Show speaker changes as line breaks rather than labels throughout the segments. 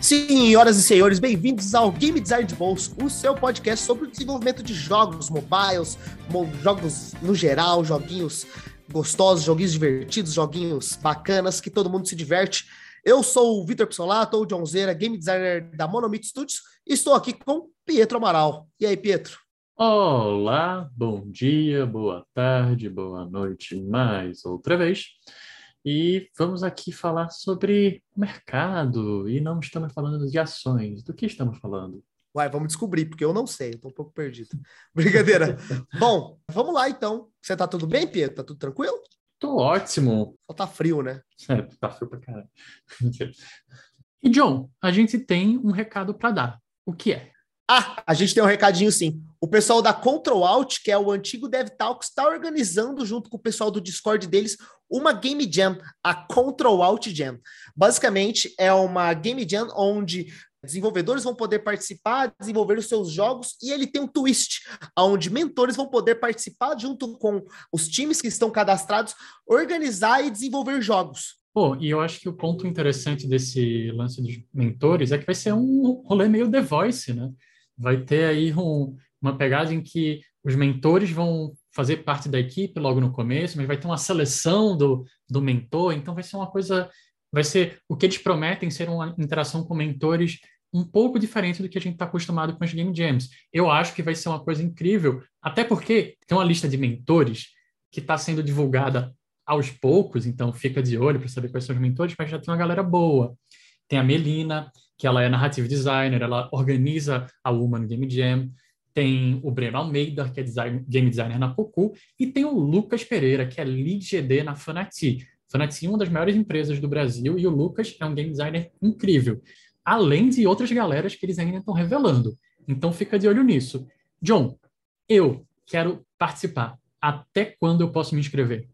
Senhoras e senhores, bem-vindos ao Game Design de Bolso, o seu podcast sobre o desenvolvimento de jogos mobiles, jogos no geral, joguinhos gostosos, joguinhos divertidos, joguinhos bacanas, que todo mundo se diverte. Eu sou o Vitor Pissolato, ou John Zera, game designer da Monomit Studios, e estou aqui com Pietro Amaral. E aí, Pietro?
Olá, bom dia, boa tarde, boa noite mais outra vez. E vamos aqui falar sobre mercado, e não estamos falando de ações. Do que estamos falando?
Uai, vamos descobrir, porque eu não sei, eu tô um pouco perdido. Brincadeira. Bom, vamos lá então. Você tá tudo bem, Pietro? Tá tudo tranquilo?
Tô ótimo.
Só tá frio, né?
É, tá frio pra caralho. e John, a gente tem um recado para dar. O que é?
Ah, a gente tem um recadinho sim. O pessoal da Control Alt, que é o antigo DevTalks, está organizando junto com o pessoal do Discord deles uma Game Jam, a Control Alt Jam. Basicamente, é uma Game Jam onde desenvolvedores vão poder participar, desenvolver os seus jogos, e ele tem um twist, onde mentores vão poder participar junto com os times que estão cadastrados, organizar e desenvolver jogos.
Pô, e eu acho que o ponto interessante desse lance dos mentores é que vai ser um rolê meio The Voice, né? vai ter aí um, uma pegada em que os mentores vão fazer parte da equipe logo no começo, mas vai ter uma seleção do, do mentor, então vai ser uma coisa, vai ser o que eles prometem ser uma interação com mentores um pouco diferente do que a gente está acostumado com os Game Jams. Eu acho que vai ser uma coisa incrível, até porque tem uma lista de mentores que está sendo divulgada aos poucos, então fica de olho para saber quais são os mentores, mas já tem uma galera boa. Tem a Melina, que ela é narrative designer, ela organiza a Woman Game Jam, tem o Breno Almeida, que é design, game designer na Cocu, e tem o Lucas Pereira, que é lead GD na Fanati. Fanati é uma das maiores empresas do Brasil, e o Lucas é um game designer incrível, além de outras galeras que eles ainda estão revelando. Então fica de olho nisso. John, eu quero participar. Até quando eu posso me inscrever?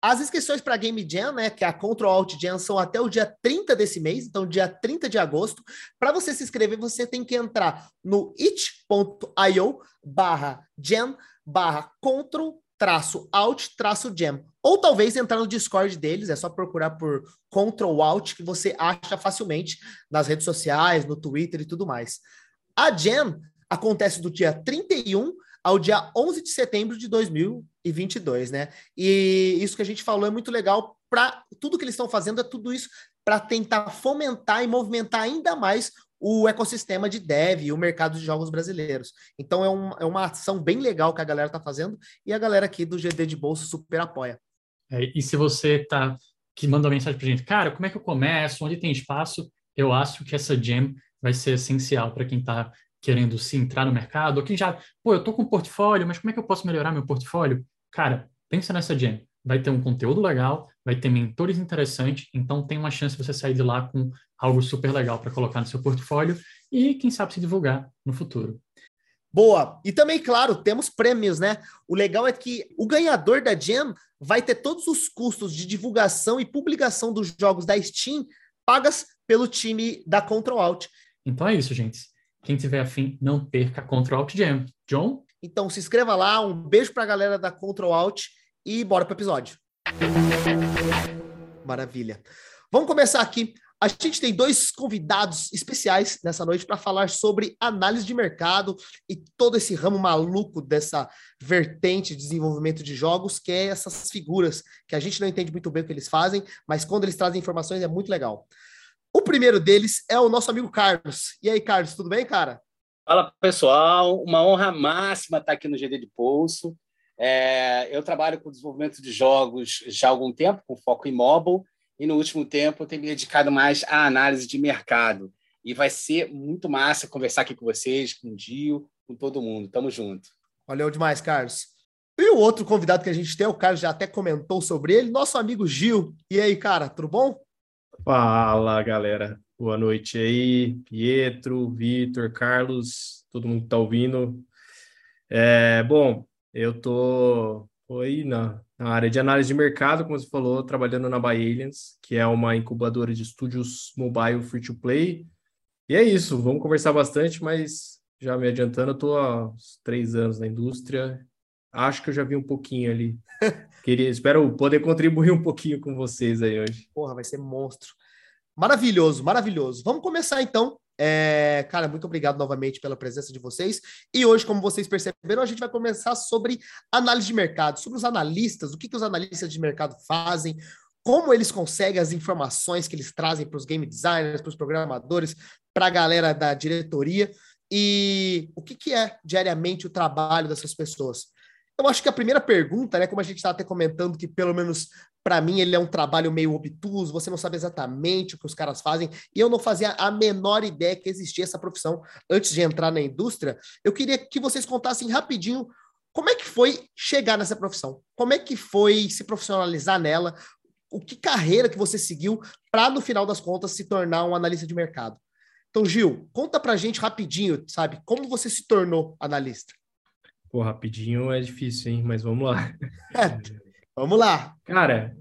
As inscrições para a Game Jam, né, que é a Control Alt Jam, são até o dia 30 desse mês, então dia 30 de agosto. Para você se inscrever, você tem que entrar no it.io barra jam barra control traço alt traço jam. Ou talvez entrar no Discord deles, é só procurar por Control Alt, que você acha facilmente nas redes sociais, no Twitter e tudo mais. A Jam acontece do dia 31 ao dia 11 de setembro de 2022, né? E isso que a gente falou é muito legal para tudo que eles estão fazendo é tudo isso para tentar fomentar e movimentar ainda mais o ecossistema de dev e o mercado de jogos brasileiros. Então é, um, é uma ação bem legal que a galera está fazendo e a galera aqui do GD de Bolsa super apoia.
É, e se você tá que manda uma mensagem para gente, cara, como é que eu começo? Onde tem espaço? Eu acho que essa jam vai ser essencial para quem está querendo se entrar no mercado, ou quem já, pô, eu tô com um portfólio, mas como é que eu posso melhorar meu portfólio? Cara, pensa nessa jam. Vai ter um conteúdo legal, vai ter mentores interessantes, então tem uma chance de você sair de lá com algo super legal para colocar no seu portfólio e, quem sabe, se divulgar no futuro.
Boa. E também, claro, temos prêmios, né? O legal é que o ganhador da Jam vai ter todos os custos de divulgação e publicação dos jogos da Steam pagas pelo time da Control Alt.
Então é isso, gente. Quem tiver afim, não perca Control Alt Jam. John?
Então se inscreva lá, um beijo para a galera da Control Alt e bora para o episódio. Maravilha. Vamos começar aqui. A gente tem dois convidados especiais nessa noite para falar sobre análise de mercado e todo esse ramo maluco dessa vertente de desenvolvimento de jogos, que é essas figuras que a gente não entende muito bem o que eles fazem, mas quando eles trazem informações é muito legal. O primeiro deles é o nosso amigo Carlos. E aí, Carlos, tudo bem, cara?
Fala, pessoal. Uma honra máxima estar aqui no GD de Pulso. É, eu trabalho com desenvolvimento de jogos já há algum tempo, com foco em mobile, e no último tempo eu tenho me dedicado mais à análise de mercado. E vai ser muito massa conversar aqui com vocês, com o Dio, com todo mundo. Tamo junto.
Valeu demais, Carlos. E o outro convidado que a gente tem, o Carlos já até comentou sobre ele, nosso amigo Gil. E aí, cara, tudo bom?
Fala, galera. Boa noite aí, Pietro, Vitor, Carlos, todo mundo que tá ouvindo. É, bom, eu tô, aí na, na, área de análise de mercado, como você falou, trabalhando na By Aliens, que é uma incubadora de estúdios mobile free to play. E é isso, vamos conversar bastante, mas já me adiantando, eu estou há três anos na indústria, acho que eu já vi um pouquinho ali. Queria, espero poder contribuir um pouquinho com vocês aí hoje.
Porra, vai ser monstro. Maravilhoso, maravilhoso. Vamos começar então. É, cara, muito obrigado novamente pela presença de vocês. E hoje, como vocês perceberam, a gente vai começar sobre análise de mercado, sobre os analistas, o que, que os analistas de mercado fazem, como eles conseguem as informações que eles trazem para os game designers, para os programadores, para a galera da diretoria e o que, que é diariamente o trabalho dessas pessoas. Eu acho que a primeira pergunta, né, como a gente está até comentando, que pelo menos para mim ele é um trabalho meio obtuso, você não sabe exatamente o que os caras fazem, e eu não fazia a menor ideia que existia essa profissão antes de entrar na indústria. Eu queria que vocês contassem rapidinho como é que foi chegar nessa profissão, como é que foi se profissionalizar nela, o que carreira que você seguiu para no final das contas se tornar um analista de mercado. Então, Gil, conta pra gente rapidinho, sabe, como você se tornou analista.
Pô, rapidinho é difícil, hein? Mas vamos lá.
É, vamos lá.
Cara,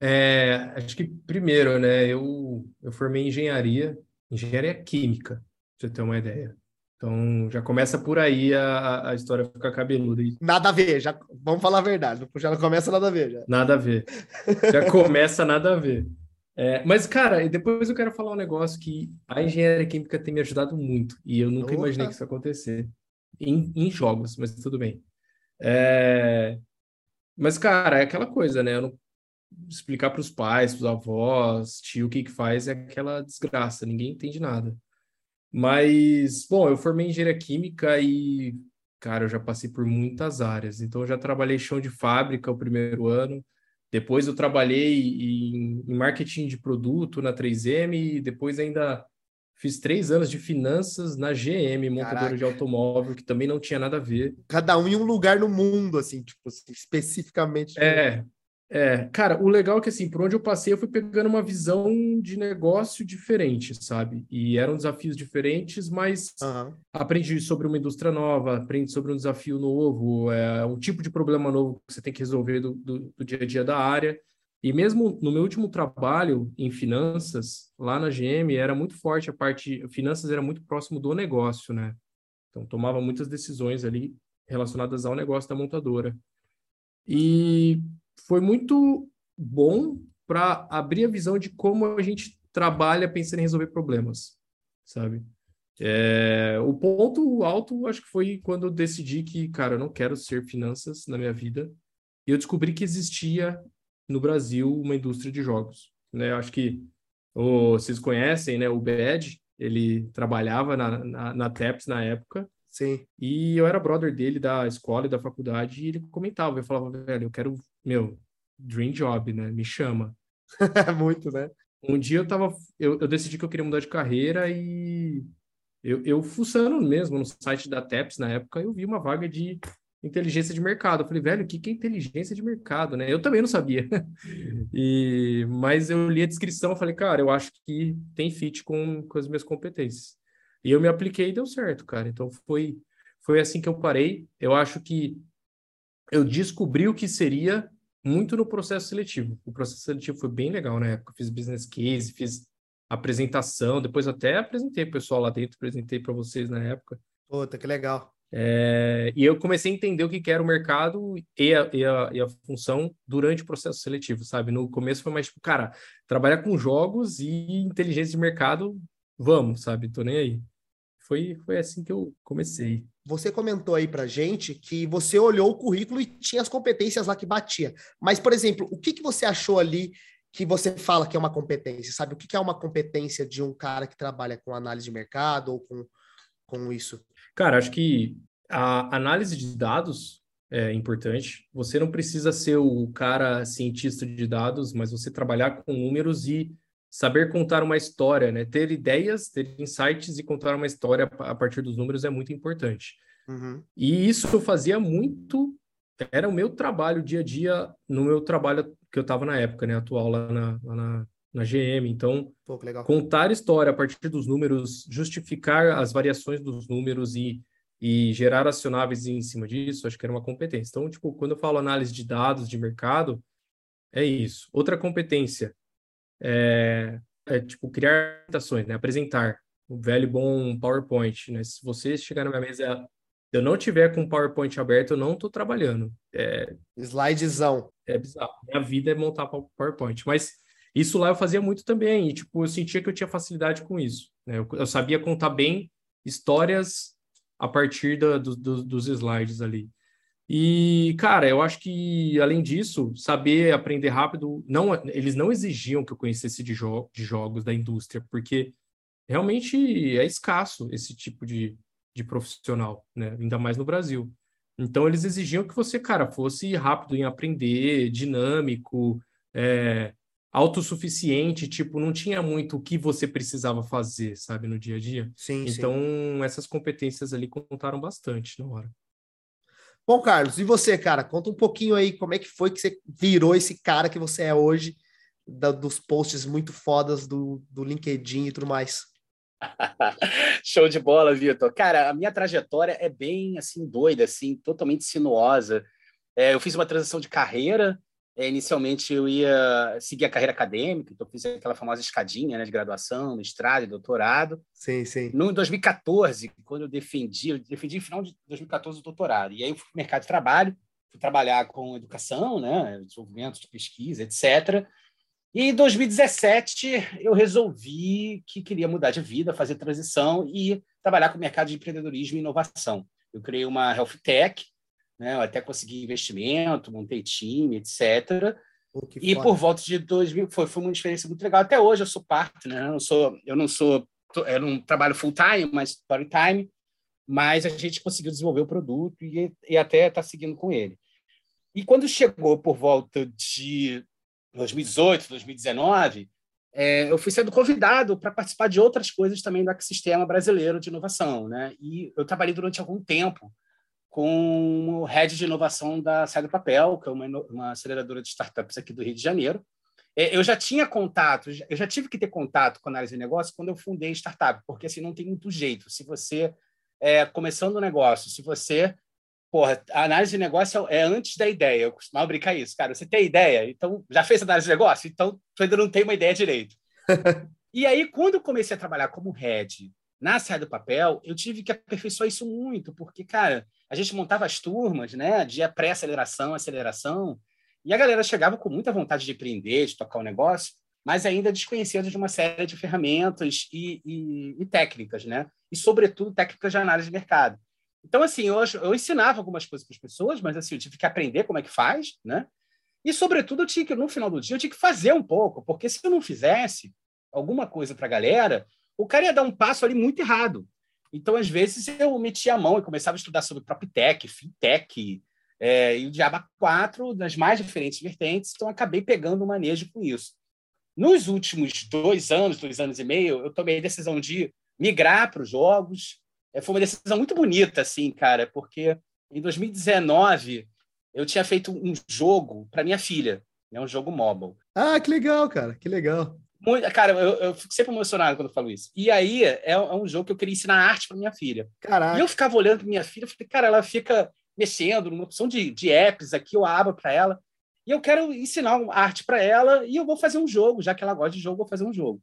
é, acho que primeiro, né? Eu, eu formei engenharia, engenharia química, pra você ter uma ideia. Então já começa por aí a, a história ficar cabeluda.
Nada a ver, já vamos falar a verdade. Já não começa nada a ver. Já.
Nada a ver. Já começa nada a ver. É, mas, cara, depois eu quero falar um negócio que a engenharia química tem me ajudado muito e eu nunca Opa. imaginei que isso ia acontecer em, em jogos, mas tudo bem. É... Mas, cara, é aquela coisa, né? Eu não explicar para os pais, para os avós, tio, o que que faz é aquela desgraça, ninguém entende nada. Mas, bom, eu formei engenharia química e, cara, eu já passei por muitas áreas. Então, eu já trabalhei chão de fábrica o primeiro ano, depois eu trabalhei em, em marketing de produto na 3M e depois ainda Fiz três anos de finanças na GM, montadora Caraca. de automóvel, que também não tinha nada a ver.
Cada um em um lugar no mundo, assim, tipo, assim, especificamente.
É, é. Cara, o legal é que, assim, por onde eu passei, eu fui pegando uma visão de negócio diferente, sabe? E eram desafios diferentes, mas uhum. aprendi sobre uma indústria nova, aprendi sobre um desafio novo, é, um tipo de problema novo que você tem que resolver do, do, do dia a dia da área. E mesmo no meu último trabalho em finanças, lá na GM, era muito forte a parte, finanças era muito próximo do negócio, né? Então tomava muitas decisões ali relacionadas ao negócio da montadora. E foi muito bom para abrir a visão de como a gente trabalha pensando em resolver problemas, sabe? É, o ponto alto, acho que foi quando eu decidi que, cara, eu não quero ser finanças na minha vida. E eu descobri que existia no Brasil uma indústria de jogos. Né? Eu acho que oh, vocês conhecem, né? O Bad, ele trabalhava na, na, na TEPS na época.
Sim.
E eu era brother dele da escola e da faculdade e ele comentava, eu falava, velho, eu quero, meu, dream job, né? Me chama.
Muito, né?
Um dia eu tava, eu, eu decidi que eu queria mudar de carreira e eu, eu fuçando mesmo no site da TEPS na época, eu vi uma vaga de inteligência de mercado. Eu falei, velho, o que, que é inteligência de mercado, né? Eu também não sabia. e, mas eu li a descrição e falei, cara, eu acho que tem fit com, com as minhas competências. E eu me apliquei e deu certo, cara. Então foi, foi assim que eu parei. Eu acho que eu descobri o que seria muito no processo seletivo. O processo seletivo foi bem legal na época. Fiz business case, fiz apresentação, depois até apresentei o pessoal lá dentro, apresentei para vocês na época.
Puta, que legal.
É, e eu comecei a entender o que, era o mercado e a, e, a, e a, função durante o processo seletivo, sabe? No começo foi mais tipo, cara, trabalhar com jogos e inteligência de mercado, vamos, sabe? Tô nem aí. Foi, foi assim que eu comecei.
Você comentou aí pra gente que você olhou o currículo e tinha as competências lá que batia. Mas, por exemplo, o que, que você achou ali que você fala que é uma competência, sabe? O que, que é uma competência de um cara que trabalha com análise de mercado ou com, com isso?
Cara, acho que a análise de dados é importante. Você não precisa ser o cara cientista de dados, mas você trabalhar com números e saber contar uma história, né? Ter ideias, ter insights e contar uma história a partir dos números é muito importante. Uhum. E isso eu fazia muito, era o meu trabalho dia a dia, no meu trabalho que eu estava na época, né? Atual lá na, lá na, na GM. Então,
Pô,
contar história a partir dos números, justificar as variações dos números e, e gerar acionáveis em cima disso, acho que era uma competência. Então, tipo, quando eu falo análise de dados de mercado, é isso. Outra competência é, é tipo, criar apresentações, né? Apresentar. o velho bom PowerPoint, né? Se você chegar na minha mesa eu não tiver com o PowerPoint aberto, eu não estou trabalhando. É,
Slidezão.
É bizarro. Minha vida é montar PowerPoint. Mas isso lá eu fazia muito também. E, tipo, eu sentia que eu tinha facilidade com isso. Né? Eu, eu sabia contar bem histórias a partir da, do, do, dos slides ali. E, cara, eu acho que, além disso, saber aprender rápido, não, eles não exigiam que eu conhecesse de, jo de jogos da indústria, porque realmente é escasso esse tipo de, de profissional, né? Ainda mais no Brasil. Então, eles exigiam que você, cara, fosse rápido em aprender, dinâmico, é, autossuficiente, tipo, não tinha muito o que você precisava fazer, sabe, no dia a dia.
Sim,
então,
sim.
essas competências ali contaram bastante na hora.
Bom, Carlos, e você, cara? Conta um pouquinho aí como é que foi que você virou esse cara que você é hoje, da, dos posts muito fodas do, do LinkedIn e tudo mais.
Show de bola, Vitor. Cara, a minha trajetória é bem assim doida, assim, totalmente sinuosa. É, eu fiz uma transição de carreira. É, inicialmente eu ia seguir a carreira acadêmica, então fiz aquela famosa escadinha né, de graduação, mestrado e doutorado.
Sim, sim.
No 2014, quando eu defendi, eu defendi no final de 2014 o doutorado. E aí eu fui para o mercado de trabalho, fui trabalhar com educação, né, desenvolvimento de pesquisa, etc. E em 2017 eu resolvi que queria mudar de vida, fazer transição e trabalhar com o mercado de empreendedorismo e inovação. Eu criei uma health tech, né? Eu até consegui investimento, montei time, etc. Oh, e foda. por volta de 2000 foi, foi uma experiência muito legal. Até hoje eu sou parte, né? Eu não sou, eu não sou, eu não trabalho full time, mas part time. Mas a gente conseguiu desenvolver o produto e, e até está seguindo com ele. E quando chegou por volta de 2018, 2019, é, eu fui sendo convidado para participar de outras coisas também do ecossistema brasileiro de inovação, né? E eu trabalhei durante algum tempo com o head de inovação da do Papel, que é uma, uma aceleradora de startups aqui do Rio de Janeiro. É, eu já tinha contato, eu já tive que ter contato com análise de negócio quando eu fundei startup, porque assim não tem muito jeito. Se você é, começando um negócio, se você porra, a análise de negócio é antes da ideia. Eu costumava brincar isso, cara. Você tem ideia? Então, já fez análise de negócio? Então, tu ainda não tem uma ideia direito. e aí, quando eu comecei a trabalhar como head na saída do papel, eu tive que aperfeiçoar isso muito, porque, cara, a gente montava as turmas, né, de pré-aceleração, aceleração, e a galera chegava com muita vontade de empreender, de tocar o negócio, mas ainda desconhecida de uma série de ferramentas e, e, e técnicas, né? E, sobretudo, técnicas de análise de mercado. Então, assim, eu, eu ensinava algumas coisas para as pessoas, mas assim, eu tive que aprender como é que faz, né? E, sobretudo, eu tinha que, no final do dia, eu tinha que fazer um pouco, porque se eu não fizesse alguma coisa para a galera, o cara ia dar um passo ali muito errado. Então, às vezes, eu metia a mão e começava a estudar sobre PropTech, FinTech, é, e o Diaba 4, das mais diferentes vertentes, então acabei pegando o manejo com isso. Nos últimos dois anos, dois anos e meio, eu tomei a decisão de migrar para os jogos, é, foi uma decisão muito bonita, assim, cara, porque em 2019 eu tinha feito um jogo para minha filha, né, um jogo mobile.
Ah, que legal, cara, que legal.
Muito, cara, eu, eu fico sempre emocionado quando eu falo isso. E aí é, é um jogo que eu queria ensinar arte para minha filha.
Caraca.
E eu ficava olhando para minha filha, eu falei, cara, ela fica mexendo numa opção de, de apps aqui, eu abro para ela. E eu quero ensinar arte para ela e eu vou fazer um jogo, já que ela gosta de jogo, eu vou fazer um jogo.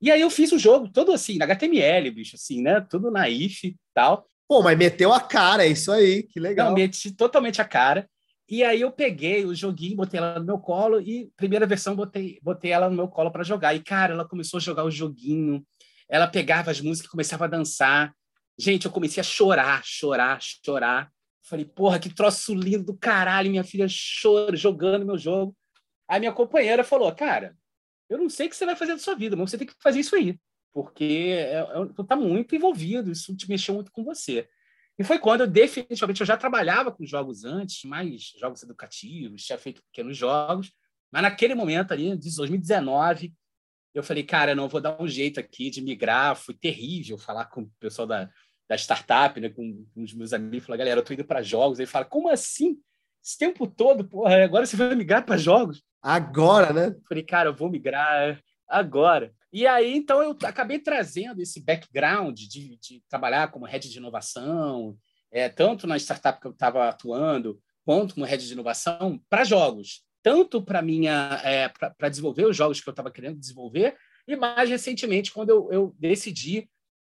E aí eu fiz o jogo todo assim, na HTML, bicho, assim, né? Tudo na if e tal.
Pô, mas meteu a cara, é isso aí, que legal.
Não, meti totalmente a cara. E aí eu peguei o joguinho, botei ela no meu colo e primeira versão botei, botei ela no meu colo para jogar. E cara, ela começou a jogar o joguinho. Ela pegava as músicas, começava a dançar. Gente, eu comecei a chorar, chorar, chorar. Falei, porra, que troço lindo do caralho, minha filha chora, jogando meu jogo. Aí minha companheira falou, cara, eu não sei o que você vai fazer da sua vida, mas você tem que fazer isso aí, porque é, é, tu está muito envolvido, isso te mexeu muito com você. E foi quando eu definitivamente eu já trabalhava com jogos antes, mais jogos educativos, tinha feito pequenos jogos, mas naquele momento ali, de 2019, eu falei, cara, não vou dar um jeito aqui de migrar. Foi terrível falar com o pessoal da, da startup, né, com, com os meus amigos, falar, galera, eu tô indo para jogos. Aí fala, como assim? Esse tempo todo, porra, agora você vai migrar para jogos?
Agora, né?
Falei, cara, eu vou migrar agora. E aí, então, eu acabei trazendo esse background de, de trabalhar como head de inovação, é, tanto na startup que eu estava atuando, quanto como head de inovação, para jogos. Tanto para minha é, para desenvolver os jogos que eu estava querendo desenvolver, e mais recentemente, quando eu, eu decidi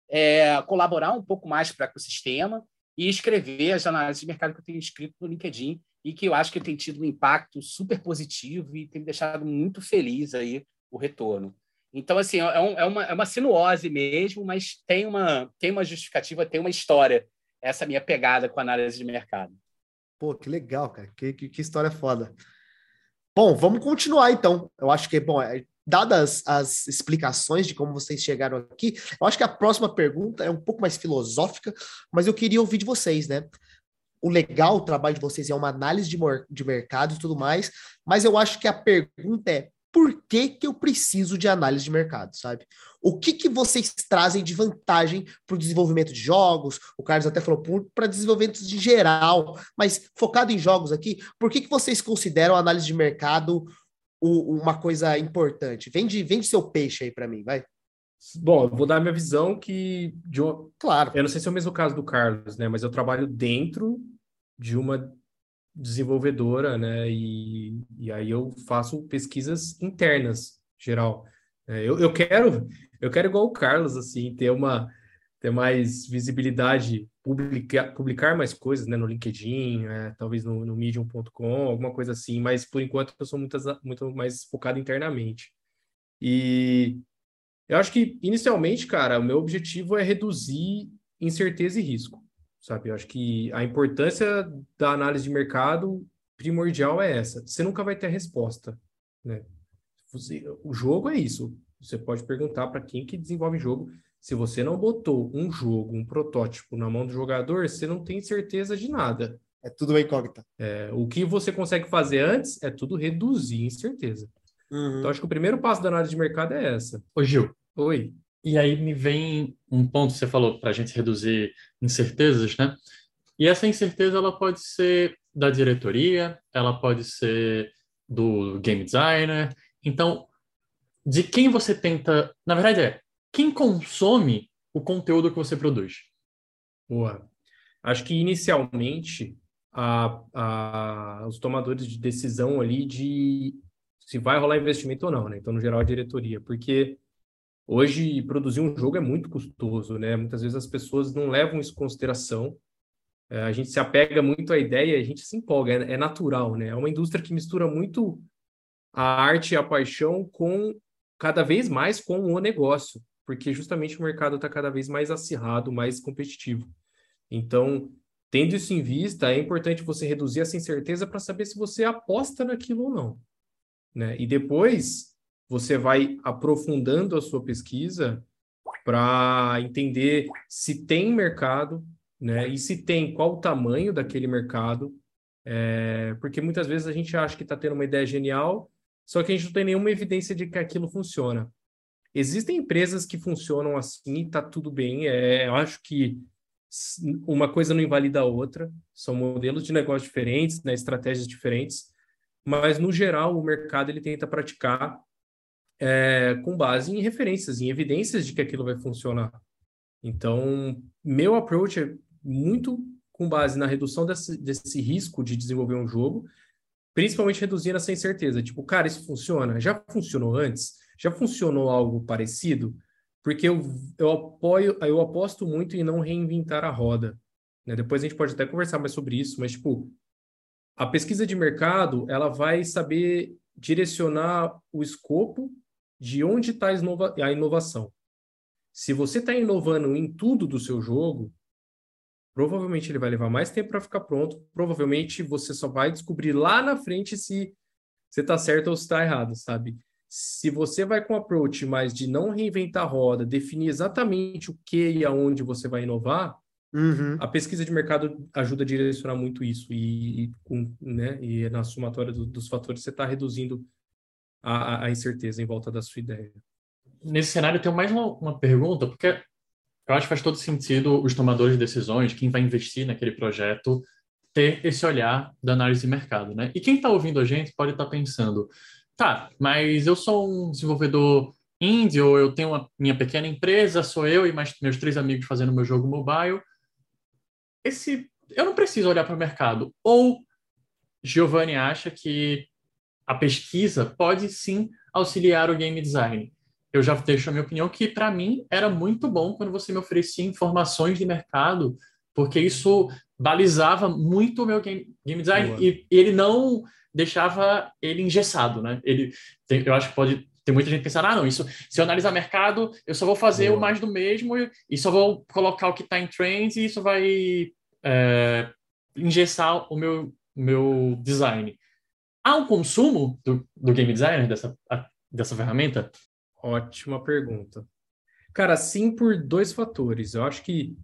é, colaborar um pouco mais para o ecossistema e escrever as análises de mercado que eu tenho escrito no LinkedIn e que eu acho que tem tido um impacto super positivo e tem me deixado muito feliz aí o retorno. Então, assim, é, um, é, uma, é uma sinuose mesmo, mas tem uma, tem uma justificativa, tem uma história, essa minha pegada com análise de mercado.
Pô, que legal, cara. Que, que, que história foda. Bom, vamos continuar então. Eu acho que, bom, é, dadas as explicações de como vocês chegaram aqui, eu acho que a próxima pergunta é um pouco mais filosófica, mas eu queria ouvir de vocês, né? O legal, o trabalho de vocês é uma análise de, de mercado e tudo mais, mas eu acho que a pergunta é por que, que eu preciso de análise de mercado, sabe? O que, que vocês trazem de vantagem para o desenvolvimento de jogos? O Carlos até falou para desenvolvimento de geral, mas focado em jogos aqui, por que, que vocês consideram a análise de mercado o, uma coisa importante? Vende, vende seu peixe aí para mim, vai.
Bom, eu vou dar a minha visão que de uma...
claro.
Eu não sei se é o mesmo caso do Carlos, né? Mas eu trabalho dentro de uma desenvolvedora, né? E, e aí eu faço pesquisas internas, geral. É, eu, eu quero, eu quero igual o Carlos, assim, ter uma ter mais visibilidade, publicar, publicar mais coisas, né, no LinkedIn, é, talvez no, no Medium.com, alguma coisa assim, mas por enquanto eu sou muitas, muito mais focado internamente. E eu acho que, inicialmente, cara, o meu objetivo é reduzir incerteza e risco sabe? Eu acho que a importância da análise de mercado primordial é essa. Você nunca vai ter a resposta, né? Você, o jogo é isso. Você pode perguntar para quem que desenvolve jogo. Se você não botou um jogo, um protótipo na mão do jogador, você não tem certeza de nada.
É tudo incógnita.
É, o que você consegue fazer antes é tudo reduzir incerteza. Uhum. Então, acho que o primeiro passo da análise de mercado é essa.
Ô, Gil.
Oi.
E aí me vem um ponto que você falou para a gente reduzir incertezas, né? E essa incerteza ela pode ser da diretoria, ela pode ser do game designer. Então, de quem você tenta, na verdade é quem consome o conteúdo que você produz.
Boa. Acho que inicialmente a, a, os tomadores de decisão ali de se vai rolar investimento ou não, né? Então, no geral, a diretoria, porque Hoje, produzir um jogo é muito custoso, né? Muitas vezes as pessoas não levam isso em consideração. É, a gente se apega muito à ideia, a gente se empolga, é, é natural, né? É uma indústria que mistura muito a arte e a paixão com cada vez mais com o negócio, porque justamente o mercado está cada vez mais acirrado, mais competitivo. Então, tendo isso em vista, é importante você reduzir essa incerteza para saber se você aposta naquilo ou não. Né? E depois você vai aprofundando a sua pesquisa para entender se tem mercado, né? E se tem, qual o tamanho daquele mercado. É, porque muitas vezes a gente acha que está tendo uma ideia genial, só que a gente não tem nenhuma evidência de que aquilo funciona. Existem empresas que funcionam assim, está tudo bem. É, eu acho que uma coisa não invalida a outra, são modelos de negócio diferentes, né, estratégias diferentes, mas no geral o mercado ele tenta praticar é, com base em referências, em evidências de que aquilo vai funcionar. Então, meu approach é muito com base na redução desse, desse risco de desenvolver um jogo, principalmente reduzindo essa incerteza. Tipo, cara, isso funciona? Já funcionou antes? Já funcionou algo parecido? Porque eu, eu apoio, eu aposto muito em não reinventar a roda. Né? Depois a gente pode até conversar mais sobre isso, mas, tipo, a pesquisa de mercado, ela vai saber direcionar o escopo de onde está a inovação. Se você está inovando em tudo do seu jogo, provavelmente ele vai levar mais tempo para ficar pronto. Provavelmente você só vai descobrir lá na frente se você está certo ou se está errado, sabe? Se você vai com approach mais de não reinventar a roda, definir exatamente o que e aonde você vai inovar, uhum. a pesquisa de mercado ajuda a direcionar muito isso. E, e, com, né, e na somatória do, dos fatores você está reduzindo a, a incerteza em volta da sua ideia.
Nesse cenário, eu tenho mais uma, uma pergunta, porque eu acho que faz todo sentido os tomadores de decisões, quem vai investir naquele projeto, ter esse olhar da análise de mercado, né? E quem está ouvindo a gente pode estar tá pensando, tá, mas eu sou um desenvolvedor indie, ou eu tenho uma minha pequena empresa, sou eu e mais meus três amigos fazendo meu jogo mobile. Esse, eu não preciso olhar para o mercado. Ou Giovanni acha que a pesquisa pode sim auxiliar o game design. eu já deixo a minha opinião que, para mim, era muito bom quando você me oferecia informações de mercado, porque isso balizava muito o meu game, game design e, e ele não deixava ele engessado, né? Ele, tem, eu acho que pode tem muita gente pensando, ah, não, isso, se eu analisar mercado, eu só vou fazer Boa. o mais do mesmo e, e, só vou colocar o que está em trends e isso vai é, engessar o meu, meu design. Há um consumo do, do game designer dessa, dessa ferramenta?
Ótima pergunta. Cara, sim, por dois fatores. Eu acho que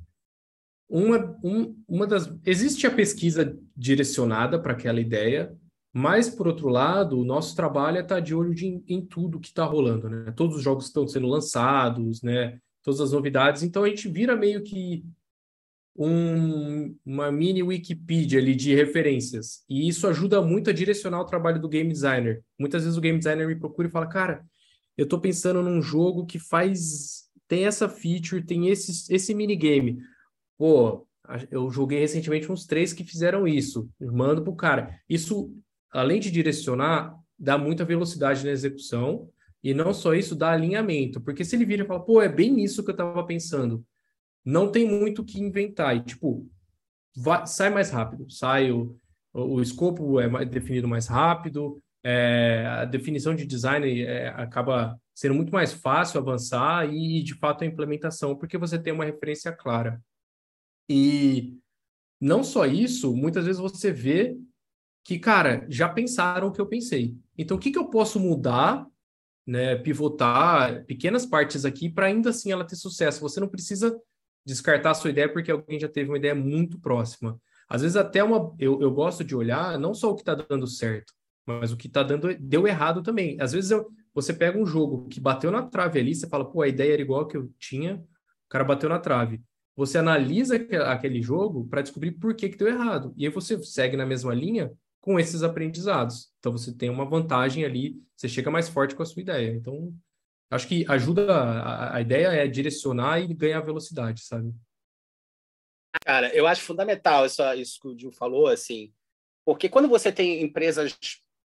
uma, um, uma das. Existe a pesquisa direcionada para aquela ideia, mas, por outro lado, o nosso trabalho é estar tá de olho de, em tudo que está rolando, né? Todos os jogos estão sendo lançados, né? Todas as novidades. Então, a gente vira meio que um, uma mini Wikipedia ali de referências. E isso ajuda muito a direcionar o trabalho do game designer. Muitas vezes o game designer me procura e fala, cara, eu estou pensando num jogo que faz tem essa feature, tem esse, esse minigame. Pô, eu joguei recentemente uns três que fizeram isso. Mando pro cara. Isso, além de direcionar, dá muita velocidade na execução. E não só isso, dá alinhamento. Porque se ele vira e fala, pô, é bem isso que eu estava pensando. Não tem muito o que inventar. E, tipo, vai, sai mais rápido. Sai o, o, o escopo é definido mais rápido é, a definição de design é, acaba sendo muito mais fácil avançar e, de fato, a implementação, porque você tem uma referência clara. E não só isso, muitas vezes você vê que, cara, já pensaram o que eu pensei. Então, o que, que eu posso mudar, né, pivotar pequenas partes aqui para ainda assim ela ter sucesso? Você não precisa descartar a sua ideia porque alguém já teve uma ideia muito próxima. Às vezes até uma eu, eu gosto de olhar não só o que está dando certo, mas o que tá dando deu errado também. Às vezes eu, você pega um jogo que bateu na trave ali, você fala, pô, a ideia era igual que eu tinha, o cara bateu na trave. Você analisa aquele jogo para descobrir por que, que deu errado. E aí você segue na mesma linha com esses aprendizados. Então você tem uma vantagem ali, você chega mais forte com a sua ideia. Então, acho que ajuda, a, a ideia é direcionar e ganhar velocidade, sabe?
Cara, eu acho fundamental isso, isso que o Gil falou, assim, porque quando você tem empresas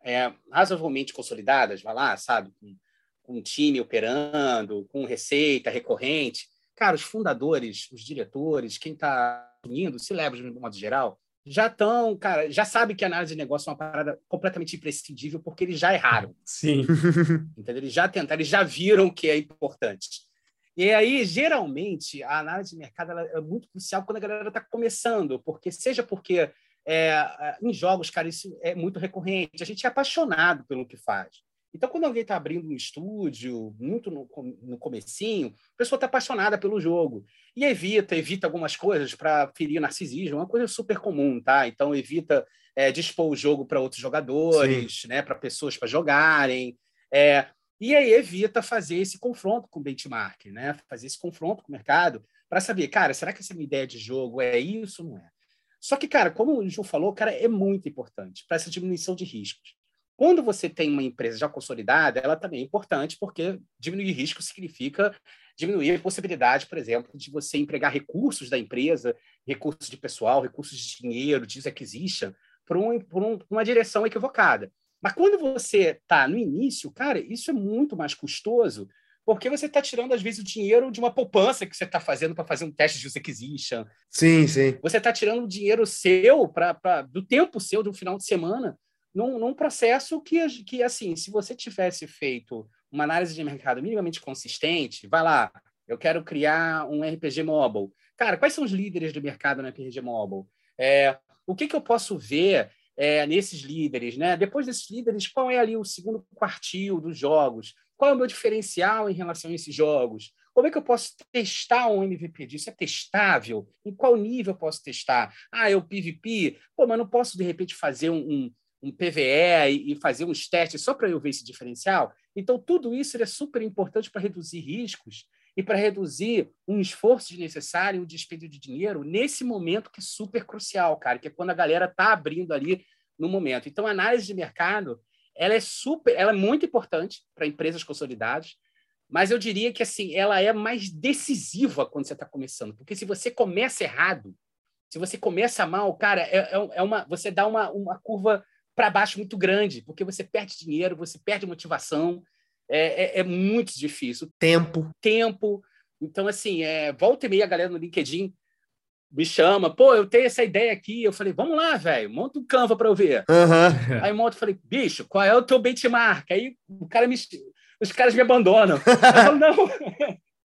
é, razoavelmente consolidadas, vai lá, sabe, com, com um time operando, com receita recorrente. Cara, os fundadores, os diretores, quem está unindo, se leva de modo geral, já estão, cara, já sabe que a análise de negócio é uma parada completamente imprescindível porque eles já erraram.
Sim.
Entendeu? Eles já tentaram, eles já viram que é importante. E aí, geralmente, a análise de mercado é muito crucial quando a galera está começando, porque seja porque é, é, em jogos, cara, isso é muito recorrente. A gente é apaixonado pelo que faz. Então, quando alguém está abrindo um estúdio, muito no, no comecinho, a pessoa está apaixonada pelo jogo. E evita, evita algumas coisas para ferir o narcisismo, é uma coisa super comum, tá? Então, evita é, dispor o jogo para outros jogadores, né? para pessoas para jogarem. É, e aí evita fazer esse confronto com o benchmark, né? Fazer esse confronto com o mercado para saber, cara, será que essa minha ideia de jogo é isso ou não é? Só que, cara, como o Ju falou, cara, é muito importante para essa diminuição de riscos. Quando você tem uma empresa já consolidada, ela também é importante, porque diminuir risco significa diminuir a possibilidade, por exemplo, de você empregar recursos da empresa, recursos de pessoal, recursos de dinheiro, de acquisition, por, um, por um, uma direção equivocada. Mas quando você está no início, cara, isso é muito mais custoso porque você está tirando, às vezes, o dinheiro de uma poupança que você está fazendo para fazer um teste de user acquisition.
Sim, sim.
Você está tirando o dinheiro seu, pra, pra, do tempo seu, do final de semana, num, num processo que, que, assim, se você tivesse feito uma análise de mercado minimamente consistente, vai lá, eu quero criar um RPG mobile. Cara, quais são os líderes do mercado no RPG mobile? É, o que, que eu posso ver é, nesses líderes? Né? Depois desses líderes, qual é ali o segundo quartil dos jogos? Qual é o meu diferencial em relação a esses jogos? Como é que eu posso testar um MVP disso? É testável? Em qual nível eu posso testar? Ah, é o PVP? Pô, mas não posso, de repente, fazer um, um, um PVE e, fazer uns testes só para eu ver esse diferencial? Então, tudo isso é super importante para reduzir riscos e para reduzir um esforço desnecessário, um desperdício de dinheiro nesse momento que é super crucial, cara, que é quando a galera está abrindo ali no momento. Então, a análise de mercado ela é super, ela é muito importante para empresas consolidadas, mas eu diria que assim, ela é mais decisiva quando você está começando, porque se você começa errado, se você começa mal, cara, é, é, é uma, você dá uma, uma curva para baixo muito grande, porque você perde dinheiro, você perde motivação, é, é, é muito difícil.
Tempo.
Tempo. Então, assim, é, volta e meia a galera no LinkedIn me chama, pô, eu tenho essa ideia aqui. Eu falei, vamos lá, velho, monta um Canva para eu ver.
Uhum.
Aí monta, falei, bicho, qual é o teu benchmark? Aí o cara me, os caras me abandonam. eu falo, não,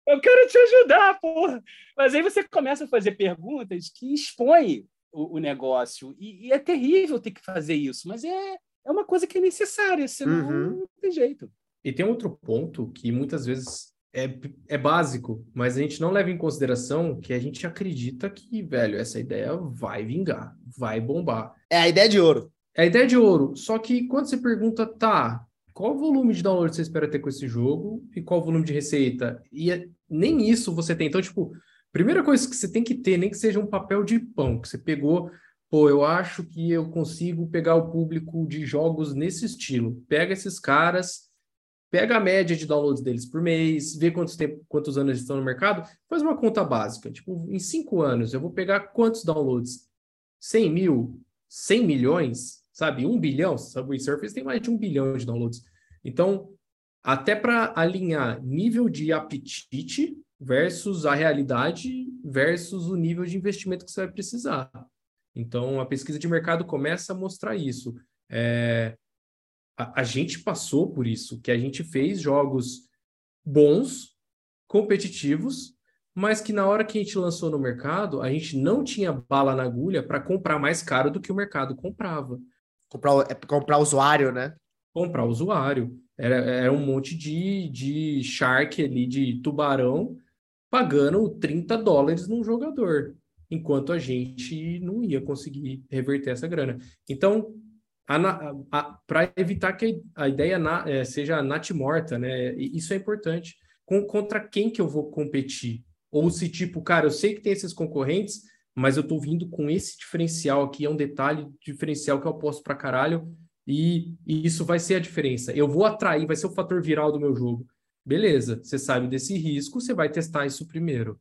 eu quero te ajudar, porra. Mas aí você começa a fazer perguntas que expõem o, o negócio. E, e, é terrível ter que fazer isso, mas é, é uma coisa que é necessária, senão uhum. não tem jeito.
E tem outro ponto que muitas vezes é, é básico, mas a gente não leva em consideração que a gente acredita que, velho, essa ideia vai vingar, vai bombar.
É a ideia de ouro.
É a ideia de ouro. Só que quando você pergunta, tá, qual volume de download você espera ter com esse jogo e qual volume de receita? E é, nem isso você tem. Então, tipo, primeira coisa que você tem que ter, nem que seja um papel de pão, que você pegou, pô, eu acho que eu consigo pegar o público de jogos nesse estilo. Pega esses caras pega a média de downloads deles por mês, vê quantos, tempo, quantos anos eles estão no mercado, faz uma conta básica. Tipo, em cinco anos, eu vou pegar quantos downloads? 100 mil? 100 milhões? Sabe? Um bilhão? Subway Surface tem mais de um bilhão de downloads. Então, até para alinhar nível de apetite versus a realidade versus o nível de investimento que você vai precisar. Então, a pesquisa de mercado começa a mostrar isso. É, a, a gente passou por isso, que a gente fez jogos bons, competitivos, mas que na hora que a gente lançou no mercado, a gente não tinha bala na agulha para comprar mais caro do que o mercado comprava.
Comprar, é, comprar usuário, né?
Comprar usuário. Era, era um monte de, de shark ali, de tubarão, pagando 30 dólares num jogador, enquanto a gente não ia conseguir reverter essa grana. Então, para evitar que a ideia na, é, seja morta, né? Isso é importante. Com, contra quem que eu vou competir? Ou se, tipo, cara, eu sei que tem esses concorrentes, mas eu tô vindo com esse diferencial aqui, é um detalhe diferencial que eu posto para caralho, e, e, isso vai ser a diferença. Eu vou atrair, vai ser o fator viral do meu jogo. Beleza, você sabe desse risco, você vai testar isso primeiro.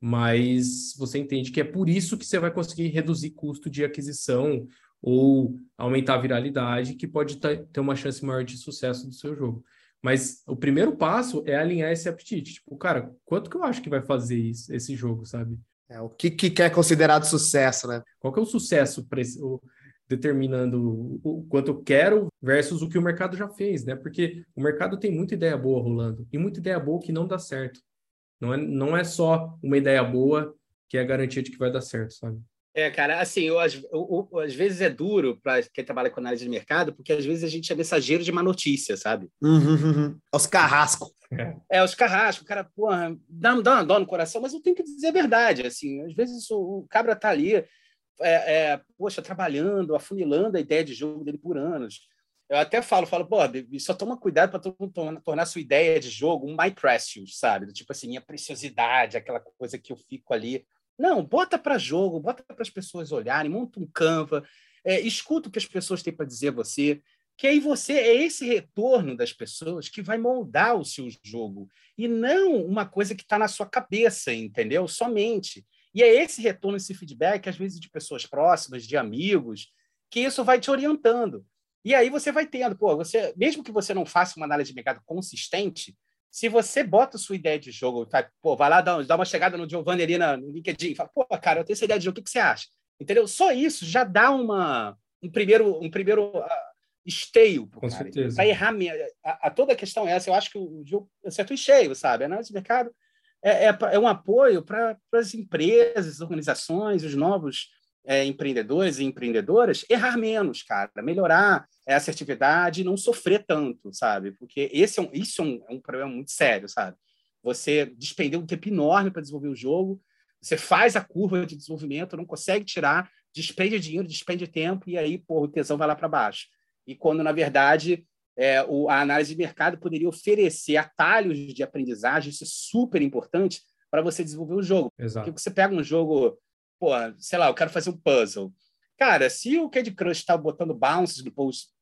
Mas você entende que é por isso que você vai conseguir reduzir custo de aquisição ou aumentar a viralidade, que pode ter uma chance maior de sucesso do seu jogo. Mas o primeiro passo é alinhar esse apetite. Tipo, cara, quanto que eu acho que vai fazer isso, esse jogo, sabe?
É, o que, que é considerado sucesso, né?
Qual que é o sucesso o, determinando o, quanto eu quero versus o que o mercado já fez, né? Porque o mercado tem muita ideia boa rolando e muita ideia boa que não dá certo. Não é, não é só uma ideia boa que é a garantia de que vai dar certo, sabe?
É, cara, assim, eu, às, eu, eu, às vezes é duro para quem trabalha com análise de mercado, porque às vezes a gente é mensageiro de uma notícia, sabe?
Uhum, uhum. Os carrascos.
É, os carrascos, o cara, porra, dá, dá uma dó no coração, mas eu tenho que dizer a verdade, assim, às vezes o, o cabra tá ali, é, é, poxa, trabalhando, afunilando a ideia de jogo dele por anos. Eu até falo, falo, pô, só toma cuidado para tornar, tornar sua ideia de jogo um my precious, sabe? Tipo assim, minha preciosidade, aquela coisa que eu fico ali não, bota para jogo, bota para as pessoas olharem, monta um Canva, é, escuta o que as pessoas têm para dizer a você, que aí você é esse retorno das pessoas que vai moldar o seu jogo e não uma coisa que está na sua cabeça, entendeu? Somente. E é esse retorno, esse feedback, às vezes de pessoas próximas, de amigos, que isso vai te orientando. E aí você vai tendo, pô, você, mesmo que você não faça uma análise de mercado consistente, se você bota sua ideia de jogo, tá, pô, vai lá dar, dá uma chegada no Giovanni ali na, no LinkedIn, fala, pô, cara, eu tenho essa ideia de jogo, o que, que você acha? Entendeu? Só isso já dá uma, um primeiro, um primeiro uh, esteio
para
Para errar a, a, toda a questão é essa. Eu acho que o jogo é certo e cheio, sabe? A análise de mercado é, é, é um apoio para as empresas, organizações, os novos é, empreendedores e empreendedoras errar menos, cara, melhorar a assertividade e não sofrer tanto, sabe? Porque esse é um, isso é um, é um problema muito sério, sabe? Você despendeu um tempo enorme para desenvolver o jogo, você faz a curva de desenvolvimento, não consegue tirar, despende dinheiro, despende tempo, e aí, pô, o tesão vai lá para baixo. E quando, na verdade, é, o, a análise de mercado poderia oferecer atalhos de aprendizagem, isso é super importante para você desenvolver o jogo.
Exato.
Porque você pega um jogo pô, sei lá, eu quero fazer um puzzle. Cara, se o Candy Crush está botando bounces no,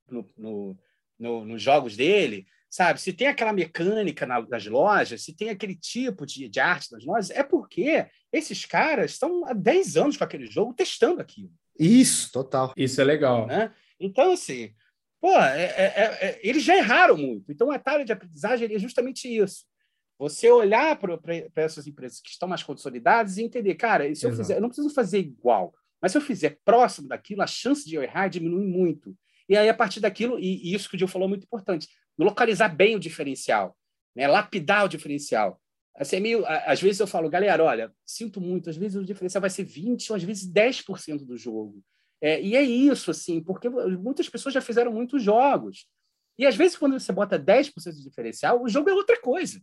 no, no, no, nos jogos dele, sabe? Se tem aquela mecânica na, nas lojas, se tem aquele tipo de, de arte nas lojas, é porque esses caras estão há 10 anos com aquele jogo testando aquilo.
Isso, total.
Isso é legal.
Né? Então, assim, pô, é, é, é, eles já erraram muito. Então, o atalho de aprendizagem é justamente isso. Você olhar para essas empresas que estão mais consolidadas e entender, cara, se eu fizer, eu não preciso fazer igual, mas se eu fizer próximo daquilo, a chance de eu errar diminui muito. E aí, a partir daquilo, e, e isso que o Gil falou é muito importante, localizar bem o diferencial, né? lapidar o diferencial. Assim, é meio, às vezes eu falo, galera, olha, sinto muito, às vezes o diferencial vai ser 20% ou às vezes 10% do jogo. É, e é isso, assim, porque muitas pessoas já fizeram muitos jogos. E às vezes, quando você bota 10% de diferencial, o jogo é outra coisa.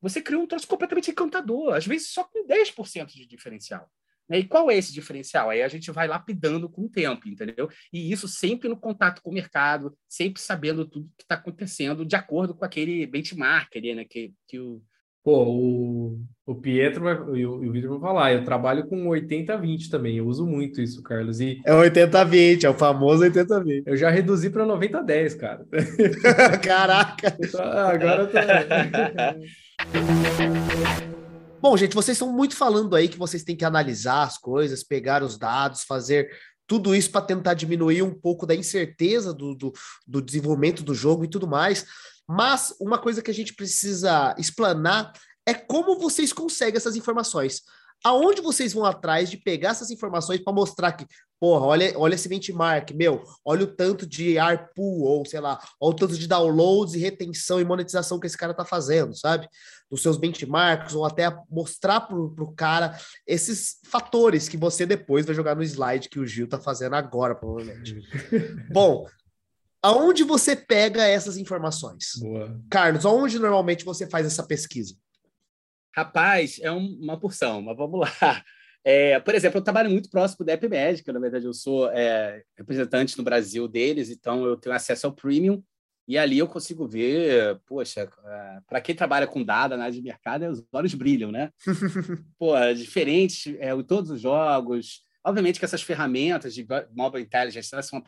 Você criou um troço completamente encantador, às vezes só com 10% de diferencial. Né? E qual é esse diferencial? Aí a gente vai lapidando com o tempo, entendeu? E isso sempre no contato com o mercado, sempre sabendo tudo que está acontecendo de acordo com aquele benchmark ali, né? Que, que o.
Pô, o, o Pietro vai, e o, o Vitor vão falar, eu trabalho com 80-20 também, eu uso muito isso, Carlos. E
é 80-20, é o famoso 80-20.
Eu já reduzi para 90-10, cara.
Caraca!
Então, agora eu tô...
Bom, gente, vocês estão muito falando aí que vocês têm que analisar as coisas, pegar os dados, fazer tudo isso para tentar diminuir um pouco da incerteza do, do, do, desenvolvimento do jogo e tudo mais. Mas uma coisa que a gente precisa explanar é como vocês conseguem essas informações aonde vocês vão atrás de pegar essas informações para mostrar que, porra, olha, olha esse benchmark, meu, olha o tanto de ARPU, ou sei lá, olha o tanto de downloads e retenção e monetização que esse cara tá fazendo, sabe? Dos seus benchmarks, ou até mostrar pro, pro cara esses fatores que você depois vai jogar no slide que o Gil tá fazendo agora, provavelmente. Bom, aonde você pega essas informações?
Boa.
Carlos, aonde normalmente você faz essa pesquisa?
Rapaz, é um, uma porção, mas vamos lá. É, por exemplo, eu trabalho muito próximo da App Médica, na verdade, eu sou é, representante no Brasil deles, então eu tenho acesso ao Premium, e ali eu consigo ver, poxa, é, para quem trabalha com dado, análise de mercado, os olhos brilham, né? Pô, é diferentes, é, todos os jogos. Obviamente que essas ferramentas de mobile intelligence elas são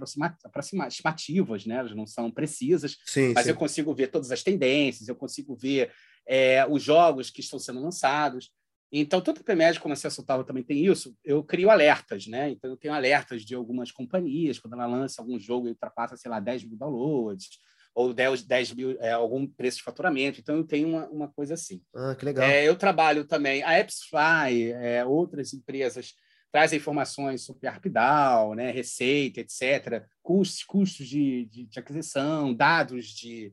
aproximativas, né? Elas não são precisas,
sim,
mas
sim.
eu consigo ver todas as tendências, eu consigo ver é, os jogos que estão sendo lançados. Então, tanto o PMED como a Total também tem isso. Eu crio alertas, né? Então, eu tenho alertas de algumas companhias, quando ela lança algum jogo e ultrapassa, sei lá, 10 mil downloads, ou 10, 10 mil, é, algum preço de faturamento. Então, eu tenho uma, uma coisa assim.
Ah, que legal.
É, eu trabalho também, a AppsFly, é, outras empresas trazem informações sobre ARPDAO, né, receita, etc., custos, custos de, de, de aquisição, dados de,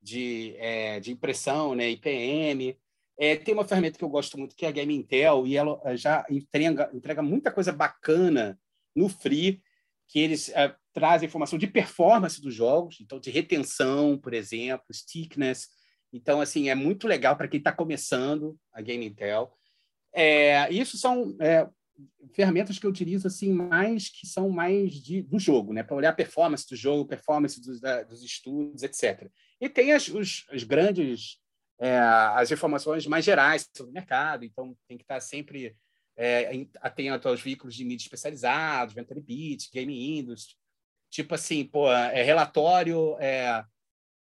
de, é, de impressão, né, IPM. É, tem uma ferramenta que eu gosto muito, que é a Game Intel, e ela é, já entrega, entrega muita coisa bacana no Free, que eles é, trazem informação de performance dos jogos, então de retenção, por exemplo, stickness. Então, assim, é muito legal para quem está começando a Game Intel. É, isso são é, ferramentas que eu utilizo assim mais que são mais de, do jogo, né, para olhar a performance do jogo, performance dos, da, dos estudos, etc. E tem as, os, os grandes, é, as informações mais gerais sobre o mercado, então tem que estar sempre é, atento aos veículos de mídia especializados, Venture Beat, Game Industry, tipo assim, pô, é relatório, é,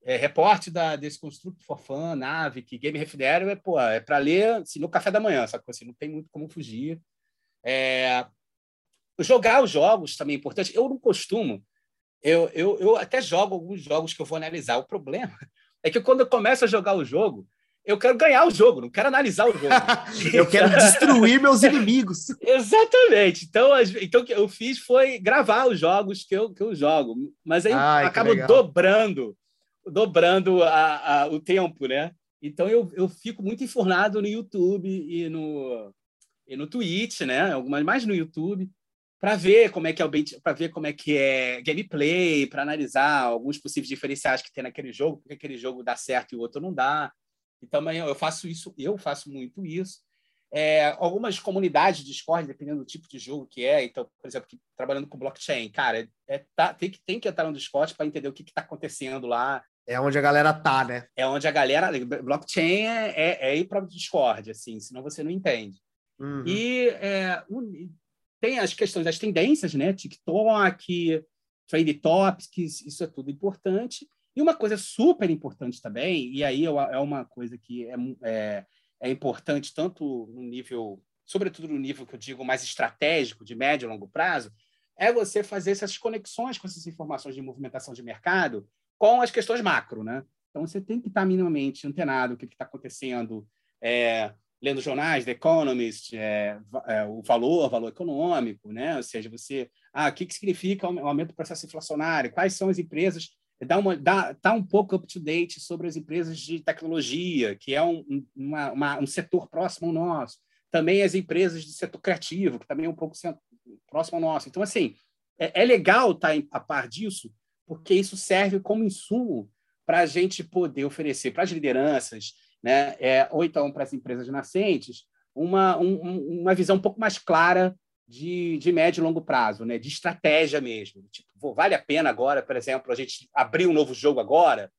é reporte da desse Construct for Fun, Navic, Game Refidero, é, pô, é para ler assim, no café da manhã, sabe? Assim, não tem muito como fugir. É, jogar os jogos também é importante. Eu não costumo eu, eu, eu até jogo alguns jogos que eu vou analisar. O problema é que quando eu começo a jogar o jogo, eu quero ganhar o jogo, não quero analisar o jogo.
eu quero destruir meus inimigos.
Exatamente. Então, então, o que eu fiz foi gravar os jogos que eu, que eu jogo. Mas aí Ai, acabo dobrando dobrando a, a, o tempo, né? Então, eu, eu fico muito informado no YouTube e no, e no Twitch, né? Algumas mais no YouTube para ver como é que é o para ver como é que é gameplay, para analisar alguns possíveis diferenciais que tem naquele jogo, porque aquele jogo dá certo e o outro não dá. Então eu faço isso, eu faço muito isso. É, algumas comunidades de Discord, dependendo do tipo de jogo que é, então, por exemplo, que, trabalhando com blockchain, cara, é, tá, tem, que, tem que entrar no Discord para entender o que está acontecendo lá.
É onde a galera tá, né?
É onde a galera. Blockchain é, é, é ir para o Discord, assim, senão você não entende. Uhum. E é, tem as questões das tendências, né? TikTok, Trend Topics, isso é tudo importante. E uma coisa super importante também, e aí é uma coisa que é, é, é importante tanto no nível, sobretudo no nível que eu digo mais estratégico, de médio e longo prazo, é você fazer essas conexões com essas informações de movimentação de mercado com as questões macro, né? Então, você tem que estar minimamente antenado o que está acontecendo, é, lendo jornais, The Economist, é, é, o valor, valor econômico, né? Ou seja, você, ah, o que, que significa o aumento do processo inflacionário? Quais são as empresas? Dá uma, dá, tá um pouco up to date sobre as empresas de tecnologia, que é um, uma, uma, um setor próximo ao nosso. Também as empresas de setor criativo, que também é um pouco próximo ao nosso. Então, assim, é, é legal estar tá a par disso, porque isso serve como insumo para a gente poder oferecer para as lideranças, né, é, ou então para as empresas nascentes, uma, um, uma visão um pouco mais clara de, de médio e longo prazo, né, de estratégia mesmo. Tipo, vale a pena agora, por exemplo, a gente abrir um novo jogo agora?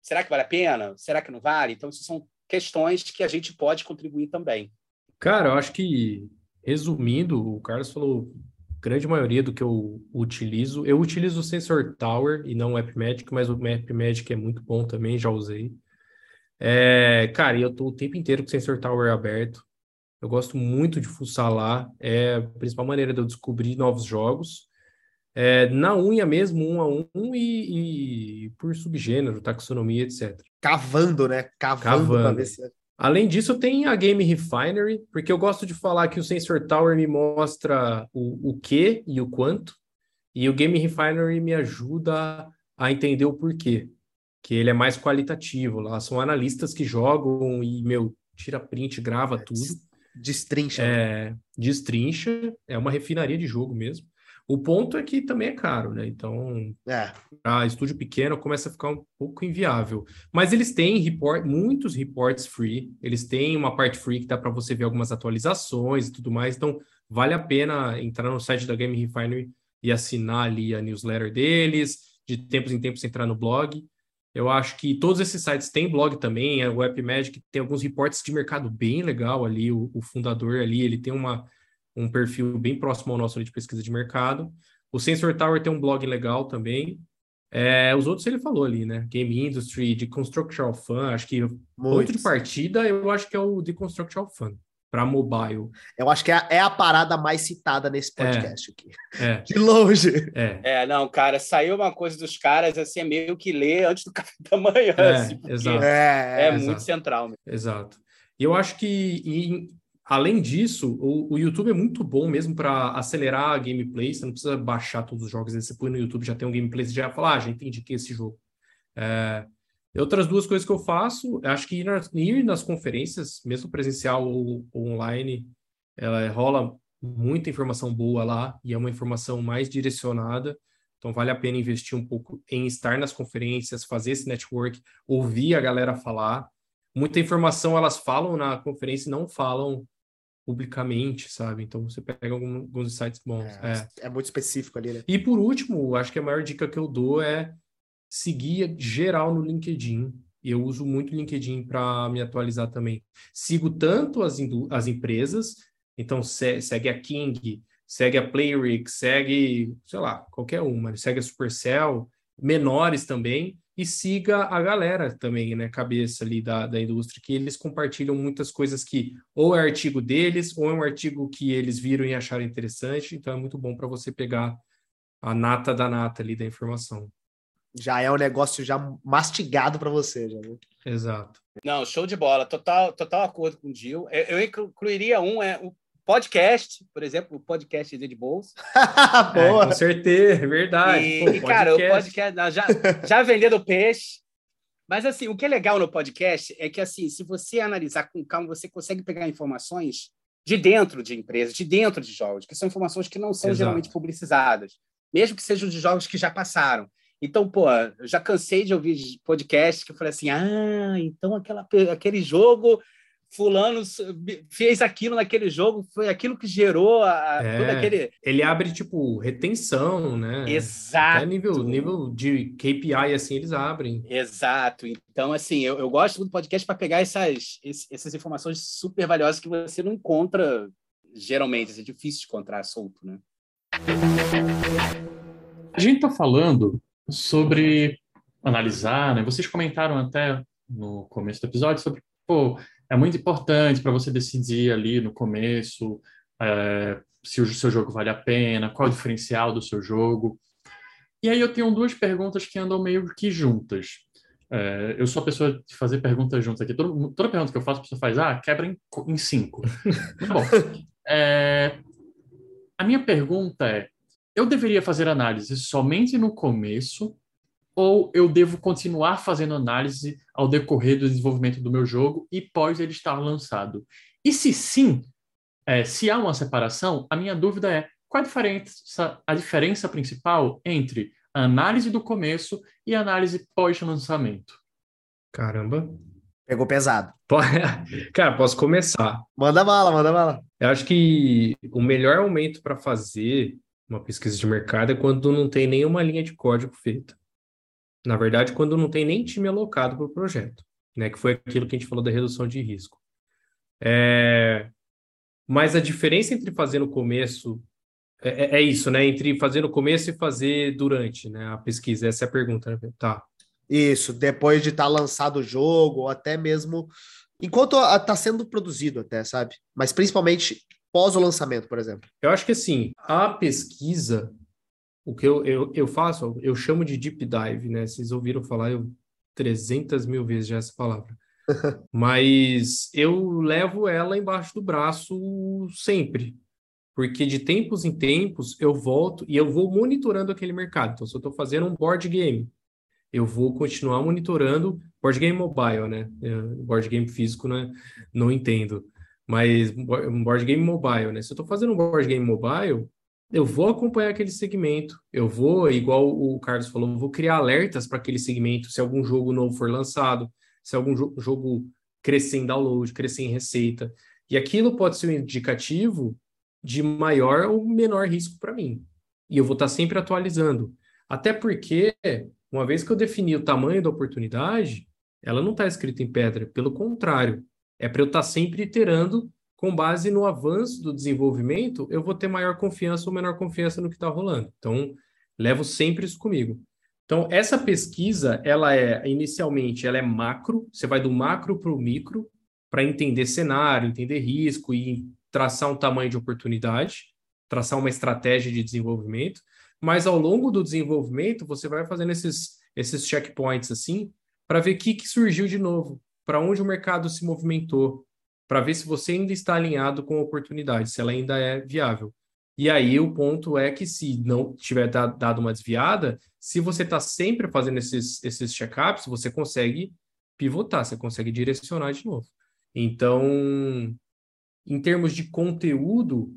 Será que vale a pena? Será que não vale? Então, isso são questões que a gente pode contribuir também.
Cara, eu acho que, resumindo, o Carlos falou grande maioria do que eu utilizo. Eu utilizo o Sensor Tower e não o App Magic, mas o App Magic é muito bom também, já usei. É, cara, eu tô o tempo inteiro com o Sensor Tower aberto. Eu gosto muito de fuçar lá. É a principal maneira de eu descobrir novos jogos. É, na unha mesmo, um a um, e, e por subgênero, taxonomia, etc.
Cavando, né? Cavando,
Cavando. se é Além disso, tem a Game Refinery, porque eu gosto de falar que o Sensor Tower me mostra o, o que e o quanto, e o Game Refinery me ajuda a entender o porquê, que ele é mais qualitativo. Lá são analistas que jogam e, meu, tira print, grava tudo.
Destrincha.
É, destrincha, é uma refinaria de jogo mesmo. O ponto é que também é caro, né? Então, é. para estúdio pequeno começa a ficar um pouco inviável. Mas eles têm report, muitos reports free, eles têm uma parte free que dá para você ver algumas atualizações e tudo mais. Então, vale a pena entrar no site da Game Refinery e assinar ali a newsletter deles, de tempos em tempos entrar no blog. Eu acho que todos esses sites têm blog também, o App Magic tem alguns reportes de mercado bem legal ali, o, o fundador ali, ele tem uma um perfil bem próximo ao nosso de pesquisa de mercado. O Sensor Tower tem um blog legal também. É, os outros ele falou ali, né? Game Industry, de Construction Fun, acho que ponto de partida eu acho que é o de Construction Fun para mobile.
Eu acho que é a, é a, parada mais citada nesse é, podcast
é,
aqui.
É.
De longe.
É. é, não, cara, saiu uma coisa dos caras assim, é meio que ler antes do café da manhã.
É,
assim,
exato.
É, é muito exato. central. Mesmo.
Exato. E eu acho que Além disso, o, o, YouTube é muito bom mesmo para acelerar a gameplay. Você não precisa baixar todos os jogos. Você põe no YouTube, já tem um gameplay, você já fala, ah, já entendi que é esse jogo. É... Outras duas coisas que eu faço, acho que ir nas, ir nas conferências, mesmo presencial ou, ou online, ela rola muita informação boa lá e é uma informação mais direcionada. Então vale a pena investir um pouco em estar nas conferências, fazer esse network, ouvir a galera falar. Muita informação elas falam na conferência e não falam publicamente, sabe? Então você pega alguns sites bons.
É, é. é, muito específico ali, né?
E por último, acho que a maior dica que eu dou é seguir geral no LinkedIn. Eu uso muito o LinkedIn para me atualizar também. Sigo tanto as, as empresas, então se segue a King, segue a Playrick, segue, sei lá, qualquer uma, segue a Supercell, menores também, e siga a galera também, né, cabeça ali da, da indústria, que eles compartilham muitas coisas que ou é artigo deles, ou é um artigo que eles viram e acharam interessante, então é muito bom para você pegar a nata da nata ali da informação.
Já é um negócio já mastigado para você, já. Né?
Exato.
Não, show de bola, total, total acordo com o Gil. Eu, eu incluiria um, é o podcast, por exemplo, o podcast de Bolsa.
Boa. É, com certeza, é verdade.
E, Pô, e cara, o podcast já, já vendendo peixe. Mas assim, o que é legal no podcast é que assim, se você analisar com calma, você consegue pegar informações de dentro de empresas, de dentro de jogos, que são informações que não são Exato. geralmente publicizadas, mesmo que sejam de jogos que já passaram. Então, pô, eu já cansei de ouvir podcasts que eu falei assim: ah, então aquela, aquele jogo fulano fez aquilo naquele jogo, foi aquilo que gerou a, é, todo aquele...
Ele abre, tipo, retenção, né?
Exato. Até
nível, nível de KPI, assim, eles abrem.
Exato. Então, assim, eu, eu gosto do podcast para pegar essas, essas informações super valiosas que você não encontra geralmente, é difícil de encontrar solto, né?
A gente está falando sobre analisar, né? Vocês comentaram até no começo do episódio sobre, pô, é muito importante para você decidir ali no começo é, se o seu jogo vale a pena, qual é o diferencial do seu jogo. E aí eu tenho duas perguntas que andam meio que juntas. É, eu sou a pessoa de fazer perguntas juntas aqui. Toda, toda pergunta que eu faço, a pessoa faz, ah, quebra em, em cinco. Bom, é, a minha pergunta é, eu deveria fazer análise somente no começo ou eu devo continuar fazendo análise ao decorrer do desenvolvimento do meu jogo e pós ele estar lançado? E se sim, é, se há uma separação, a minha dúvida é qual a diferença, a diferença principal entre a análise do começo e a análise pós-lançamento?
Caramba.
Pegou pesado.
Cara, posso começar.
Manda bala, manda bala.
Eu acho que o melhor momento para fazer uma pesquisa de mercado é quando não tem nenhuma linha de código feita. Na verdade, quando não tem nem time alocado para o projeto, né? Que foi aquilo que a gente falou da redução de risco. É... Mas a diferença entre fazer no começo é, é, é, isso, né? Entre fazer no começo e fazer durante, né? A pesquisa. Essa é a pergunta, né? Tá.
Isso, depois de estar tá lançado o jogo, ou até mesmo enquanto está sendo produzido, até, sabe? Mas principalmente pós o lançamento, por exemplo.
Eu acho que assim, a pesquisa, o que eu, eu, eu faço, eu chamo de deep dive, né? Vocês ouviram falar eu 300 mil vezes já essa palavra. Mas eu levo ela embaixo do braço sempre, porque de tempos em tempos eu volto e eu vou monitorando aquele mercado. Então, se eu estou fazendo um board game, eu vou continuar monitorando board game mobile, né? É, board game físico, né? Não entendo. Mas um board game mobile, né? Se eu estou fazendo um board game mobile, eu vou acompanhar aquele segmento. Eu vou, igual o Carlos falou, eu vou criar alertas para aquele segmento se algum jogo novo for lançado se algum jo jogo crescer em download, crescer em receita. E aquilo pode ser um indicativo de maior ou menor risco para mim. E eu vou estar tá sempre atualizando. Até porque, uma vez que eu defini o tamanho da oportunidade, ela não está escrita em pedra. Pelo contrário, é para eu estar tá sempre iterando com base no avanço do desenvolvimento, eu vou ter maior confiança ou menor confiança no que está rolando. Então, levo sempre isso comigo. Então, essa pesquisa, ela é, inicialmente, ela é macro, você vai do macro para o micro, para entender cenário, entender risco e traçar um tamanho de oportunidade, traçar uma estratégia de desenvolvimento, mas ao longo do desenvolvimento, você vai fazendo esses, esses checkpoints assim, para ver o que, que surgiu de novo, para onde o mercado se movimentou, para ver se você ainda está alinhado com a oportunidade, se ela ainda é viável. E aí o ponto é que se não tiver dado uma desviada, se você está sempre fazendo esses, esses check-ups, você consegue pivotar, você consegue direcionar de novo. Então, em termos de conteúdo,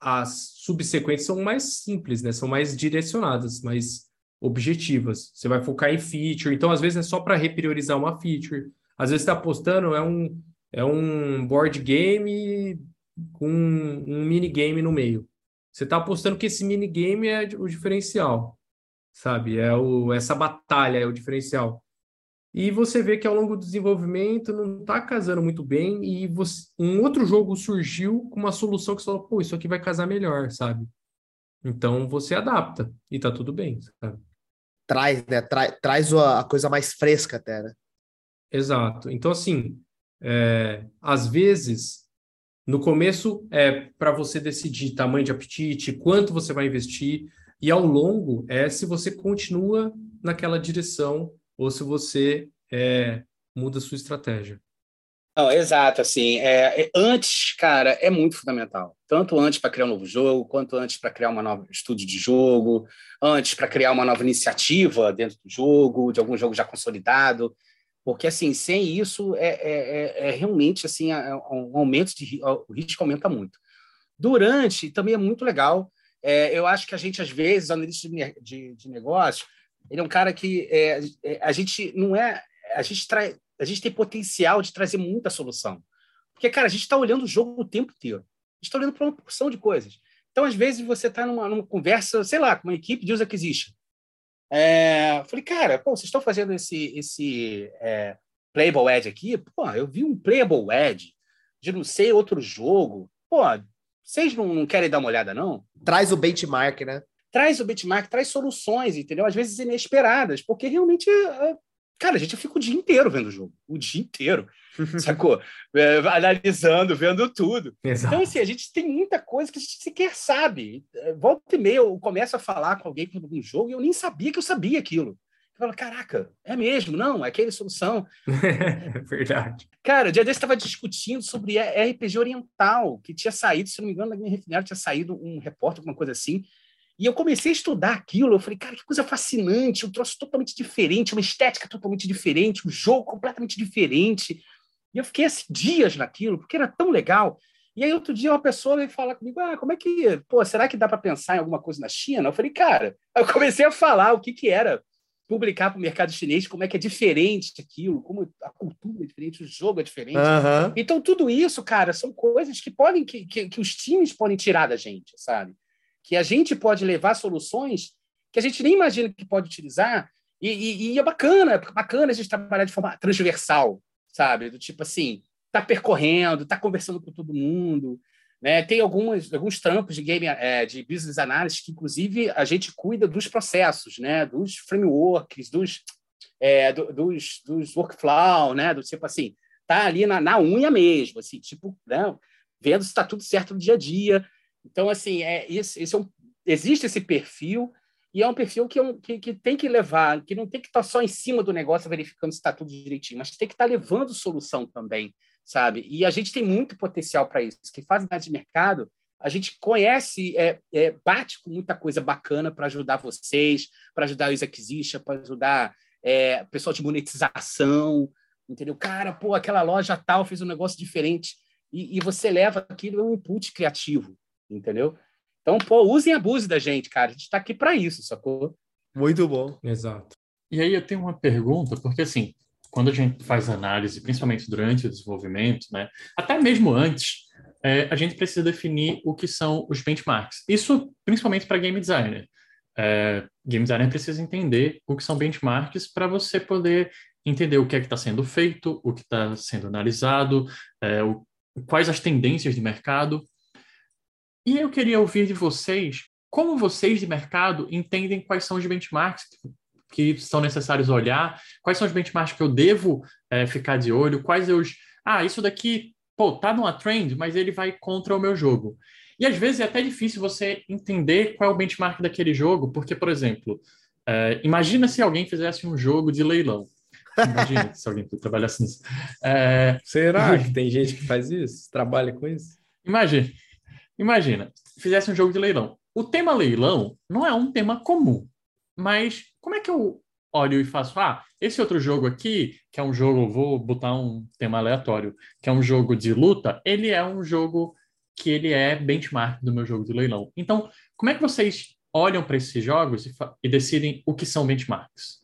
as subsequentes são mais simples, né? São mais direcionadas, mais objetivas. Você vai focar em feature, então às vezes é só para repriorizar uma feature. Às vezes está postando é um é um board game com um minigame no meio. Você está apostando que esse minigame é o diferencial, sabe? É o, essa batalha é o diferencial. E você vê que ao longo do desenvolvimento não está casando muito bem e você, um outro jogo surgiu com uma solução que você falou, pô, isso aqui vai casar melhor, sabe? Então você adapta e tá tudo bem, sabe?
Traz, né? Tra traz a coisa mais fresca até, né?
Exato. Então, assim, é, às vezes no começo é para você decidir tamanho de apetite, quanto você vai investir, e ao longo é se você continua naquela direção ou se você é, muda sua estratégia.
Não, exato, assim, é, é, antes, cara, é muito fundamental. Tanto antes para criar um novo jogo, quanto antes para criar uma nova estúdio de jogo, antes para criar uma nova iniciativa dentro do jogo, de algum jogo já consolidado. Porque, assim, sem isso, é, é, é, é realmente, assim, um aumento de... O risco aumenta muito. Durante, também é muito legal. Eu acho que a gente, às vezes, analista de, de, de negócio, ele é um cara que a gente não é... A gente, trai, a gente tem potencial de trazer muita solução. Porque, cara, a gente está olhando o jogo o tempo inteiro. A gente está olhando para uma porção de coisas. Então, às vezes, você está numa, numa, conversa, sei lá, com uma equipe de user acquisition. É, falei, cara, pô, vocês estão fazendo esse, esse é, Playable Edge aqui? Pô, eu vi um Playable Edge de não sei outro jogo. Pô, vocês não, não querem dar uma olhada, não?
Traz o benchmark, né?
Traz o benchmark, traz soluções, entendeu? Às vezes inesperadas, porque realmente é, Cara, a gente fica o dia inteiro vendo o jogo, o dia inteiro, sacou? É, analisando, vendo tudo. Exato. Então, assim, a gente tem muita coisa que a gente sequer sabe. Volta e meia, eu começo a falar com alguém sobre um jogo e eu nem sabia que eu sabia aquilo. Eu falo, caraca, é mesmo? Não, é aquela solução.
Verdade.
Cara, o dia desse estava discutindo sobre RPG oriental, que tinha saído, se não me engano, na minha refinária tinha saído um repórter, alguma coisa assim, e eu comecei a estudar aquilo, eu falei, cara, que coisa fascinante, um troço totalmente diferente, uma estética totalmente diferente, um jogo completamente diferente. E eu fiquei assim, dias naquilo, porque era tão legal. E aí outro dia uma pessoa veio falar comigo, ah, como é que, pô, será que dá para pensar em alguma coisa na China? Eu falei, cara, eu comecei a falar o que que era publicar para o mercado chinês, como é que é diferente aquilo, como a cultura é diferente, o jogo é diferente. Uhum. Então tudo isso, cara, são coisas que podem que, que, que os times podem tirar da gente, sabe? Que a gente pode levar soluções que a gente nem imagina que pode utilizar, e, e, e é bacana, é bacana a gente trabalhar de forma transversal, sabe? Do tipo assim, tá percorrendo, tá conversando com todo mundo, né? Tem algumas, alguns trampos de game, é, de business analysis que, inclusive, a gente cuida dos processos, né? Dos frameworks, dos, é, do, dos, dos workflow, né? Do tipo assim, tá ali na, na unha mesmo, assim, tipo, né? Vendo se está tudo certo no dia a dia, então, assim, é, esse é um, existe esse perfil, e é um perfil que, é que, que, tem que levar, que não tem que estar só em cima do negócio verificando se está tudo direitinho, mas tem que estar levando solução também, sabe? E a gente tem muito potencial para isso. Que faz de mercado, a gente conhece, é, é, bate com muita coisa bacana para ajudar vocês, para ajudar os acquisition, para ajudar é, pessoal de monetização, entendeu? Cara, pô, aquela loja tal fez um negócio diferente. E, e você leva aquilo é um input criativo, entendeu? Então, pô, usem e abuse da gente, cara. A gente está aqui para isso, sacou?
Muito bom.
Exato.
E aí eu tenho uma pergunta, porque assim, quando a gente faz análise, principalmente durante o desenvolvimento, né, até mesmo antes, é, a gente precisa definir o que são os benchmarks. Isso principalmente para game designer. É, game designer precisa entender o que são benchmarks para você poder entender o que é que está sendo feito, o que está sendo analisado, é, o, quais as tendências de mercado. E eu queria ouvir de vocês como vocês de mercado entendem quais são os benchmarks que são necessários olhar, quais são os benchmarks que eu devo é, ficar de olho, quais eu. Ah, isso daqui, pô, tá numa trend, mas ele vai contra o meu jogo. E às vezes é até difícil você entender qual é o benchmark daquele jogo, porque, por exemplo, é, imagina se alguém fizesse um jogo de leilão. Imagina se alguém trabalhasse nisso.
É... Será que tem gente que faz isso? Trabalha com isso?
Imagina. Imagina, fizesse um jogo de leilão. O tema leilão não é um tema comum, mas como é que eu olho e faço, ah, esse outro jogo aqui, que é um jogo, vou botar um tema aleatório, que é um jogo de luta, ele é um jogo que ele é benchmark do meu jogo de leilão. Então, como é que vocês olham para esses jogos e, e, decidem o que são benchmarks?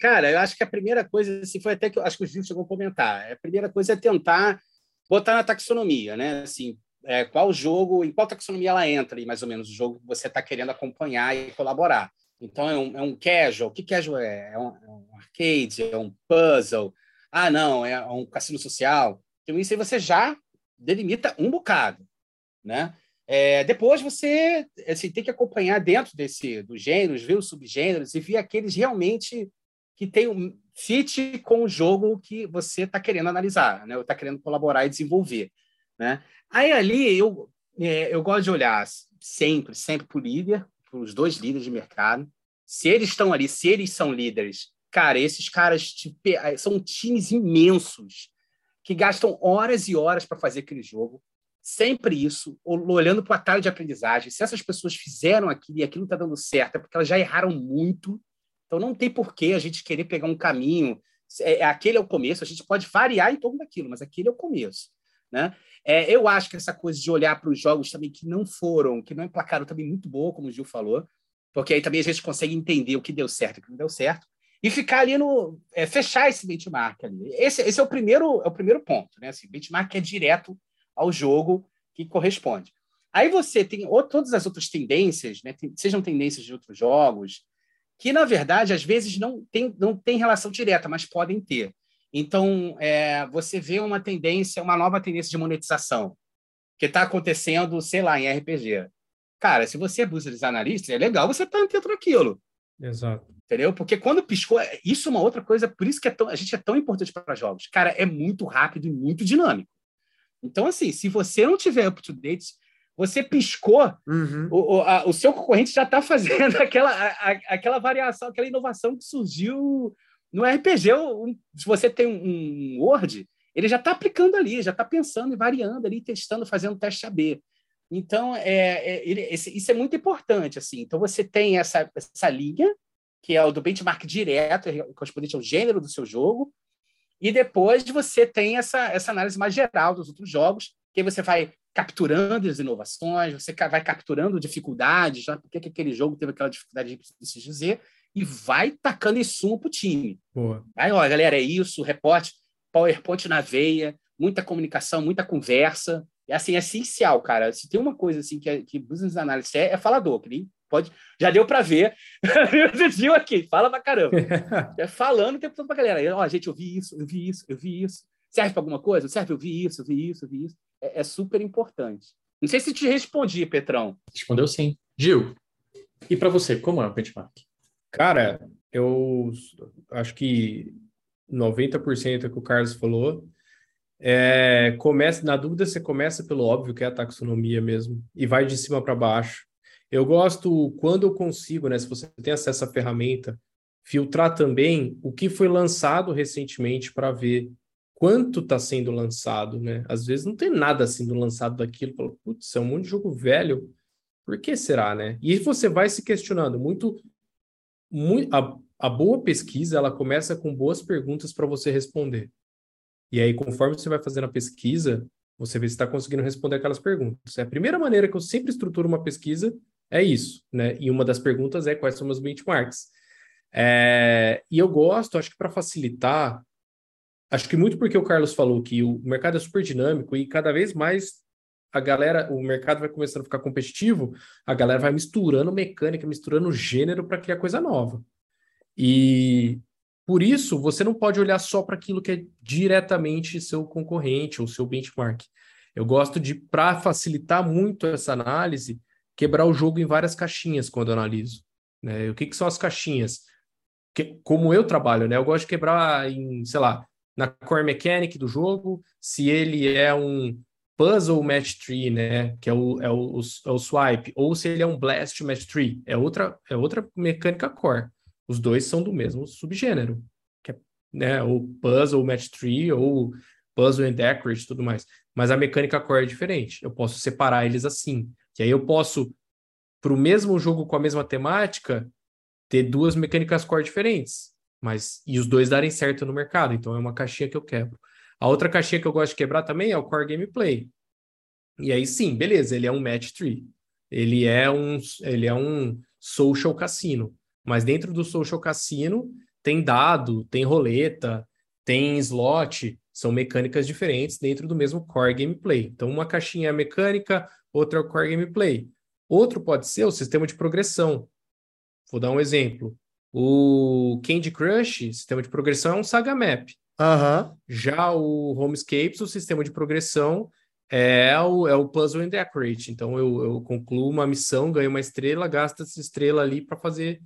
Cara, eu acho que a primeira coisa, assim, foi até que eu acho que os Gil chegou a comentar, a primeira coisa é tentar botar na taxonomia, né? Assim, é, qual jogo, em qual taxonomia ela entra, e mais ou menos o jogo que você está querendo acompanhar e colaborar. Então, é um, é um casual. O que casual é? É um, é um, arcade? É um puzzle? Ah, não, é um cassino social. Então, isso aí você já delimita um bocado, né? É, depois você assim, tem que acompanhar dentro desse dos gêneros, ver os subgêneros e ver aqueles realmente que tem um fit com o jogo que você está querendo analisar, né? Ou está querendo colaborar e desenvolver, né? Aí ali eu, é, eu gosto de olhar sempre, sempre para o líder, para os dois líderes de mercado. Se eles estão ali, se eles são líderes, cara, esses caras são times imensos que gastam horas e horas para fazer aquele jogo. Sempre isso, olhando para o atalho de aprendizagem. Se essas pessoas fizeram aquilo e aquilo está dando certo, é porque elas já erraram muito. Então não tem porquê a gente querer pegar um caminho. É, aquele é o começo, a gente pode variar em torno daquilo, mas aquele é o começo. Né? É, eu acho que essa coisa de olhar para os jogos também que não foram, que não emplacaram também muito boa, como o Gil falou, porque aí também a gente consegue entender o que deu certo e o que não deu certo, e ficar ali no. É, fechar esse benchmark ali. Esse, esse é, o primeiro, é o primeiro ponto, né? Assim, benchmark é direto ao jogo que corresponde. Aí você tem ou, todas as outras tendências, né? Tem, sejam tendências de outros jogos, que na verdade às vezes não tem, não tem relação direta, mas podem ter. Então, é, você vê uma tendência, uma nova tendência de monetização que está acontecendo, sei lá, em RPG. Cara, se você é business analyst, é legal você estar tá atento naquilo.
Exato.
Entendeu? Porque quando piscou, isso é uma outra coisa, por isso que é tão, a gente é tão importante para jogos. Cara, é muito rápido e muito dinâmico. Então, assim, se você não tiver up-to-date, você piscou, uhum. o, a, o seu concorrente já está fazendo aquela, a, aquela variação, aquela inovação que surgiu no RPG. Um, se você tem um, um Word, ele já está aplicando ali, já está pensando e variando ali, testando, fazendo teste AB. Então, é, é ele, esse, isso é muito importante. assim. Então, você tem essa, essa linha que é o do benchmark direto, é correspondente ao gênero do seu jogo, e depois você tem essa, essa análise mais geral dos outros jogos, que aí você vai capturando as inovações, você vai capturando dificuldades, já, por que aquele jogo teve aquela dificuldade de se dizer, e vai tacando insumo para o time. Boa. Aí, ó, galera, é isso, reporte, PowerPoint na veia, muita comunicação, muita conversa. É assim, é essencial, cara. Se tem uma coisa assim que, é, que business analysis é, é falador, que nem Pode, já deu para ver. Viu aqui, fala pra caramba. É falando o tempo todo pra galera. Ó, oh, gente, eu vi isso, eu vi isso, eu vi isso. Serve para alguma coisa? Serve, eu vi isso, eu vi isso, eu vi isso. É, é super importante. Não sei se te respondi, Petrão.
Respondeu sim. Gil, e para você, como é o benchmark?
Cara, eu acho que 90% é que o Carlos falou. É, começa, na dúvida, você começa pelo óbvio, que é a taxonomia mesmo, e vai de cima para baixo. Eu gosto, quando eu consigo, né, se você tem acesso à ferramenta, filtrar também o que foi lançado recentemente para ver quanto está sendo lançado, né? Às vezes não tem nada sendo lançado daquilo, putz, é um monte de jogo velho, por que será, né? E você vai se questionando muito, muito a, a boa pesquisa, ela começa com boas perguntas para você responder. E aí, conforme você vai fazendo a pesquisa, você vê se está conseguindo responder aquelas perguntas. É a primeira maneira que eu sempre estruturo uma pesquisa é isso, né? E uma das perguntas é quais são meus benchmarks. É, e eu gosto, acho que para facilitar, acho que muito porque o Carlos falou que o mercado é super dinâmico e cada vez mais a galera, o mercado vai começando a ficar competitivo, a galera vai misturando mecânica, misturando gênero para criar coisa nova. E por isso, você não pode olhar só para aquilo que é diretamente seu concorrente ou seu benchmark. Eu gosto de, para facilitar muito essa análise, quebrar o jogo em várias caixinhas quando eu analiso. Né? O que, que são as caixinhas? Que, como eu trabalho, né? Eu gosto de quebrar em, sei lá, na core mechanic do jogo, se ele é um puzzle match tree, né? Que é o, é o, é o swipe, ou se ele é um blast match tree, é outra, é outra mecânica core. Os dois são do mesmo subgênero, que é né, o puzzle match tree ou puzzle and decorate e tudo mais. Mas a mecânica core é diferente. Eu posso separar eles assim. Que aí eu posso, para o mesmo jogo com a mesma temática, ter duas mecânicas core diferentes, mas e os dois darem certo no mercado. Então é uma caixinha que eu quebro. A outra caixinha que eu gosto de quebrar também é o core gameplay. E aí sim, beleza, ele é um match tree. Ele é um, ele é um social cassino. Mas dentro do social cassino tem dado, tem roleta, tem slot, são mecânicas diferentes dentro do mesmo core gameplay. Então, uma caixinha é mecânica, outra é o core gameplay. Outro pode ser o sistema de progressão. Vou dar um exemplo. O Candy Crush, sistema de progressão, é um saga map.
Uhum.
Já o Homescapes, o sistema de progressão é o, é o Puzzle and Decorate. Então eu, eu concluo uma missão, ganho uma estrela, gasto essa estrela ali para fazer,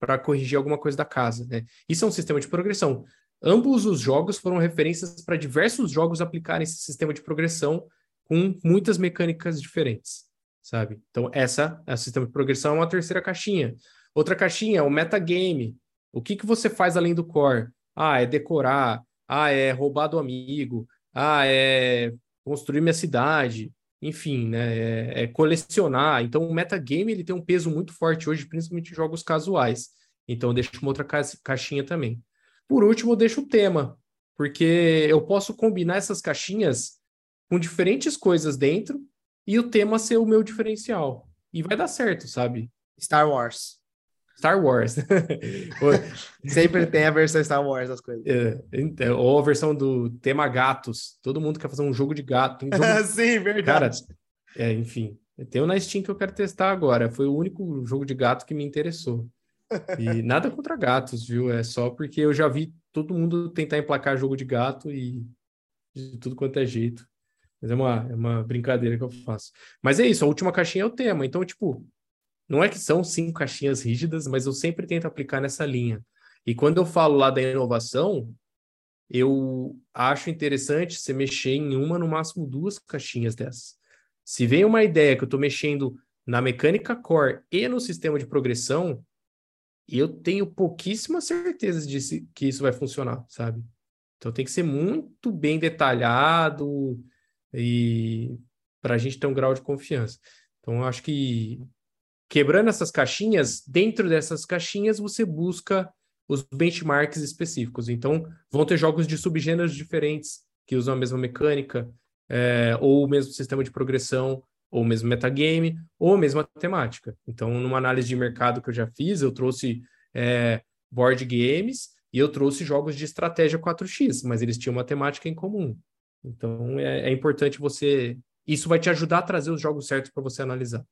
para corrigir alguma coisa da casa. Né? Isso é um sistema de progressão. Ambos os jogos foram referências para diversos jogos aplicarem esse sistema de progressão com muitas mecânicas diferentes, sabe? Então, essa é o sistema de progressão, é uma terceira caixinha. Outra caixinha é o metagame. O que, que você faz além do core? Ah, é decorar. Ah, é roubar do amigo. Ah, é construir minha cidade. Enfim, né? É, é colecionar. Então, o metagame ele tem um peso muito forte hoje, principalmente em jogos casuais. Então, eu deixo uma outra caixinha também. Por último, eu deixo o tema, porque eu posso combinar essas caixinhas com diferentes coisas dentro e o tema ser o meu diferencial. E vai dar certo, sabe?
Star Wars.
Star Wars.
Sempre tem a versão Star Wars das coisas.
É, então, ou a versão do tema gatos. Todo mundo quer fazer um jogo de gato. Um jogo...
Sim, verdade.
Cara, é, enfim. Tem o na Steam que eu quero testar agora. Foi o único jogo de gato que me interessou. E nada contra gatos, viu? É só porque eu já vi todo mundo tentar emplacar jogo de gato e de tudo quanto é jeito. Mas é uma, é uma brincadeira que eu faço. Mas é isso, a última caixinha é o tema. Então, tipo, não é que são cinco caixinhas rígidas, mas eu sempre tento aplicar nessa linha. E quando eu falo lá da inovação, eu acho interessante você mexer em uma, no máximo duas caixinhas dessas. Se vem uma ideia que eu estou mexendo na mecânica core e no sistema de progressão, eu tenho pouquíssima certeza de que isso vai funcionar, sabe? Então tem que ser muito bem detalhado e para a gente ter um grau de confiança. Então eu acho que quebrando essas caixinhas, dentro dessas caixinhas você busca os benchmarks específicos. Então, vão ter jogos de subgêneros diferentes que usam a mesma mecânica, é, ou o mesmo sistema de progressão, ou o mesmo metagame, ou a mesma temática. Então, numa análise de mercado que eu já fiz, eu trouxe é, board games e eu trouxe jogos de estratégia 4x, mas eles tinham uma temática em comum. Então, é, é importante você. Isso vai te ajudar a trazer os jogos certos para você analisar.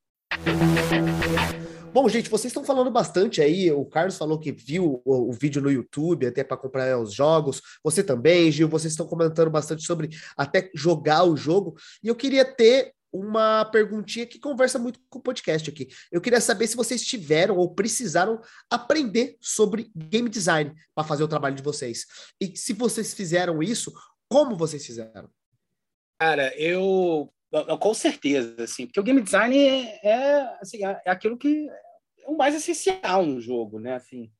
Bom, gente, vocês estão falando bastante aí. O Carlos falou que viu o, o vídeo no YouTube até para comprar os jogos. Você também, Gil, vocês estão comentando bastante sobre até jogar o jogo. E eu queria ter uma perguntinha que conversa muito com o podcast aqui. Eu queria saber se vocês tiveram ou precisaram aprender sobre game design para fazer o trabalho de vocês. E se vocês fizeram isso, como vocês fizeram?
Cara, eu com certeza, assim, porque o game design é, é, assim, é, é aquilo que é o mais essencial no jogo, né? Assim,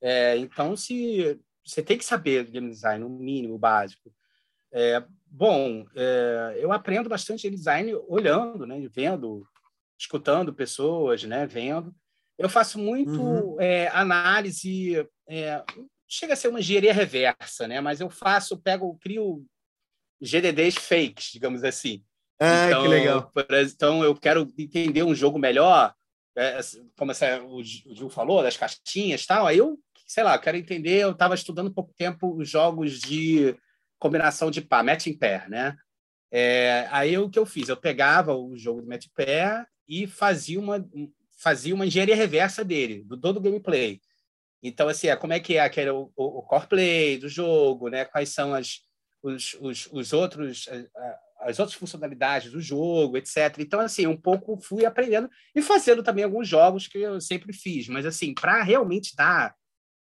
é, então, se você tem que saber game design, o mínimo, o básico. É, bom, é, eu aprendo bastante game design olhando, né? Vendo, escutando pessoas, né? Vendo. Eu faço muito uhum. é, análise, é, chega a ser uma engenharia reversa, né? Mas eu faço, pego, crio GDDs fakes, digamos assim.
Ah, então, que legal.
Então, eu quero entender um jogo melhor, é, como essa, o Gil falou, das caixinhas e tal. Aí eu, sei lá, quero entender. Eu estava estudando pouco tempo os jogos de combinação de pá, match in pair, né? É, aí o que eu fiz? Eu pegava o jogo de match pair e fazia uma, fazia uma engenharia reversa dele, do todo o gameplay. Então, assim, é, como é que é aquele, o, o core play do jogo, né? Quais são as, os, os, os outros, as outras funcionalidades do jogo, etc. Então, assim, um pouco fui aprendendo e fazendo também alguns jogos que eu sempre fiz. Mas, assim, para realmente dar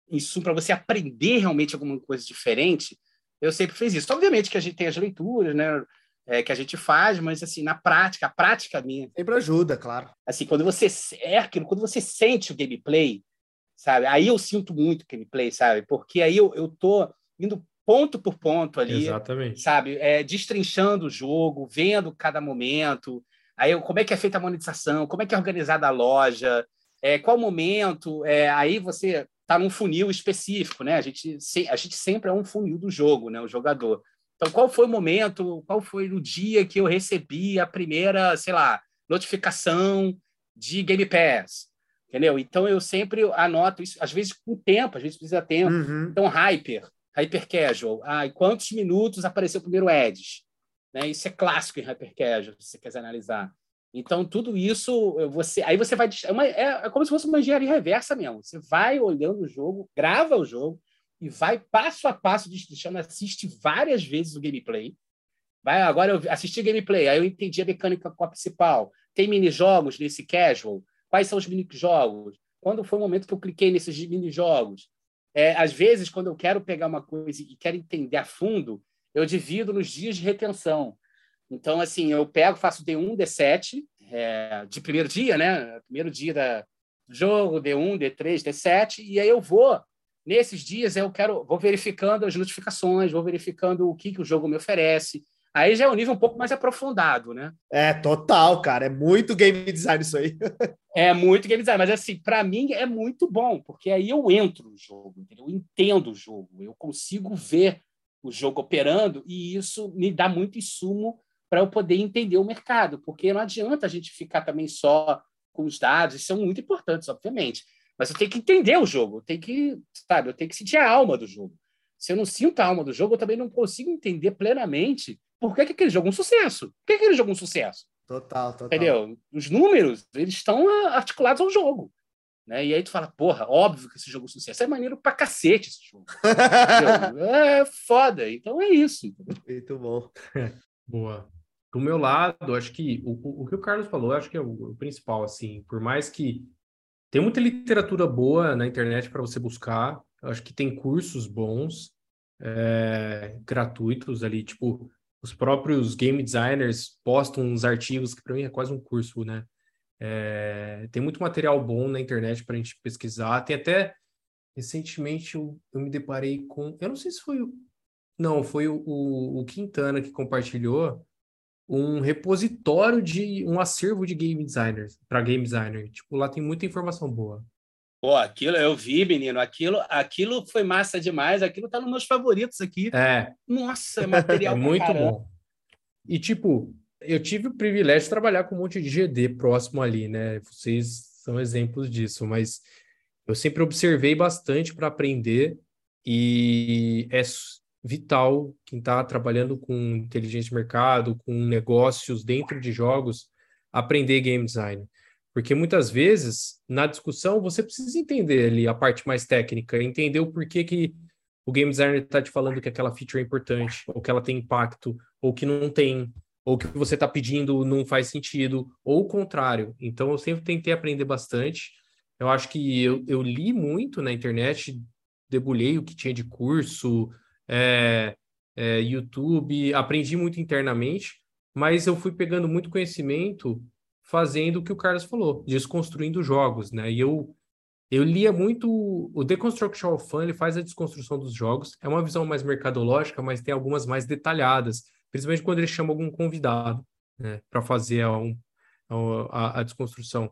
isso, para você aprender realmente alguma coisa diferente, eu sempre fiz isso. Obviamente que a gente tem as leituras, né? É, que a gente faz, mas assim, na prática, a prática minha.
Sempre ajuda, claro.
Assim, quando você é aquilo, quando você sente o gameplay, sabe? Aí eu sinto muito o gameplay, sabe? Porque aí eu, eu tô indo ponto por ponto ali,
Exatamente.
sabe? É, destrinchando o jogo, vendo cada momento, aí como é que é feita a monetização, como é que é organizada a loja, é, qual momento, é, aí você está num funil específico, né? A gente, a gente sempre é um funil do jogo, né? O jogador. Então, qual foi o momento, qual foi o dia que eu recebi a primeira, sei lá, notificação de Game Pass? Entendeu? Então, eu sempre anoto isso, às vezes com tempo, às vezes precisa tempo. Uhum. Então, Hyper, Hyper Casual. Ah, em quantos minutos apareceu o primeiro Edge? Né? Isso é clássico em Hyper Casual, se você quiser analisar. Então, tudo isso, você aí você vai. É, uma, é, é, como se fosse uma engenharia reversa mesmo. Você vai olhando o jogo, grava o jogo e vai passo a passo deixando, assiste várias vezes o gameplay. Vai, agora eu assisti gameplay, aí eu entendi a mecânica principal. Tem mini-jogos nesse casual? Quais são os mini-jogos? Quando foi o momento que eu cliquei nesses mini-jogos? É, às vezes, quando eu quero pegar uma coisa e quero entender a fundo, eu divido nos dias de retenção. Então, assim, eu pego, faço D1, D7, é, de primeiro dia, né? Primeiro dia da, do jogo, D1, D3, D7, e aí eu vou, nesses dias, eu quero, vou verificando as notificações, vou verificando o que, que o jogo me oferece. Aí já é um nível um pouco mais aprofundado, né?
É, total, cara. É muito game design isso aí.
é muito game design, mas assim, para mim é muito bom, porque aí eu entro no jogo, eu entendo o jogo, eu consigo ver o jogo operando e isso me dá muito insumo para eu poder entender o mercado, porque não adianta a gente ficar também só com os dados, são muito importantes, obviamente, mas eu tenho que entender o jogo, eu tenho que, sabe, eu tenho que sentir a alma do jogo. Se eu não sinto a alma do jogo, eu também não consigo entender plenamente por que, que aquele jogo é um sucesso? Por que aquele jogo é um sucesso?
Total, total.
Entendeu? Os números, eles estão articulados ao jogo. Né? E aí tu fala, porra, óbvio que esse jogo é um sucesso. É maneiro pra cacete esse jogo. é foda. Então é isso.
Muito bom.
Boa. Do meu lado, acho que o, o, o que o Carlos falou, acho que é o, o, principal, assim, por mais que Tem muita literatura boa na internet para você buscar. Acho que tem cursos bons, é, gratuitos ali, tipo, os próprios game designers postam uns artigos que para mim é quase um curso, né? É, tem muito material bom na internet para a gente pesquisar. Tem até recentemente eu, eu, me deparei com, eu não sei se foi o, não, foi o, o, o Quintana que compartilhou um repositório de um acervo de game designers para game designer. Tipo, lá tem muita informação boa.
Pô, aquilo eu vi, menino. Aquilo, aquilo foi massa demais. Aquilo tá nos meus favoritos aqui.
É.
Nossa, é material
é muito bom. E tipo, eu tive o privilégio de trabalhar com um monte de GD próximo ali, né? Vocês são exemplos disso, mas eu sempre observei bastante para aprender e é vital quem está trabalhando com inteligência de mercado, com negócios dentro de jogos, aprender game design. Porque muitas vezes, na discussão, você precisa entender ali a parte mais técnica, entender o porquê que o game designer está te falando que aquela feature é importante, ou que ela tem impacto, ou que não tem, ou que você está pedindo não faz sentido, ou o contrário. Então, eu sempre tentei aprender bastante. Eu acho que eu, eu li muito na internet, debulhei o que tinha de curso, é, é, YouTube, aprendi muito internamente, mas eu fui pegando muito conhecimento fazendo o que o Carlos falou, desconstruindo jogos, né? E eu eu lia muito o Deconstruction Fun, ele faz a desconstrução dos jogos. É uma visão mais mercadológica, mas tem algumas mais detalhadas, principalmente quando ele chama algum convidado, né, para fazer a, um, a, a desconstrução.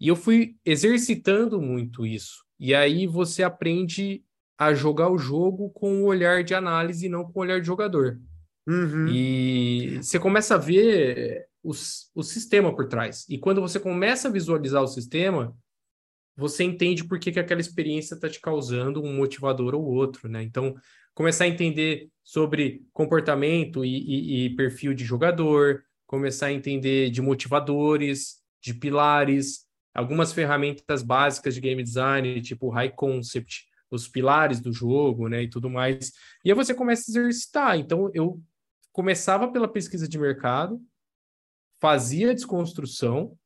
E eu fui exercitando muito isso. E aí você aprende a jogar o jogo com o olhar de análise e não com o olhar de jogador. Uhum. E você começa a ver os, o sistema por trás. E quando você começa a visualizar o sistema, você entende por que, que aquela experiência está te causando um motivador ou outro, né? Então, começar a entender sobre comportamento e, e, e perfil de jogador, começar a entender de motivadores, de pilares, algumas ferramentas básicas de game design, tipo high concept, os pilares do jogo, né, e tudo mais. E aí você começa a exercitar. Então, eu começava pela pesquisa de mercado, fazia desconstrução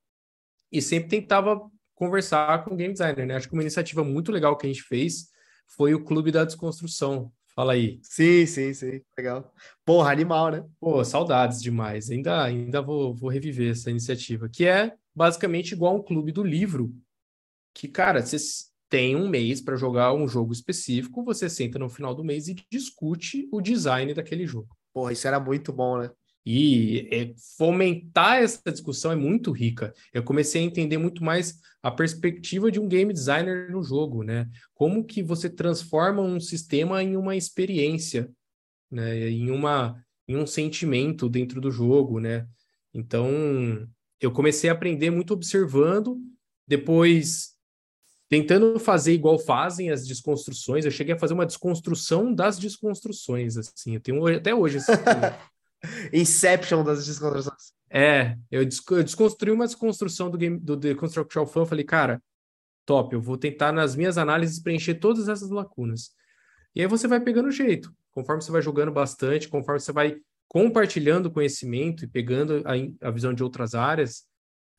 e sempre tentava conversar com o game designer, né? Acho que uma iniciativa muito legal que a gente fez foi o Clube da Desconstrução. Fala aí.
Sim, sim, sim. Legal. Porra, animal, né?
Pô, saudades demais. Ainda, ainda vou, vou reviver essa iniciativa, que é basicamente igual um clube do livro. Que, cara, vocês tem um mês para jogar um jogo específico, você senta no final do mês e discute o design daquele jogo.
Porra, isso era muito bom, né?
E é, fomentar essa discussão é muito rica. Eu comecei a entender muito mais a perspectiva de um game designer no jogo, né? Como que você transforma um sistema em uma experiência, né? Em uma em um sentimento dentro do jogo, né? Então, eu comecei a aprender muito observando, depois tentando fazer igual fazem as desconstruções. Eu cheguei a fazer uma desconstrução das desconstruções, assim. Eu tenho até hoje esse
Inception das desconstruções.
É, eu, desconstruí uma desconstrução do game do The Construction Fan. Falei, cara, top, eu vou tentar nas minhas análises preencher todas essas lacunas. E aí você vai pegando jeito. Conforme você vai jogando bastante, conforme você vai compartilhando conhecimento e pegando a, a visão de outras áreas,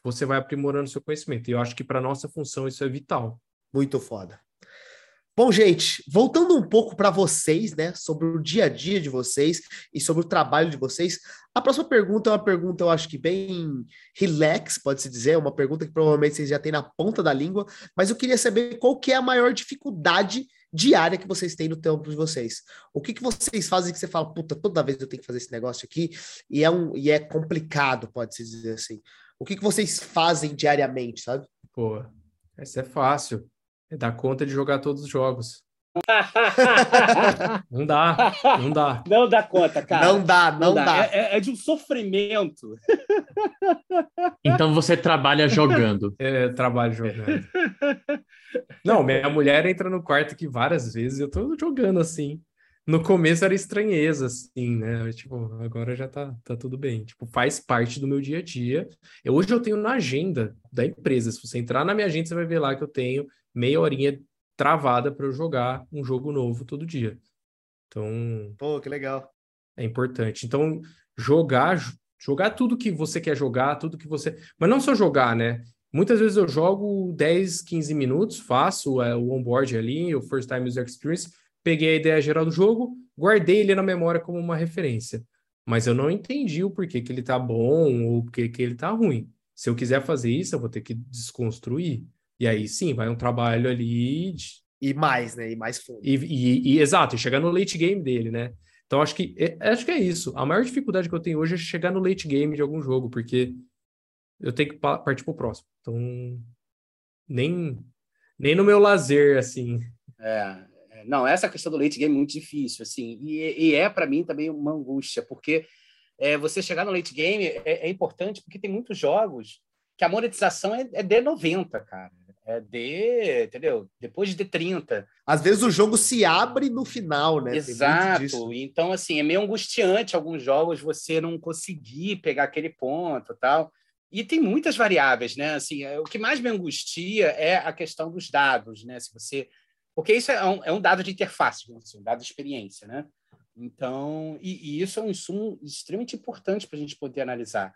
você vai aprimorando seu conhecimento. E eu acho que para nossa função isso é vital.
Muito foda. Bom, gente, voltando um pouco para vocês, né, sobre o dia a dia de vocês e sobre o trabalho de vocês, a próxima pergunta é uma pergunta, eu acho que bem relax, pode-se dizer, uma pergunta que provavelmente vocês já têm na ponta da língua, mas eu queria saber qual que é a maior dificuldade diária que vocês têm no tempo de vocês. O que, que vocês fazem que você fala, puta, toda vez eu tenho que fazer esse negócio aqui e é, um, e é complicado, pode-se dizer assim. O que, que vocês fazem diariamente, sabe?
Pô, essa é fácil. É dar conta de jogar todos os jogos. não dá, não dá.
Não dá conta, cara.
Não dá, não, não dá. dá.
É, é, de um sofrimento.
Então você trabalha jogando.
É, trabalho jogando. Não, minha mulher entra no quarto aqui várias vezes, eu tô jogando assim no começo era estranheza, assim, né? Tipo, agora já tá, tá tudo bem. Tipo, faz parte do meu dia a dia. Eu, hoje eu tenho na agenda da empresa. Se você entrar na minha agenda, você vai ver lá que eu tenho meia horinha travada para eu jogar um jogo novo todo dia. Então.
Pô, que legal.
É importante. Então, jogar, jogar tudo que você quer jogar, tudo que você. Mas não só jogar, né? Muitas vezes eu jogo 10, 15 minutos, faço é, o onboard ali, o First Time User Experience, peguei a ideia geral do jogo, guardei ele na memória como uma referência. Mas eu não entendi o porquê que ele tá bom ou o porquê que ele tá ruim. Se eu quiser fazer isso, eu vou ter que desconstruir. E aí sim, vai um trabalho ali. De...
E mais, né? E mais fundo.
E, e, e, exato, chegar no late game dele, né? Então acho que é, acho que é isso. A maior dificuldade que eu tenho hoje é chegar no late game de algum jogo, porque eu tenho que partir pro próximo. Então, nem, nem no meu lazer, assim.
É, é não, essa questão do late game é muito difícil, assim, e, e é para mim também uma angústia, porque é, você chegar no late game é, é, importante porque tem muitos jogos que a monetização é, é D90, cara. É D, entendeu? Depois de D30.
Às vezes o jogo se abre no final, né?
Exato. Então, assim, é meio angustiante alguns jogos você não conseguir pegar aquele ponto tal. E tem muitas variáveis, né? Assim, é, o que mais me angustia é a questão dos dados, né? Se você, porque isso é um, é um dado de interface, assim, um dado de experiência, né? Então, e, e isso é um insumo extremamente importante para a gente poder analisar.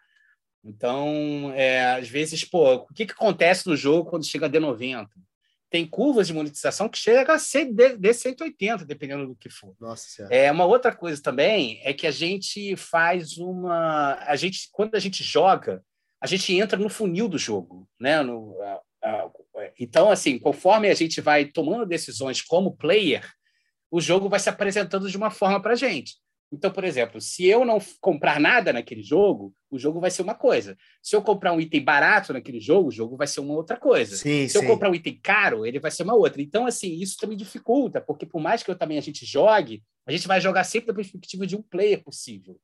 Então, é, às vezes, pô, o que, que acontece no jogo quando chega a D90? Tem curvas de monetização que chega a ser D180, dependendo do que for.
Nossa
É uma outra coisa também é que a gente faz uma, a gente quando a gente joga, a gente entra no funil do jogo, né? No, a, a, então, assim, conforme a gente vai tomando decisões como player, o jogo vai se apresentando de uma forma para a gente. Então, por exemplo, se eu não comprar nada naquele jogo, o jogo vai ser uma coisa. Se eu comprar um item barato naquele jogo, o jogo vai ser uma outra coisa.
Sim,
se sim. eu comprar um item caro, ele vai ser uma outra. Então, assim, isso também dificulta, porque por mais que eu também a gente jogue, a gente vai jogar sempre da perspectiva de um player possível,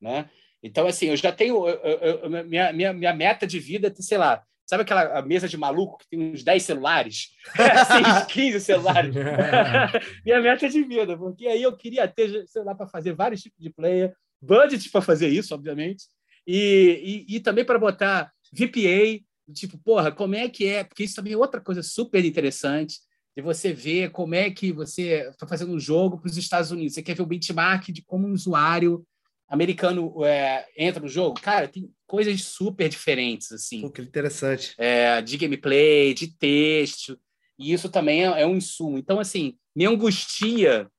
né? Então, assim, eu já tenho. Eu, eu, minha, minha, minha meta de vida, é sei lá, sabe aquela mesa de maluco que tem uns 10 celulares? assim, 15 celulares. minha meta é de vida, porque aí eu queria ter celular para fazer vários tipos de player, budget para fazer isso, obviamente, e, e, e também para botar VPA, tipo, porra, como é que é? Porque isso também é outra coisa super interessante de você ver como é que você está fazendo um jogo para os Estados Unidos. Você quer ver o benchmark de como um usuário americano é, entra no jogo, cara, tem coisas super diferentes, assim.
Pô, que interessante.
É, de gameplay, de texto, e isso também é, é, um insumo. Então, assim, me angustia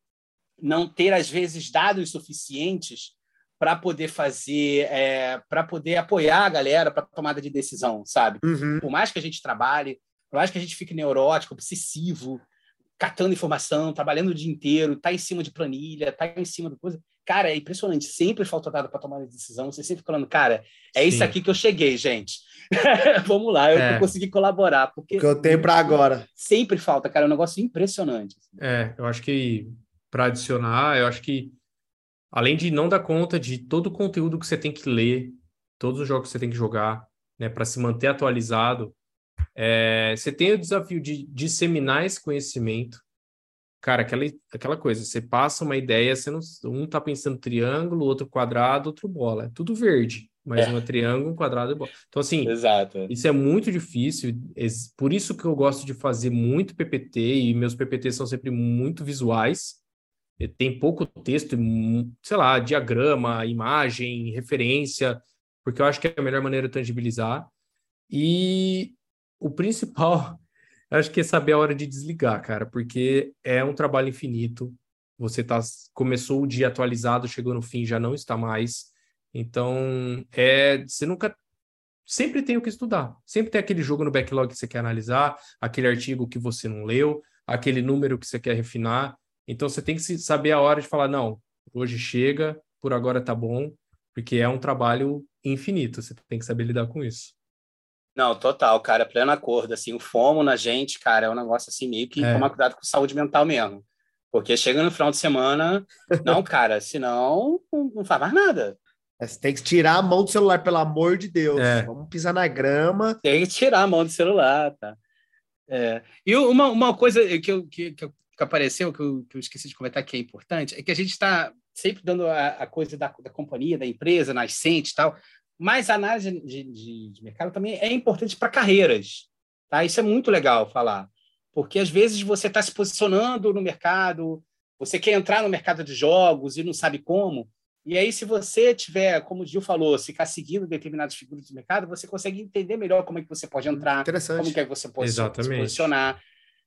não ter, às vezes, dados suficientes para poder fazer, é, para poder apoiar a galera para tomada de decisão, sabe?
Uhum.
Por mais que a gente trabalhe, por mais que a gente fique neurótico, obsessivo, catando informação, trabalhando o dia inteiro, tá em cima de planilha, tá em cima do coisa. Cara, é impressionante. Sempre falta dado para tomar a decisão. Você sempre falando, cara, é Sim. isso aqui que eu cheguei, gente. Vamos lá, eu é. consegui colaborar. Porque
o que eu tenho para agora.
Sempre falta, cara. É um negócio impressionante. Assim.
É, eu acho que para adicionar, eu acho que além de não dar conta de todo o conteúdo que você tem que ler, todos os jogos que você tem que jogar, né, para se manter atualizado, é, você tem o desafio de disseminar esse conhecimento. Cara, aquela, aquela coisa, você passa uma ideia, você não, um tá pensando triângulo, outro quadrado, outro bola. É tudo verde, mas é. um é triângulo, um quadrado e bola. Então, assim,
Exato.
isso é muito difícil. Por isso que eu gosto de fazer muito PPT, e meus PPT são sempre muito visuais. Tem pouco texto, sei lá, diagrama, imagem, referência, porque eu acho que é a melhor maneira de tangibilizar. E o principal, acho que é saber a hora de desligar, cara, porque é um trabalho infinito. Você tá, começou o dia atualizado, chegou no fim, já não está mais. Então, é, você nunca sempre tem o que estudar. Sempre tem aquele jogo no backlog que você quer analisar, aquele artigo que você não leu, aquele número que você quer refinar. Então você tem que saber a hora de falar, não, hoje chega, por agora tá bom, porque é um trabalho infinito, você tem que saber lidar com isso.
Não, total, cara, pleno acordo. Assim, o fomo na gente, cara, é um negócio assim, meio que é. tomar cuidado com saúde mental mesmo. Porque chega no final de semana, não, cara, senão não, faz mais nada.
É, você tem que tirar a mão do celular, pelo amor de Deus. É. Vamos pisar na grama.
Tem que tirar a mão do celular, tá? É. E uma, uma coisa que, eu, que, que, apareceu, que eu, que eu esqueci de comentar que é importante, é que a gente está sempre dando a, a coisa da, da companhia, da empresa, nascente e tal, mas a análise de, de, de mercado também é importante para carreiras. Tá? Isso é muito legal falar, porque às vezes você está se posicionando no mercado, você quer entrar no mercado de jogos e não sabe como, E aí, se você tiver, como o Gil falou, ficar seguindo determinadas figuras de mercado, você consegue entender melhor como é que você pode entrar, como é que você pode Exatamente. se posicionar.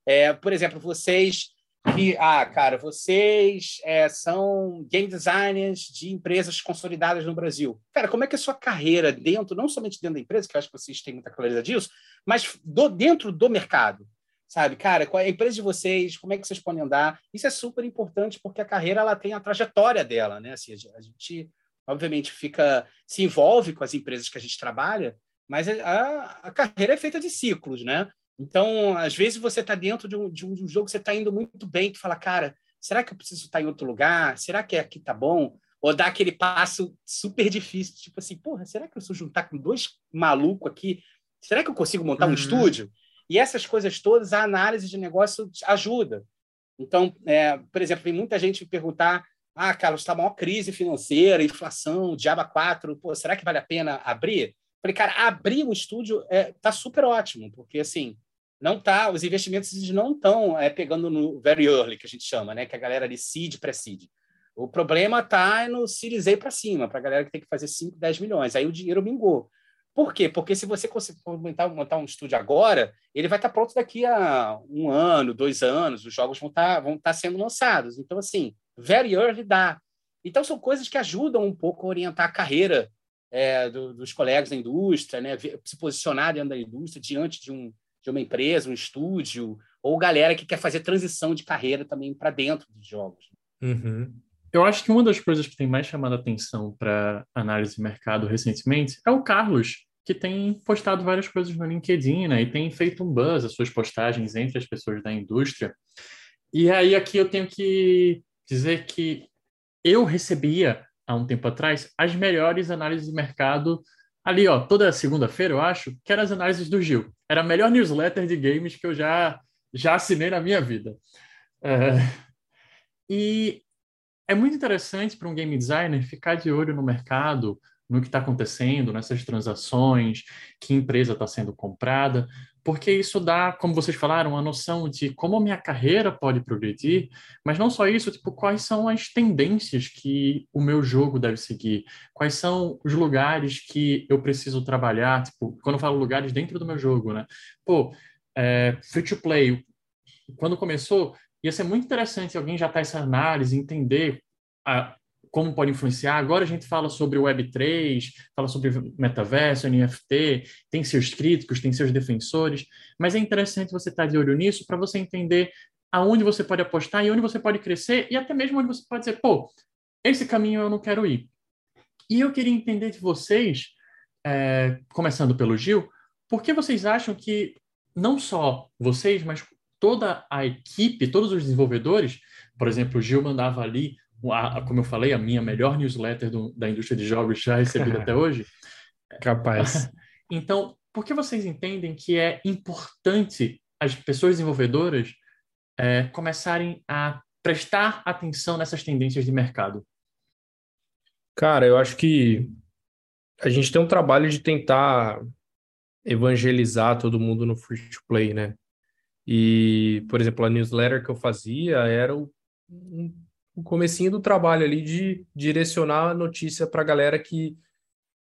É, por exemplo, vocês que, ah, cara, vocês é, são game designers de empresas consolidadas no Brasil. Cara, como é que é a sua carreira dentro, não somente dentro da empresa, que eu acho que vocês têm muita clareza disso, mas do, dentro do mercado? Sabe, cara, qual é a empresa de vocês, como é que vocês podem andar? Isso é super importante porque a carreira ela tem a trajetória dela, né? Assim, a gente, obviamente, fica se envolve com as empresas que a gente trabalha, mas a, a carreira é feita de ciclos, né? Então, às vezes você está dentro de um, de um, jogo que você está indo muito bem, que fala, cara, será que eu preciso estar em outro lugar? Será que aqui tá bom? Ou dá aquele passo super difícil, tipo assim, porra, será que eu sou juntar com dois malucos aqui? Será que eu consigo montar uhum. um estúdio? E essas coisas todas, a análise de negócio ajuda. Então, é, por exemplo, tem muita gente me perguntar: ah, Carlos, está maior crise financeira, inflação, Diaba 4, pô, será que vale a pena abrir? Falei, cara, abrir um estúdio está é, tá super ótimo, porque assim, não tá, os investimentos não estão é, pegando no very early, que a gente chama, né? Que a galera ali seed, pré-seed. O problema está no Series A para cima, para a galera que tem que fazer 5, 10 milhões. Aí o dinheiro mingou. Por quê? Porque se você conseguir montar, montar um estúdio agora, ele vai estar tá pronto daqui a um ano, dois anos, os jogos vão estar tá, vão tá sendo lançados. Então, assim, very early dá. Então, são coisas que ajudam um pouco a orientar a carreira é, do, dos colegas da indústria, né? se posicionar dentro da indústria diante de, um, de uma empresa, um estúdio, ou galera que quer fazer transição de carreira também para dentro dos jogos.
Uhum. Eu acho que uma das coisas que tem mais chamado a atenção para análise de mercado recentemente é o Carlos, que tem postado várias coisas no LinkedIn né, e tem feito um buzz as suas postagens entre as pessoas da indústria. E aí aqui eu tenho que dizer que eu recebia há um tempo atrás, as melhores análises de mercado ali, ó, toda segunda-feira, eu acho, que eram as análises do Gil. Era a melhor newsletter de games que eu já, já assinei na minha vida. É... E é muito interessante para um game designer ficar de olho no mercado, no que está acontecendo, nessas transações, que empresa está sendo comprada, porque isso dá, como vocês falaram, uma noção de como a minha carreira pode progredir, mas não só isso, tipo, quais são as tendências que o meu jogo deve seguir, quais são os lugares que eu preciso trabalhar, tipo, quando eu falo lugares dentro do meu jogo, né? Pô, é, free to play, quando começou, ia ser muito interessante alguém já tá essa análise, entender a, como pode influenciar. Agora a gente fala sobre Web3, fala sobre metaverso, NFT, tem seus críticos, tem seus defensores, mas é interessante você estar de olho nisso para você entender aonde você pode apostar e onde você pode crescer e até mesmo onde você pode dizer, pô, esse caminho eu não quero ir. E eu queria entender de vocês, é, começando pelo Gil, por que vocês acham que não só vocês, mas toda a equipe, todos os desenvolvedores, por exemplo, o Gil mandava ali a, como eu falei, a minha melhor newsletter do, da indústria de jogos já recebida até hoje.
Capaz.
Então, por que vocês entendem que é importante as pessoas desenvolvedoras é, começarem a prestar atenção nessas tendências de mercado?
Cara, eu acho que a gente tem um trabalho de tentar evangelizar todo mundo no free to play, né? E, por exemplo, a newsletter que eu fazia era um o comecinho do trabalho ali de direcionar a notícia para a galera que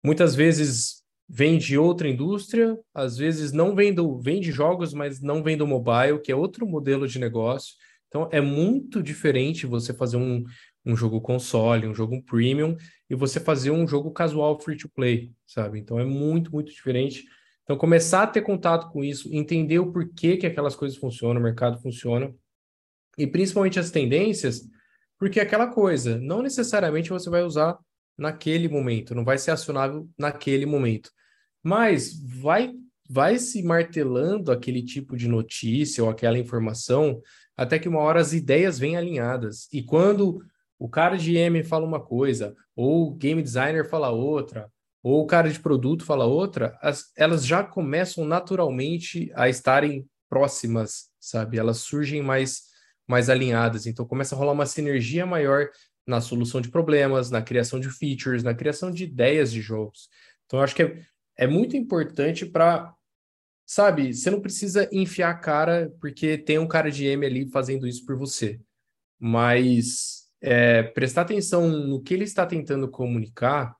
muitas vezes vem de outra indústria, às vezes não vem, do, vem de jogos, mas não vem do mobile, que é outro modelo de negócio. Então é muito diferente você fazer um, um jogo console, um jogo premium, e você fazer um jogo casual free to play, sabe? Então é muito, muito diferente. Então começar a ter contato com isso, entender o porquê que aquelas coisas funcionam, o mercado funciona, e principalmente as tendências, porque é aquela coisa, não necessariamente você vai usar naquele momento, não vai ser acionável naquele momento. Mas vai vai se martelando aquele tipo de notícia ou aquela informação até que uma hora as ideias vêm alinhadas. E quando o cara de M fala uma coisa, ou o game designer fala outra, ou o cara de produto fala outra, as, elas já começam naturalmente a estarem próximas, sabe? Elas surgem mais mais alinhadas. Então começa a rolar uma sinergia maior na solução de problemas, na criação de features, na criação de ideias de jogos. Então eu acho que é, é muito importante para sabe, você não precisa enfiar a cara porque tem um cara de M ali fazendo isso por você. Mas é, prestar atenção no que ele está tentando comunicar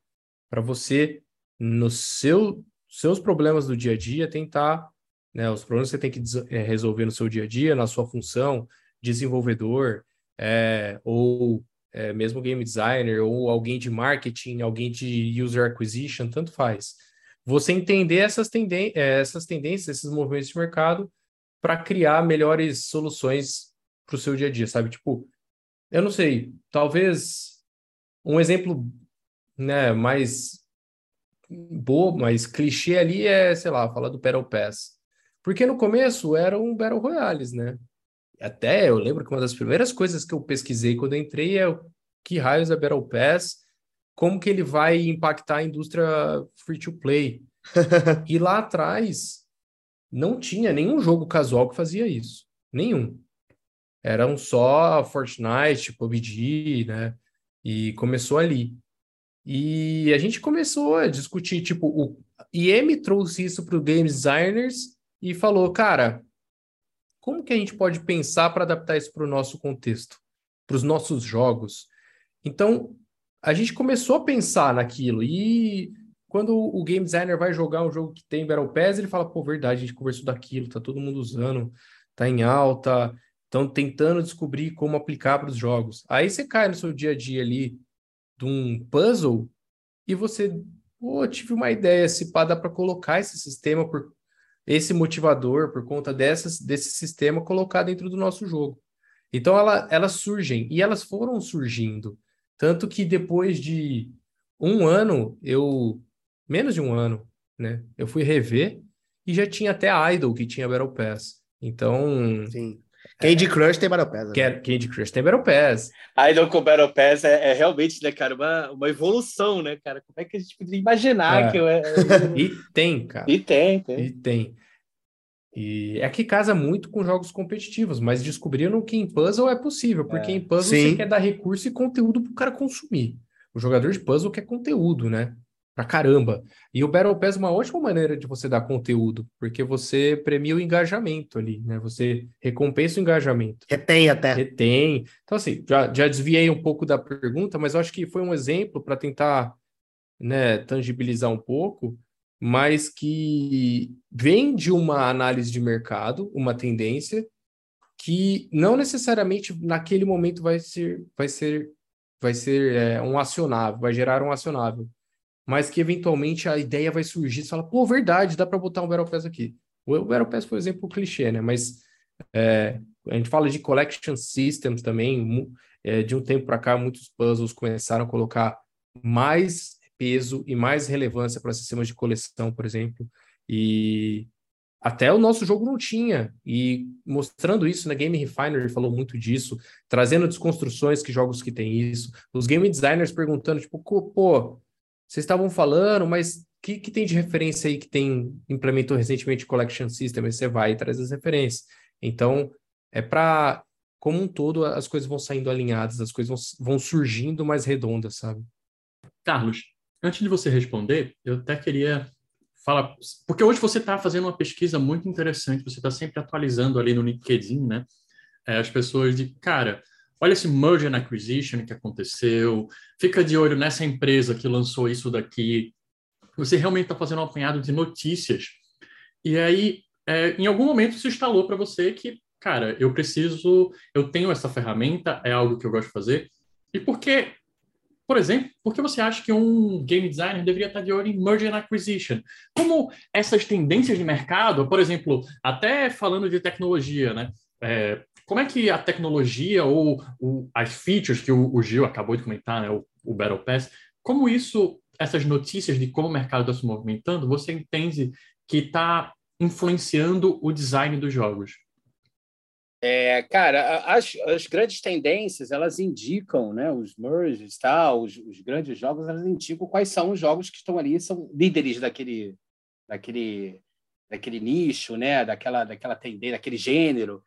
para você, nos seu, seus problemas do dia a dia, tentar, né, os problemas que você tem que é, resolver no seu dia a dia, na sua função, desenvolvedor, é, ou é, mesmo game designer, ou alguém de marketing, alguém de user acquisition, tanto faz. Você entender essas, é, essas tendências, esses movimentos de mercado, para criar melhores soluções para o seu dia a dia, sabe? Tipo, eu não sei, talvez um exemplo né, mais bobo, mais clichê ali é, sei lá, falar do Battle Pass. Porque no começo era um Battle Royales, né? Até eu lembro que uma das primeiras coisas que eu pesquisei quando eu entrei é que raios é Battle Pass, como que ele vai impactar a indústria free to play. e lá atrás não tinha nenhum jogo casual que fazia isso. Nenhum. Eram só Fortnite, PUBG, né? E começou ali. E a gente começou a discutir, tipo, o IEM trouxe isso para os game designers e falou, cara, como que a gente pode pensar para adaptar isso para o nosso contexto, para os nossos jogos? Então, a gente começou a pensar naquilo e quando o game designer vai jogar um jogo que tem Battle Pass, ele fala, pô, verdade, a gente conversou daquilo, tá todo mundo usando, tá em alta, estão tentando descobrir como aplicar para os jogos. Aí você cai no seu dia a dia ali de um puzzle e você, pô, tive uma ideia, se pá, dá para colocar esse sistema por esse motivador por conta dessas, desse sistema colocar dentro do nosso jogo. Então ela, elas surgem e elas foram surgindo. Tanto que depois de um ano, eu. Menos de um ano, né? Eu fui rever e já tinha até Idol que tinha Battle Pass. Então.
Sim. Candy Crush tem Battle Pass.
Né? Candy Crush tem Battle Pass.
Idol com Battle Pass é, é, realmente, né, cara, uma, uma evolução, né, cara? Como é que a gente poderia imaginar
é.
que eu, eu...
E tem, cara.
E tem, tem.
E tem. E é que casa muito com jogos competitivos, mas descobriram que em puzzle é possível, porque é. em puzzle Sim. você quer dar recurso e conteúdo para o cara consumir. O jogador de puzzle quer conteúdo, né? Pra caramba. E o Battle Pass é uma ótima maneira de você dar conteúdo, porque você premia o engajamento ali, né? Você recompensa o engajamento.
Retém até.
Retém. Então, assim, já, já desviei um pouco da pergunta, mas eu acho que foi um exemplo para tentar né, tangibilizar um pouco mas que vem de uma análise de mercado, uma tendência que não necessariamente naquele momento vai ser vai ser vai ser é, um acionável, vai gerar um acionável, mas que eventualmente a ideia vai surgir, você fala, pô, verdade, dá para botar um Battle Pass aqui. O Battle Pass um exemplo clichê, né? Mas é, a gente fala de collection systems também, é, de um tempo para cá muitos puzzles começaram a colocar mais peso e mais relevância para sistemas de coleção, por exemplo. E até o nosso jogo não tinha. E mostrando isso na Game Refinery falou muito disso, trazendo desconstruções que jogos que tem isso. Os game designers perguntando, tipo, pô, vocês estavam falando, mas o que, que tem de referência aí que tem implementou recentemente Collection System? Você vai e traz as referências. Então, é para como um todo as coisas vão saindo alinhadas, as coisas vão, vão surgindo mais redondas, sabe?
Carlos, Antes de você responder, eu até queria falar, porque hoje você está fazendo uma pesquisa muito interessante, você está sempre atualizando ali no LinkedIn, né? É, as pessoas de, cara, olha esse merger and acquisition que aconteceu, fica de olho nessa empresa que lançou isso daqui. Você realmente está fazendo um apanhado de notícias. E aí, é, em algum momento, se instalou para você que, cara, eu preciso, eu tenho essa ferramenta, é algo que eu gosto de fazer. E por que por exemplo, por que você acha que um game designer deveria estar de olho em merger and acquisition? Como essas tendências de mercado, por exemplo, até falando de tecnologia, né? É, como é que a tecnologia ou as features que o, o, Gil acabou de comentar, né, o, o Battle Pass, como isso, essas notícias de como o mercado está se movimentando, você entende que está influenciando o design dos jogos?
É, cara, as, as grandes tendências, elas indicam, né, os merges, tá, os, os grandes jogos, elas indicam quais são os jogos que estão ali, são líderes daquele, daquele, daquele nicho, né, daquela, daquela tendência, daquele gênero.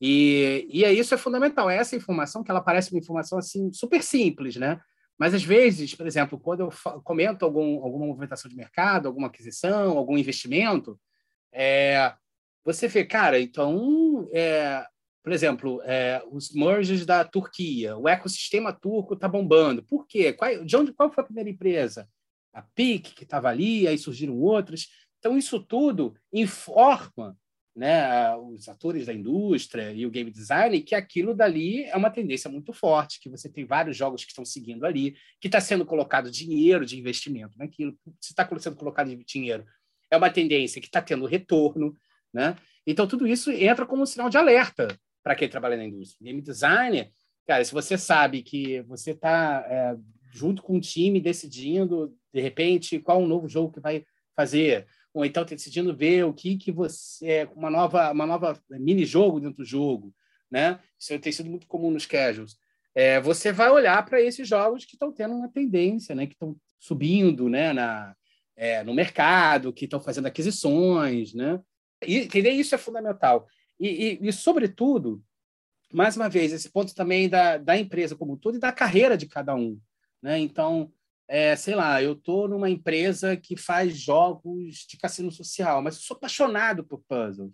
E, e é isso é fundamental, é essa informação que ela parece uma informação assim super simples, né? Mas às vezes, por exemplo, quando eu comento algum, alguma movimentação de mercado, alguma aquisição, algum investimento, é, você vê, cara, então é, por exemplo, é, os merges da Turquia, o ecossistema turco está bombando. Por quê? Qual, de onde, qual foi a primeira empresa? A PIC, que estava ali, aí surgiram outras. Então, isso tudo informa né, os atores da indústria e o game design que aquilo dali é uma tendência muito forte, que você tem vários jogos que estão seguindo ali, que está sendo colocado dinheiro de investimento naquilo. Se está sendo colocado dinheiro, é uma tendência que está tendo retorno. Né? Então, tudo isso entra como um sinal de alerta para quem trabalha na indústria. Game designer, cara, se você sabe que você está é, junto com um time decidindo, de repente, qual um novo jogo que vai fazer, ou então decidindo ver o que que você uma nova uma nova mini jogo dentro do jogo, né? Isso tem sido muito comum nos casuals. É, você vai olhar para esses jogos que estão tendo uma tendência, né? Que estão subindo, né? Na é, no mercado, que estão fazendo aquisições, né? E entender isso é fundamental. E, e, e, sobretudo, mais uma vez, esse ponto também da, da empresa como um todo e da carreira de cada um. Né? Então, é, sei lá, eu estou numa empresa que faz jogos de cassino social, mas eu sou apaixonado por puzzles.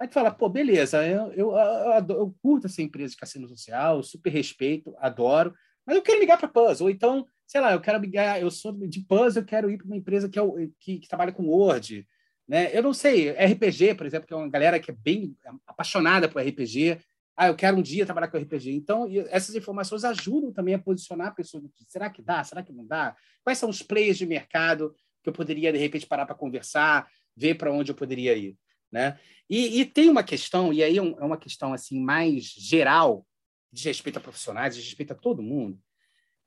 Aí tu fala, pô, beleza, eu, eu, eu, eu curto essa empresa de cassino social, super respeito, adoro, mas eu quero ligar para puzzle. Ou então, sei lá, eu quero ligar, eu sou de puzzle, eu quero ir para uma empresa que, é, que, que trabalha com Word. Né? Eu não sei, RPG, por exemplo, que é uma galera que é bem apaixonada por RPG, ah, eu quero um dia trabalhar com RPG. Então, essas informações ajudam também a posicionar a pessoa. Será que dá? Será que não dá? Quais são os players de mercado que eu poderia, de repente, parar para conversar, ver para onde eu poderia ir? Né? E, e, tem uma questão, e aí é, é uma questão assim mais geral, de respeito a profissionais, de respeito a todo mundo,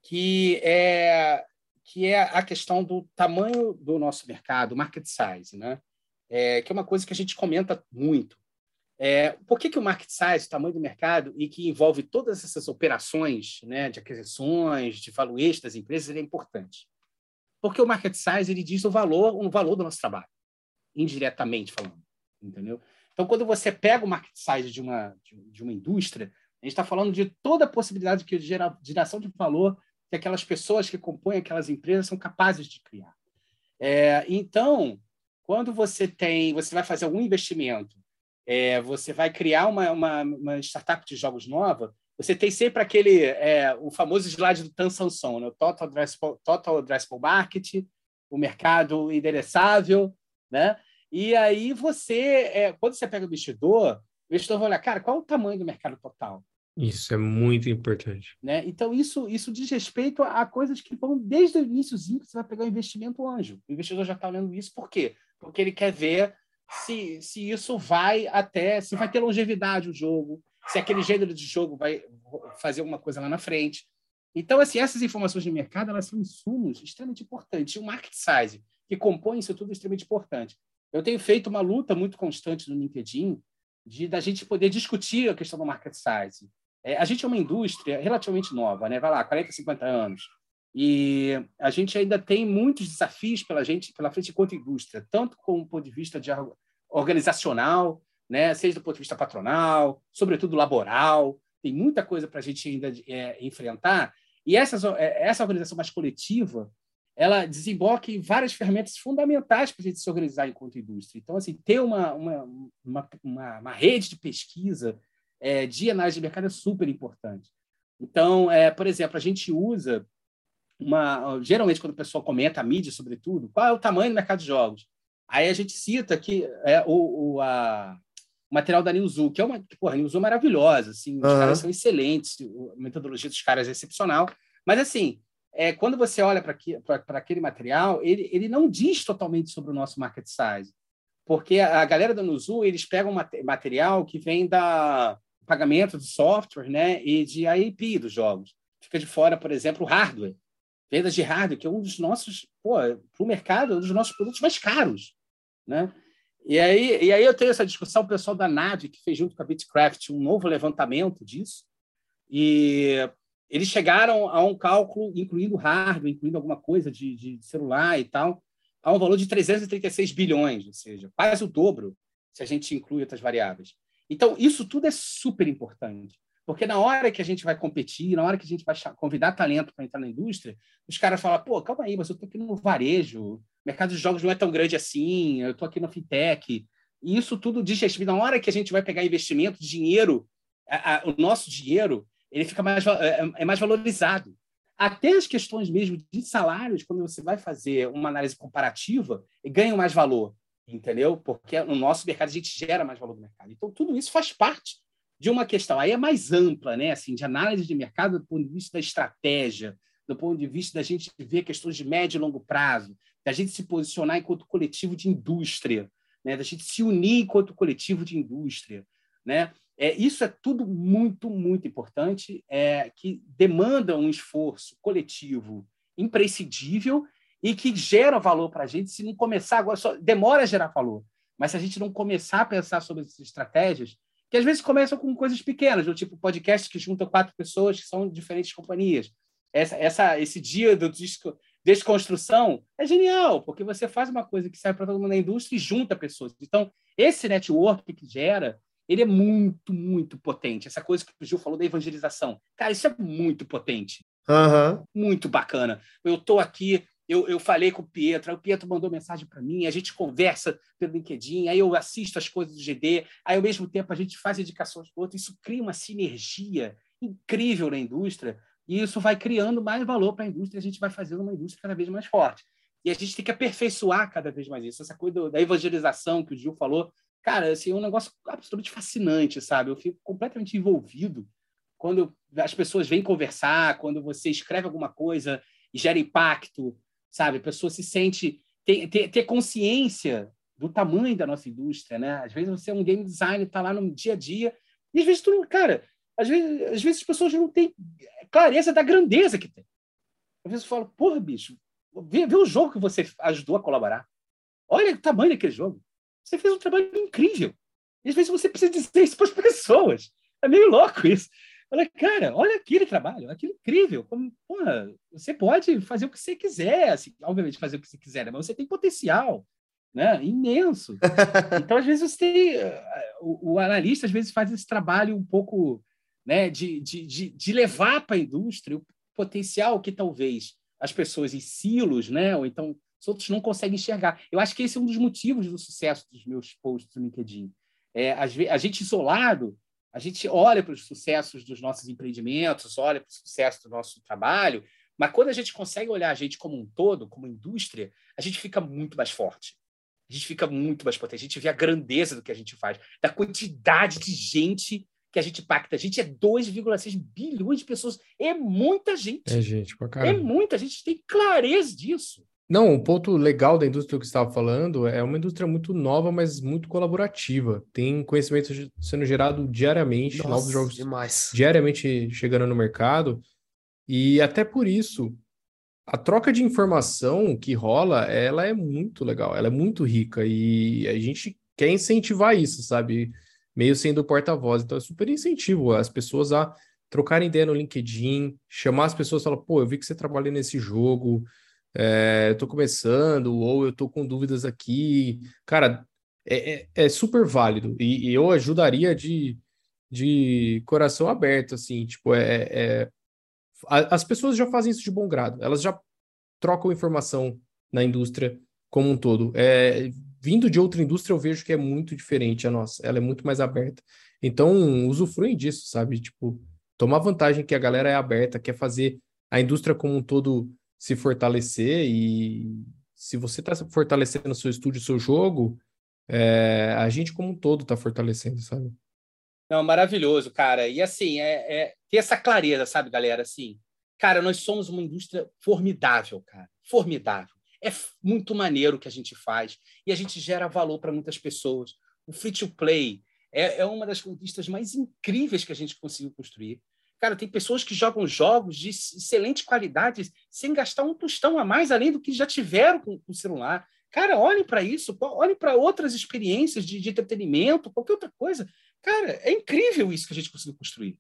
que é, que é a questão do tamanho do nosso mercado, market size, né? É, que é uma coisa que a gente comenta muito. É, por que, que o market size, o tamanho do mercado, e que envolve todas essas operações né, de aquisições, de valuation das empresas, é importante? Porque o market size ele diz o valor, o valor do nosso trabalho, indiretamente falando, entendeu? Então, quando você pega o market size de uma, de, uma indústria, a gente está falando de toda a possibilidade de geração de valor que aquelas pessoas que compõem aquelas empresas são capazes de criar. É, então, quando você tem, você vai fazer algum investimento é, você vai criar uma, uma, uma, startup de jogos nova, você tem sempre aquele, é, o famoso slide do Tan Sanson, né? o Total Addressable, Total Addressable Market, o mercado endereçável, né? E aí você, é, quando você pega o investidor, o investidor vai olhar, cara, qual é o tamanho do mercado total?
Isso é muito importante.
Né? Então, isso, isso diz respeito a, a coisas que vão desde o iníciozinho, que você vai pegar o investimento anjo. O investidor já está olhando isso, por quê? Porque ele quer ver se, se isso vai até, se vai ter longevidade o jogo, se aquele gênero de jogo vai fazer alguma coisa lá na frente. Então, assim, essas informações de mercado, elas são insumos extremamente importantes. E o market size, que compõe isso tudo, é extremamente importante. Eu tenho feito uma luta muito constante no LinkedIn de da gente poder discutir a questão do market size. É, a gente é uma indústria relativamente nova, né? Vai lá, 40, 50 anos. E a gente ainda tem muitos desafios pela gente, pela frente enquanto indústria, tanto com o ponto de vista de organizacional, né, seja do ponto de vista patronal, sobretudo laboral. Tem muita coisa para a gente ainda é, enfrentar. E essa, é, essa organização mais coletiva, ela desemboca em várias ferramentas fundamentais para a gente se organizar enquanto indústria. Então, assim, ter uma, uma, uma, uma, uma rede de pesquisa é, de análise de mercado é super importante. Então, é, por exemplo, a gente usa uma. Geralmente, quando o pessoal comenta a mídia, sobretudo, qual é o tamanho do mercado de jogos? Aí a gente cita que é o, o, a, o material da Newzoo, que é uma. Porra, a Newzoo é maravilhosa, assim, os uhum. caras são excelentes, a metodologia dos caras é excepcional. Mas, assim, é, quando você olha para aquele material, ele, ele não diz totalmente sobre o nosso market size. Porque a, galera da Newzoo, eles pegam material que vem da pagamento de software né, e de IP dos jogos. Fica de fora, por exemplo, o hardware vendas de hardware, que é um dos nossos, pô, para o mercado, é um dos nossos produtos mais caros, né? E aí, e aí eu tenho essa discussão, o pessoal da NAV, que fez junto com a Bitcraft um novo levantamento disso, e eles chegaram a um cálculo, incluindo hardware, incluindo alguma coisa de, de celular e tal, a um valor de 336 bilhões, ou seja, quase o dobro se a gente inclui outras variáveis. Então, isso tudo é super importante. Porque na hora que a gente vai competir, na hora que a gente vai convidar talento para entrar na indústria, os caras falam, pô, calma aí, mas eu estou aqui no varejo, o mercado de jogos não é tão grande assim, eu estou aqui no fintech. E isso tudo diz respeito. Na hora que a gente vai pegar investimento, dinheiro a, a, o nosso dinheiro ele fica mais, é, é mais valorizado. Até as questões mesmo de salários, quando você vai fazer uma análise comparativa, ganham mais valor, entendeu? Porque no nosso mercado a gente gera mais valor no mercado. Então, tudo isso faz parte de uma questão. Aí é mais ampla, né? Assim, de análise de mercado do ponto de vista da estratégia, do ponto de vista da gente ver questões de médio e longo prazo, da gente se posicionar enquanto coletivo de indústria, né? da gente se unir enquanto coletivo de indústria. Né? É, isso é tudo muito, muito importante, é, que demanda um esforço coletivo imprescindível e que gera valor para a gente se não começar agora, só, demora a gerar valor, mas se a gente não começar a pensar sobre essas estratégias, que às vezes começam com coisas pequenas, do tipo podcast que junta quatro pessoas que são diferentes companhias. Essa, essa, esse dia do disco, desconstrução é genial, porque você faz uma coisa que serve para todo mundo na indústria e junta pessoas. Então, esse network que gera ele é muito, muito potente. Essa coisa que o Gil falou da evangelização. Cara, isso é muito potente.
Uhum.
Muito bacana. Eu estou aqui, eu, eu falei com o Pietro, aí o Pietro mandou mensagem para mim, a gente conversa pelo LinkedIn, aí eu assisto as coisas do GD, aí ao mesmo tempo a gente faz indicações do outro. Isso cria uma sinergia incrível na indústria e isso vai criando mais valor para a indústria, a gente vai fazendo uma indústria cada vez mais forte. E a gente tem que aperfeiçoar cada vez mais isso. Essa coisa da evangelização que o Gil falou, cara, assim, é um negócio absolutamente fascinante, sabe? Eu fico completamente envolvido quando as pessoas vêm conversar, quando você escreve alguma coisa e gera impacto, sabe? A pessoa se sente ter, ter, ter consciência do tamanho da nossa indústria, né? Às vezes você é um game designer, está lá no dia a dia, e às vezes tu cara, às vezes, às vezes as pessoas não têm clareza da grandeza que tem. Às vezes eu falo, porra, bicho, vê, vê o jogo que você ajudou a colaborar. Olha o tamanho daquele jogo. Você fez um trabalho incrível. E às vezes você precisa dizer isso para as pessoas. É meio louco isso. Olha, cara, olha aquele trabalho, aquilo incrível. Como, porra, você pode fazer o que você quiser, assim, obviamente fazer o que você quiser, né? mas você tem potencial, né? Imenso. Então, às vezes você tem, o, o, analista às vezes faz esse trabalho um pouco, né, de, de, de, de levar para a indústria o potencial que talvez as pessoas em silos, né, ou então os outros não conseguem enxergar. Eu acho que esse é um dos motivos do sucesso dos meus posts no LinkedIn. É, a gente isolado, a gente olha para os sucessos dos nossos empreendimentos, olha para o sucesso do nosso trabalho, mas quando a gente consegue olhar a gente como um todo, como indústria, a gente fica muito mais forte. A gente fica muito mais potente. A gente vê a grandeza do que a gente faz, da quantidade de gente que a gente impacta. A gente é 2,6 bilhões de pessoas. É muita gente.
É gente, pra
caramba. É muita. A gente tem clareza disso.
Não, o ponto legal da indústria que você estava falando é uma indústria muito nova, mas muito colaborativa. Tem conhecimento sendo gerado diariamente, Nossa, novos jogos
demais.
diariamente chegando no mercado. E até por isso, a troca de informação que rola, ela é muito legal, ela é muito rica e a gente quer incentivar isso, sabe? Meio sendo porta-voz. Então, é super incentivo as pessoas a trocarem ideia no LinkedIn, chamar as pessoas e falar, pô, eu vi que você trabalha nesse jogo, é, eu tô começando, ou eu tô com dúvidas aqui. Cara, é, é, é super válido. E, e, eu ajudaria de, de coração aberto, assim, tipo, é, é as pessoas já fazem isso de bom grado, elas já trocam informação na indústria como um todo. É, vindo de outra indústria, eu vejo que é muito diferente a nossa, ela é muito mais aberta. Então, usufruem disso, sabe? Tipo, tomar vantagem que a galera é aberta, quer fazer a indústria como um todo se fortalecer e se você está fortalecendo o seu estúdio, o seu jogo, é, a gente como um todo está fortalecendo, sabe?
Não, maravilhoso, cara. E assim, é, é, ter essa clareza, sabe, galera? Assim, cara, nós somos uma indústria formidável, cara. Formidável. É muito maneiro o que a gente faz e a gente gera valor para muitas pessoas. O free to play é, é uma das conquistas mais incríveis que a gente conseguiu construir. Cara, tem pessoas que jogam jogos de excelente qualidade sem gastar um tostão a mais, além do que já tiveram com o celular. Cara, olhem para isso, olhem para outras experiências de, de, entretenimento, qualquer outra coisa. Cara, é incrível isso que a gente conseguiu construir.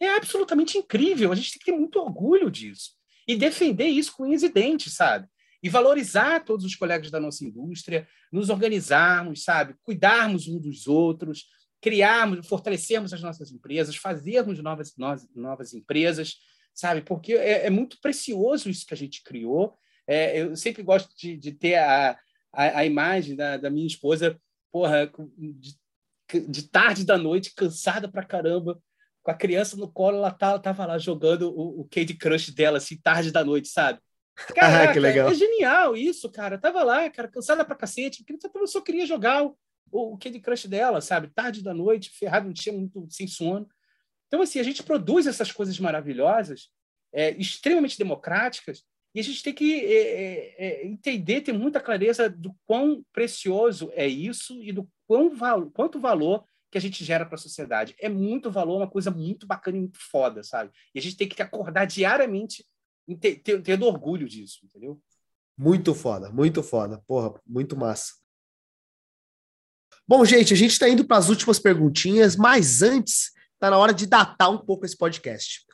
É absolutamente incrível. A gente tem que ter muito orgulho disso. E defender isso com unhas e dentes, sabe? E valorizar todos os colegas da nossa indústria, nos organizarmos, sabe? Cuidarmos uns dos outros, criarmos, fortalecermos as nossas empresas, fazermos novas, novas, novas empresas, sabe? Porque é, é, muito precioso isso que a gente criou. É, eu sempre gosto de, de ter a, a, a imagem da, da, minha esposa, porra, de, de, tarde da noite, cansada pra caramba, com a criança no colo, ela, tá, ela tava lá jogando o, o Candy Crush dela, assim, tarde da noite, sabe? Caraca, ah, que legal. É, genial isso, cara. tava lá, cara, cansada pra cacete. Eu só queria jogar o, o Candy Crush dela, sabe? Tarde da noite, ferrado, não tinha muito sem sono. Então, assim, a gente produz essas coisas maravilhosas, é, extremamente democráticas, e a gente tem que é, é, é entender, ter muita clareza do quão precioso é isso e do quão quanto valor que a gente gera para a sociedade. É muito valor, uma coisa muito bacana e muito foda, sabe? E a gente tem que acordar diariamente tendo orgulho disso, entendeu?
Muito foda, muito foda. Porra, muito massa. Bom, gente, a gente está indo para as últimas perguntinhas, mas antes, está na hora de datar um pouco esse podcast.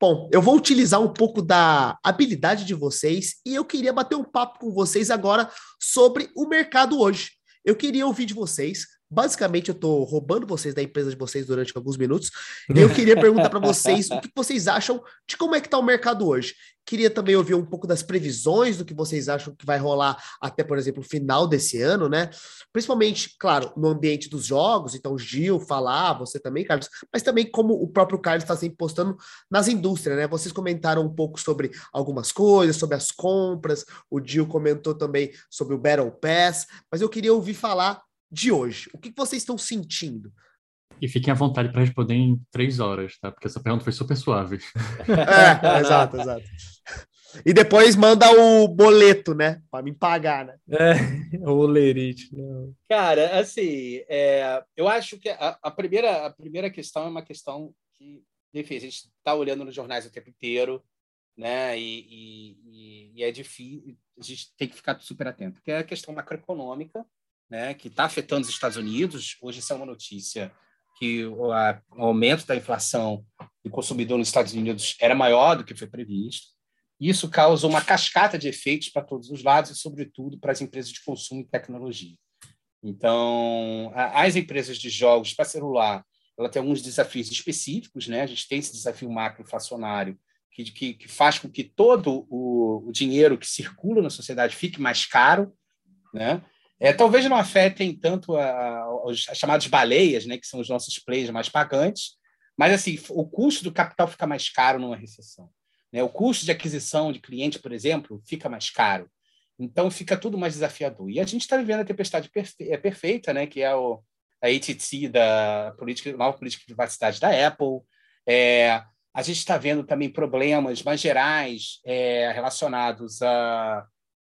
Bom, eu vou utilizar um pouco da habilidade de vocês e eu queria bater um papo com vocês agora sobre o mercado hoje. Eu queria ouvir de vocês Basicamente, eu estou roubando vocês da empresa de vocês durante alguns minutos. E eu queria perguntar para vocês o que vocês acham de como é que está o mercado hoje. Queria também ouvir um pouco das previsões do que vocês acham que vai rolar até, por exemplo, o final desse ano, né? Principalmente, claro, no ambiente dos jogos. Então, Gil falar, você também, Carlos, mas também como o próprio Carlos está sempre postando nas indústrias, né? Vocês comentaram um pouco sobre algumas coisas, sobre as compras. O Gil comentou também sobre o Battle Pass, mas eu queria ouvir falar de hoje? O que vocês estão sentindo?
E fiquem à vontade para responder em três horas, tá? Porque essa pergunta foi super suave.
É, exato, exato. E depois manda o boleto, né? Para me pagar, né?
É, o lerite.
Cara, assim, é, eu acho que a, a, primeira, a primeira questão é uma questão que, enfim, a gente está olhando nos jornais o tempo inteiro, né? E, e, e é difícil, a gente tem que ficar super atento, que é a questão macroeconômica, né, que está afetando os Estados Unidos. Hoje isso é uma notícia que o, aumento da inflação do consumidor nos Estados Unidos era maior do que foi previsto. Isso causa uma cascata de efeitos para todos os lados e, sobretudo, para as empresas de consumo e tecnologia. Então, as empresas de jogos para celular, ela tem alguns desafios específicos, né? A gente tem esse desafio macroinflacionário que, que, que faz com que todo o, o dinheiro que circula na sociedade fique mais caro, né? É, talvez não afetem tanto as chamadas baleias, né, que são os nossos players mais pagantes, mas assim, o custo do capital fica mais caro numa recessão. Né? O custo de aquisição de cliente, por exemplo, fica mais caro. Então fica tudo mais desafiador. E a gente está vivendo a tempestade perfe é perfeita, né, que é o, a ATT da política, nova política de privacidade da Apple. É, a gente está vendo também problemas mais gerais é, relacionados a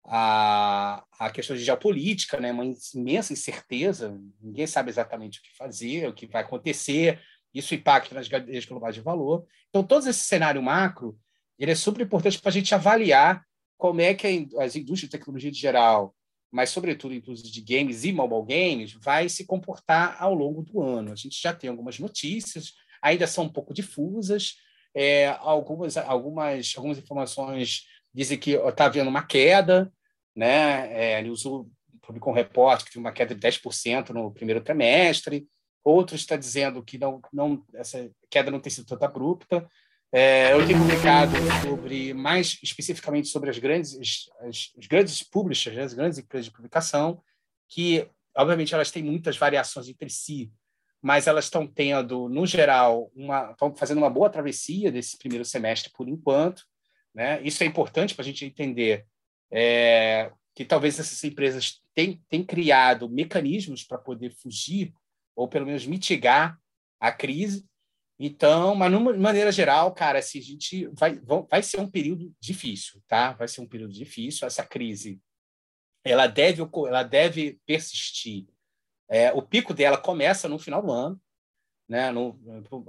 a, a questão de geopolítica, né? uma imensa incerteza, ninguém sabe exatamente o que fazer, o que vai acontecer, isso impacta nas cadeias globais de valor. Então, todo esse cenário macro ele é super importante para a gente avaliar como é que as indústrias de tecnologia de geral, mas sobretudo indústrias de games e mobile games, vai se comportar ao longo do ano. A gente já tem algumas notícias, ainda são um pouco difusas, é, algumas, algumas, algumas informações dizem que está havendo uma queda, né? É, publicou um repórter que teve uma queda de 10% no primeiro trimestre, outros está dizendo que não, não, essa queda não tem sido tão abrupta. É, eu tenho publicado sobre, mais especificamente sobre as grandes, as, as grandes publishers, né, as grandes empresas de publicação, que, obviamente, elas têm muitas variações entre si, mas elas estão tendo, no geral, uma, estão fazendo uma boa travessia desse primeiro semestre por enquanto. Né? Isso é importante para a gente entender é, que talvez essas empresas tenham, tenham criado mecanismos para poder fugir ou pelo menos mitigar a crise. Então, mas de maneira geral, cara, assim, a gente vai, vai ser um período difícil, tá? Vai ser um período difícil. Essa crise, ela deve, ela deve persistir. É, o pico dela começa no final do ano, né? No,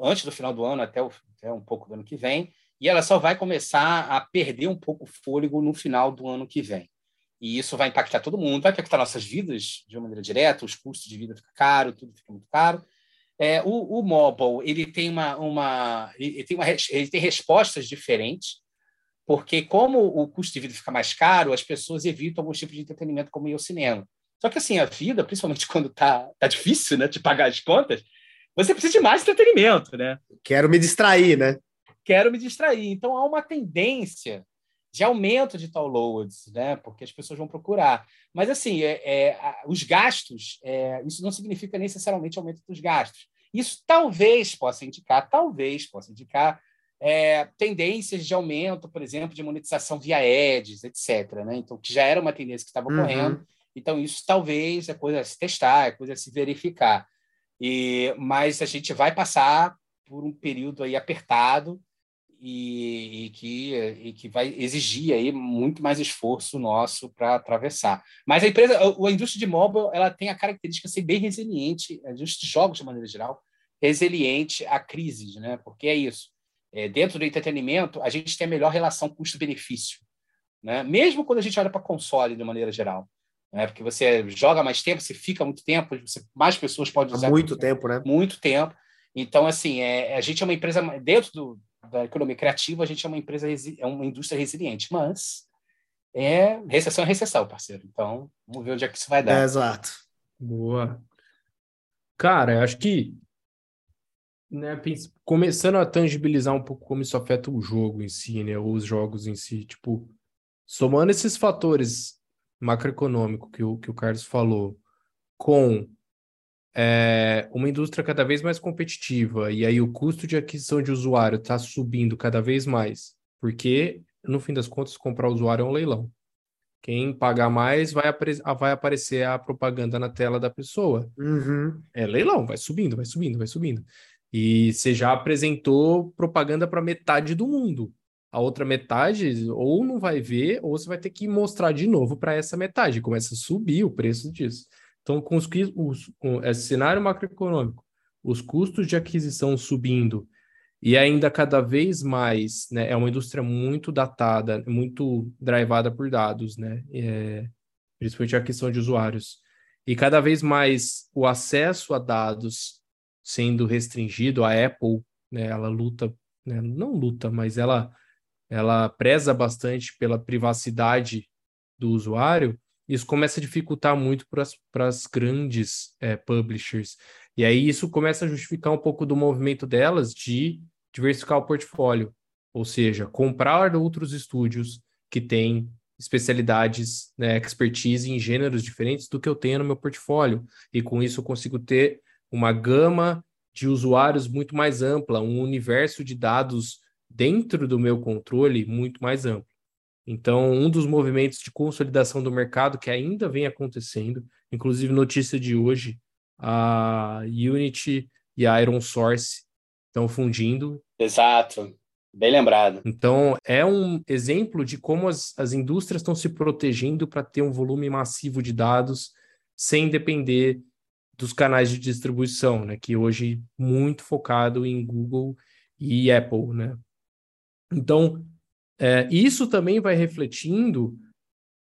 antes do final do ano até, o, até um pouco do ano que vem e ela só vai começar a perder um pouco o fôlego no final do ano que vem. E isso vai impactar todo mundo, vai impactar nossas vidas de uma maneira direta, os custos de vida ficam caro, tudo fica muito caro. É, o, o mobile ele tem uma, uma, ele tem uma ele tem respostas diferentes, porque como o custo de vida fica mais caro, as pessoas evitam alguns tipos de entretenimento como ir ao cinema. Só que assim a vida, principalmente quando tá, tá difícil, né, de pagar as contas, você precisa de mais entretenimento, né?
Quero me distrair, né?
Quero me distrair. Então há uma tendência de aumento de downloads, né? Porque as pessoas vão procurar. Mas assim, é, é os gastos, é, isso não significa necessariamente aumento dos gastos. Isso talvez possa indicar, talvez possa indicar é, tendências de aumento, por exemplo, de monetização via ads, etc. Né? Então, que já era uma tendência que estava uhum. ocorrendo. Então, isso talvez é coisa a se testar, é coisa a se verificar. E, mas a gente vai passar por um período aí apertado e, e, que, e que vai exigir aí muito mais esforço nosso para atravessar. Mas a empresa, a, a, indústria de mobile, ela tem a característica de ser bem resiliente, a indústria de jogos de maneira geral, resiliente a crises, né? Porque é isso. É, dentro do entretenimento, a gente tem a melhor relação custo-benefício, né? Mesmo quando a gente olha para console de maneira geral, né? Porque você joga mais tempo, você fica muito tempo, você, mais pessoas podem usar
muito tempo, né?
Muito tempo. Então, assim, é, a gente é uma empresa dentro do, da economia criativa, a gente é uma empresa, é uma indústria resiliente, mas é recessão é recessão, parceiro. Então, vamos ver onde é que isso vai dar.
É, exato.
Boa. Cara, acho que né, começando a tangibilizar um pouco como isso afeta o jogo em si, né, ou os jogos em si, tipo, somando esses fatores macroeconômicos que o, que o Carlos falou, com é, uma indústria cada vez mais competitiva e aí o custo de aquisição de usuário está subindo cada vez mais, porque no fim das contas comprar usuário é um leilão. Quem pagar mais vai, apare vai aparecer a propaganda na tela da pessoa.
Uhum.
É leilão, vai subindo, vai subindo, vai subindo. E você já apresentou propaganda para metade do mundo. A outra metade ou não vai ver, ou você vai ter que mostrar de novo para essa metade. Começa a subir o preço disso. Então, com, os, com esse cenário macroeconômico, os custos de aquisição subindo e ainda cada vez mais, né, é uma indústria muito datada, muito drivada por dados, né, é, principalmente a questão de usuários. E cada vez mais o acesso a dados sendo restringido, a Apple, né, ela luta, né, não luta, mas ela, ela preza bastante pela privacidade do usuário, isso começa a dificultar muito para as grandes é, publishers. E aí isso começa a justificar um pouco do movimento delas de diversificar o portfólio, ou seja, comprar outros estúdios que têm especialidades, né, expertise em gêneros diferentes do que eu tenho no meu portfólio. E com isso eu consigo ter uma gama de usuários muito mais ampla, um universo de dados dentro do meu controle muito mais amplo. Então, um dos movimentos de consolidação do mercado que ainda vem acontecendo, inclusive notícia de hoje, a Unity e a Iron Source estão fundindo.
Exato, bem lembrado.
Então, é um exemplo de como as, as indústrias estão se protegendo para ter um volume massivo de dados sem depender dos canais de distribuição, né? Que hoje muito focado em Google e Apple, né? Então, é, isso também vai refletindo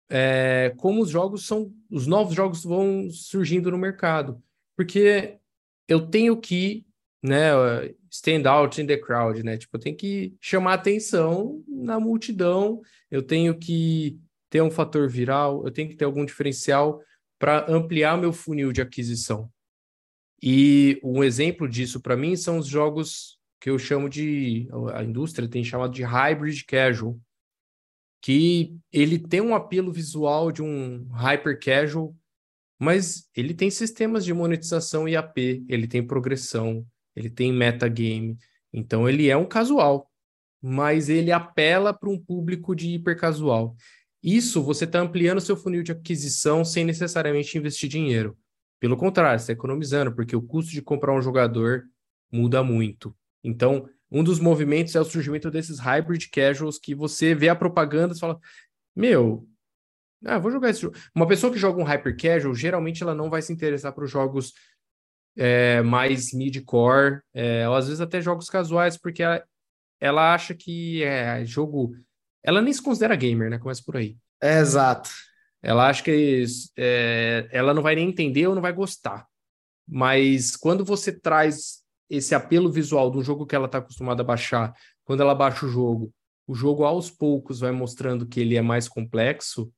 é, como os jogos são, os novos jogos vão surgindo no mercado, porque eu tenho que, né, stand out in the crowd, né? Tipo, eu tenho que chamar atenção na multidão, eu tenho que ter um fator viral, eu tenho que ter algum diferencial para ampliar meu funil de aquisição. E um exemplo disso para mim são os jogos que eu chamo de a indústria tem chamado de hybrid casual, que ele tem um apelo visual de um hyper casual, mas ele tem sistemas de monetização IAP, ele tem progressão, ele tem metagame, então ele é um casual, mas ele apela para um público de hiper casual. Isso você está ampliando seu funil de aquisição sem necessariamente investir dinheiro. Pelo contrário, você está economizando, porque o custo de comprar um jogador muda muito. Então, um dos movimentos é o surgimento desses hybrid casuals que você vê a propaganda e fala: Meu, ah, vou jogar esse jogo. Uma pessoa que joga um hyper casual, geralmente ela não vai se interessar para os jogos é, mais mid-core, é, ou às vezes até jogos casuais, porque ela, ela acha que é jogo. Ela nem se considera gamer, né? Começa por aí.
É, exato.
Ela acha que é, ela não vai nem entender ou não vai gostar. Mas quando você traz esse apelo visual do jogo que ela está acostumada a baixar, quando ela baixa o jogo, o jogo aos poucos vai mostrando que ele é mais complexo,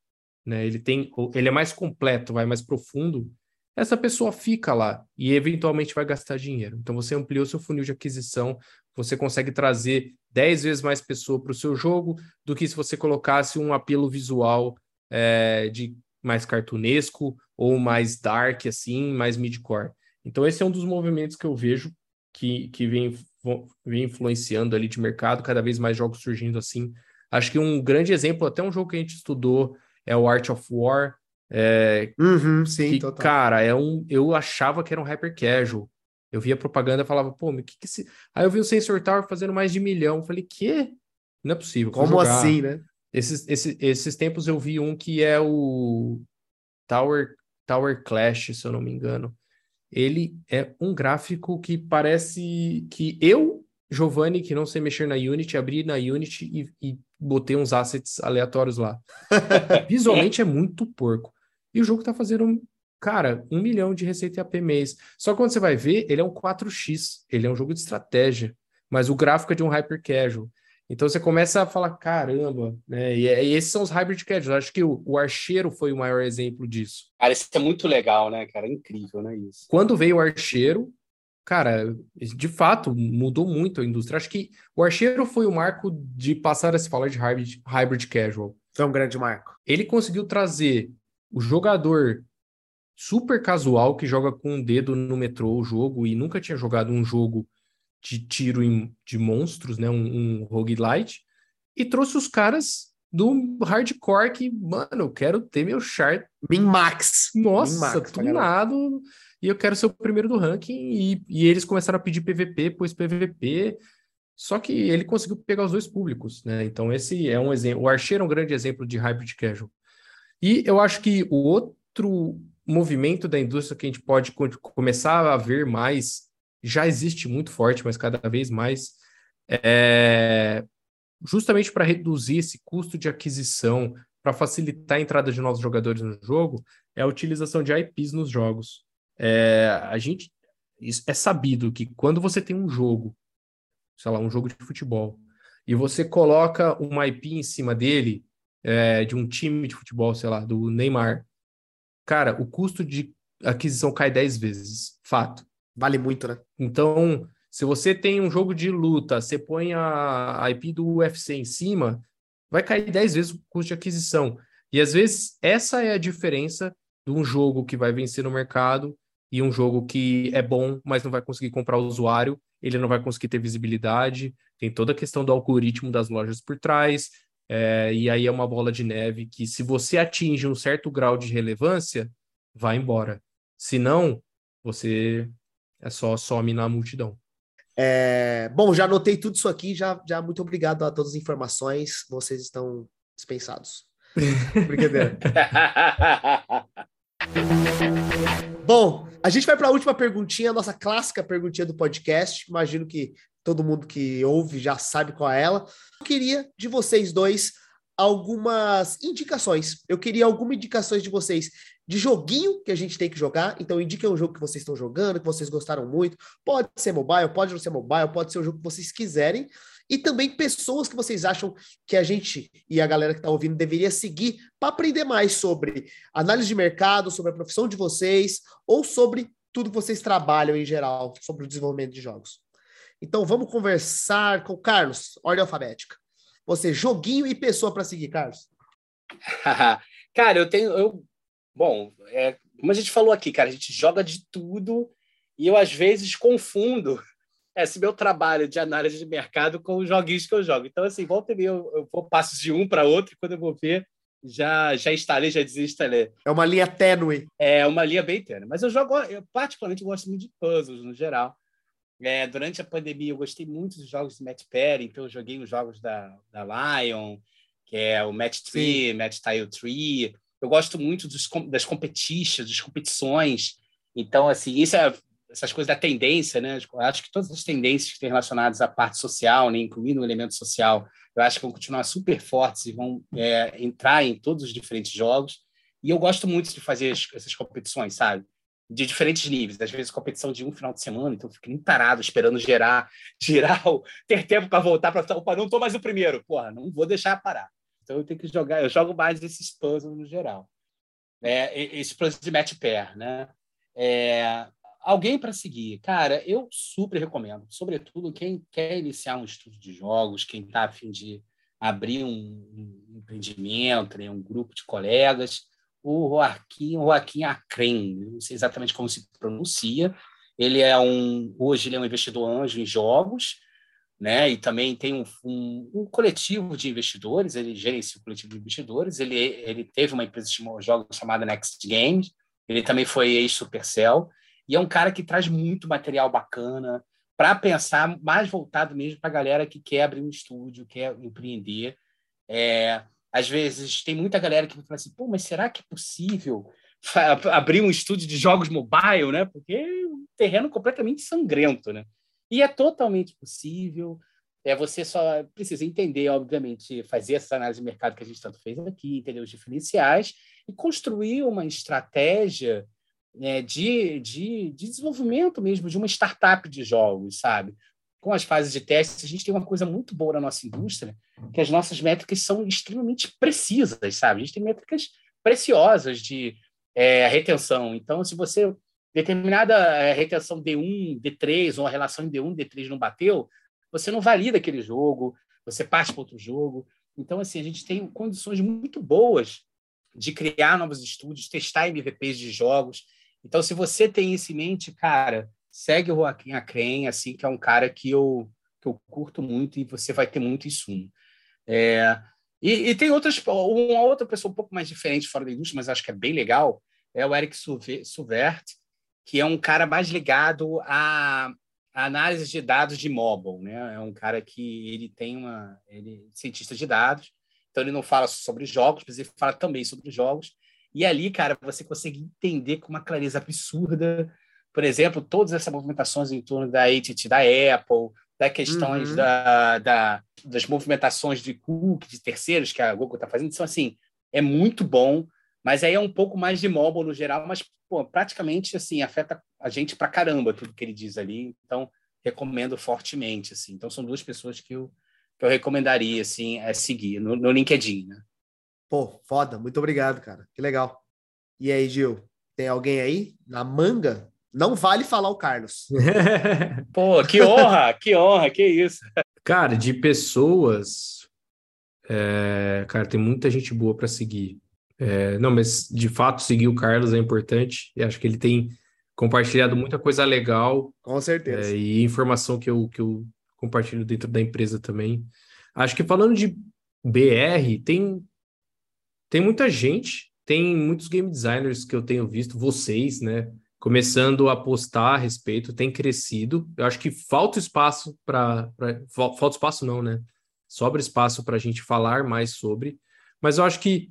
né? Ele tem, ele é mais completo, vai mais profundo. Essa pessoa fica lá e eventualmente vai gastar dinheiro. Então você ampliou seu funil de aquisição, você consegue trazer 10 vezes mais pessoa para o seu jogo do que se você colocasse um apelo visual é, de mais cartunesco ou mais dark, assim, mais midcore. Então, esse é um dos movimentos que eu vejo que, que vem, vem influenciando ali de mercado, cada vez mais jogos surgindo assim. Acho que um grande exemplo, até um jogo que a gente estudou, é o Art of War. É,
uhum, sim,
que, total. Cara, é um, eu achava que era um hyper casual. Eu via propaganda e falava, pô, o que que esse... Aí eu vi o Sensor Tower fazendo mais de milhão. Eu falei, que? Não é possível.
Como assim, né?
Esses, esses, esses tempos eu vi um que é o Tower, Tower Clash, se eu não me engano. Ele é um gráfico que parece que eu, Giovanni, que não sei mexer na Unity, abri na Unity e, e botei uns assets aleatórios lá. Visualmente é muito porco. E o jogo tá fazendo, cara, um milhão de receita AP mês. Só que quando você vai ver, ele é um 4x. Ele é um jogo de estratégia. Mas o gráfico é de um hyper casual. Então você começa a falar, caramba, né? E, e esses são os hybrid casuals. Acho que o, o, Archeiro foi o maior exemplo disso.
Cara, isso é muito legal, né, cara? Incrível, né? Isso.
Quando veio o Archeiro, cara, de fato, mudou muito a indústria. Acho que o Archeiro foi o marco de passar a se falar de hybrid, hybrid casual.
Foi um grande marco.
Ele conseguiu trazer o jogador super casual que joga com um dedo no metrô o jogo e nunca tinha jogado um jogo de tiro em, de monstros, né? Um, um roguelite, e trouxe os caras do hardcore que, mano, eu quero ter meu char.
Min Max.
Nossa, Min Max, tunado. E eu quero ser o primeiro do ranking. E, e eles começaram a pedir PVP, pois PVP. Só que ele conseguiu pegar os dois públicos, né? Então, esse é um exemplo. O Archer é um grande exemplo de hybrid casual. E eu acho que o outro movimento da indústria que a gente pode começar a ver mais já existe muito forte, mas cada vez mais, é, justamente para reduzir esse custo de aquisição, para facilitar a entrada de novos jogadores no jogo, é a utilização de IPs nos jogos. É, a gente é sabido que quando você tem um jogo, sei lá, um jogo de futebol, e você coloca uma IP em cima dele, é, de um time de futebol, sei lá, do Neymar, cara, o custo de aquisição cai 10 vezes. Fato.
Vale muito, né?
Então, se você tem um jogo de luta, você põe a IP do UFC em cima, vai cair 10 vezes o custo de aquisição. E às vezes essa é a diferença de um jogo que vai vencer no mercado e um jogo que é bom, mas não vai conseguir comprar o usuário, ele não vai conseguir ter visibilidade, tem toda a questão do algoritmo das lojas por trás, é, e aí é uma bola de neve que, se você atinge um certo grau de relevância, vai embora. Se não, você é só some na multidão.
É, bom, já anotei tudo isso aqui, já, já muito obrigado a todas as informações, vocês estão dispensados. Brincadeira. Bom, a gente vai para a última perguntinha, a nossa clássica perguntinha do podcast. Imagino que todo mundo que ouve já sabe qual é ela. Eu queria de vocês dois algumas indicações. Eu queria algumas indicações de vocês de joguinho que a gente tem que jogar. Então, indiquem um jogo que vocês estão jogando, que vocês gostaram muito. Pode ser mobile, pode não ser mobile, pode ser o jogo que vocês quiserem. E também pessoas que vocês acham que a gente e a galera que está ouvindo deveria seguir para aprender mais sobre análise de mercado, sobre a profissão de vocês, ou sobre tudo que vocês trabalham em geral, sobre o desenvolvimento de jogos. Então, vamos conversar com o Carlos, ordem alfabética. Você, joguinho e pessoa para seguir, Carlos.
Cara, eu tenho. Eu Bom, é, como a gente falou aqui, cara, a gente joga de tudo e eu, às vezes, confundo esse meu trabalho de análise de mercado com os joguinhos que eu jogo. Então, assim, volta e meia, eu, eu vou passo de um para outro e quando eu vou ver, já, já instalei, já desinstalei.
É uma linha tênue.
É uma linha bem tênue. Mas eu jogo, eu particularmente gosto muito de puzzles, no geral. É, durante a pandemia, eu gostei muito dos jogos de Match Pair, então eu joguei os jogos da, da Lion, que é o Match Tree. Match Tile Tree. Eu gosto muito dos, das competições, das competições. Então, assim, isso é, essas coisas da tendência, né? Eu acho que todas as tendências que estão relacionadas à parte social, né? incluindo o elemento social, eu acho que vão continuar super fortes e vão é, entrar em todos os diferentes jogos. E eu gosto muito de fazer essas competições, sabe? De diferentes níveis. Às vezes, competição de um final de semana, então eu fico parado esperando gerar, girar, ter tempo para voltar para. Não estou mais o primeiro. Porra, não vou deixar parar. Então eu tenho que jogar, eu jogo mais esses puzzles no geral. É, esse puzzle de match pair, né? É, alguém para seguir, cara, eu super recomendo, sobretudo quem quer iniciar um estudo de jogos, quem está a fim de abrir um, um empreendimento, né, um grupo de colegas, o Joaquim, Joaquim Acren, não sei exatamente como se pronuncia, Ele é um hoje ele é um investidor anjo em jogos, né? E também tem um, um, um coletivo de investidores. Ele gerencia o coletivo de investidores. Ele ele teve uma empresa de jogos chamada Next Games. Ele também foi ex-Supercell e é um cara que traz muito material bacana para pensar mais voltado mesmo para a galera que quer abrir um estúdio, quer empreender. É, às vezes tem muita galera que fala assim, pô, mas será que é possível abrir um estúdio de jogos mobile, né? Porque é um terreno completamente sangrento, né? E é totalmente possível. É, você só precisa entender, obviamente, fazer essa análise de mercado que a gente tanto fez aqui, entender os diferenciais e construir uma estratégia né, de, de, de desenvolvimento mesmo de uma startup de jogos, sabe? Com as fases de teste, a gente tem uma coisa muito boa na nossa indústria, que as nossas métricas são extremamente precisas, sabe? A gente tem métricas preciosas de é, retenção. Então, se você determinada é, retenção D1, D3, ou a relação em D1, D3 não bateu, você não valida aquele jogo, você parte para outro jogo. Então, assim, a gente tem condições muito boas de criar novos estúdios, testar MVPs de jogos. Então, se você tem isso em mente, cara, segue o Joaquim Acren, assim, que é um cara que eu, que eu curto muito e você vai ter muito insumo. É, e, e, tem outras, uma outra pessoa um pouco mais diferente fora da indústria, mas acho que é bem legal, é o Eric Suvert, que é um cara mais ligado à, à análise de dados de mobile, né? É um cara que ele tem uma, ele é cientista de dados, então ele não fala sobre jogos, mas ele fala também sobre jogos. E ali, cara, você consegue entender com uma clareza absurda, por exemplo, todas essas movimentações em torno da AT&T da Apple, da questões uhum. da, da, das movimentações de cookie, de terceiros que a Google está fazendo, são assim, é muito bom, mas aí é um pouco mais de mobile no geral, mas pô, praticamente assim afeta a gente pra caramba tudo que ele diz ali, então recomendo fortemente assim. Então são duas pessoas que eu que eu recomendaria assim é seguir no, no LinkedIn, né?
Pô, foda, muito obrigado, cara. Que legal. E aí, Gil, tem alguém aí na manga? Não vale falar o Carlos.
Pô, que honra, que honra, que isso.
Cara, de pessoas, é, cara, tem muita gente boa para seguir. É, não, mas de fato seguir o Carlos é importante. E acho que ele tem compartilhado muita coisa legal.
Com certeza.
É, e informação que eu, que eu compartilho dentro da empresa também. Acho que falando de BR, tem, tem muita gente, tem muitos game designers que eu tenho visto, vocês, né? Começando a apostar a respeito, tem crescido. Eu acho que falta espaço para. Falta espaço, não, né? Sobra espaço para a gente falar mais sobre. Mas eu acho que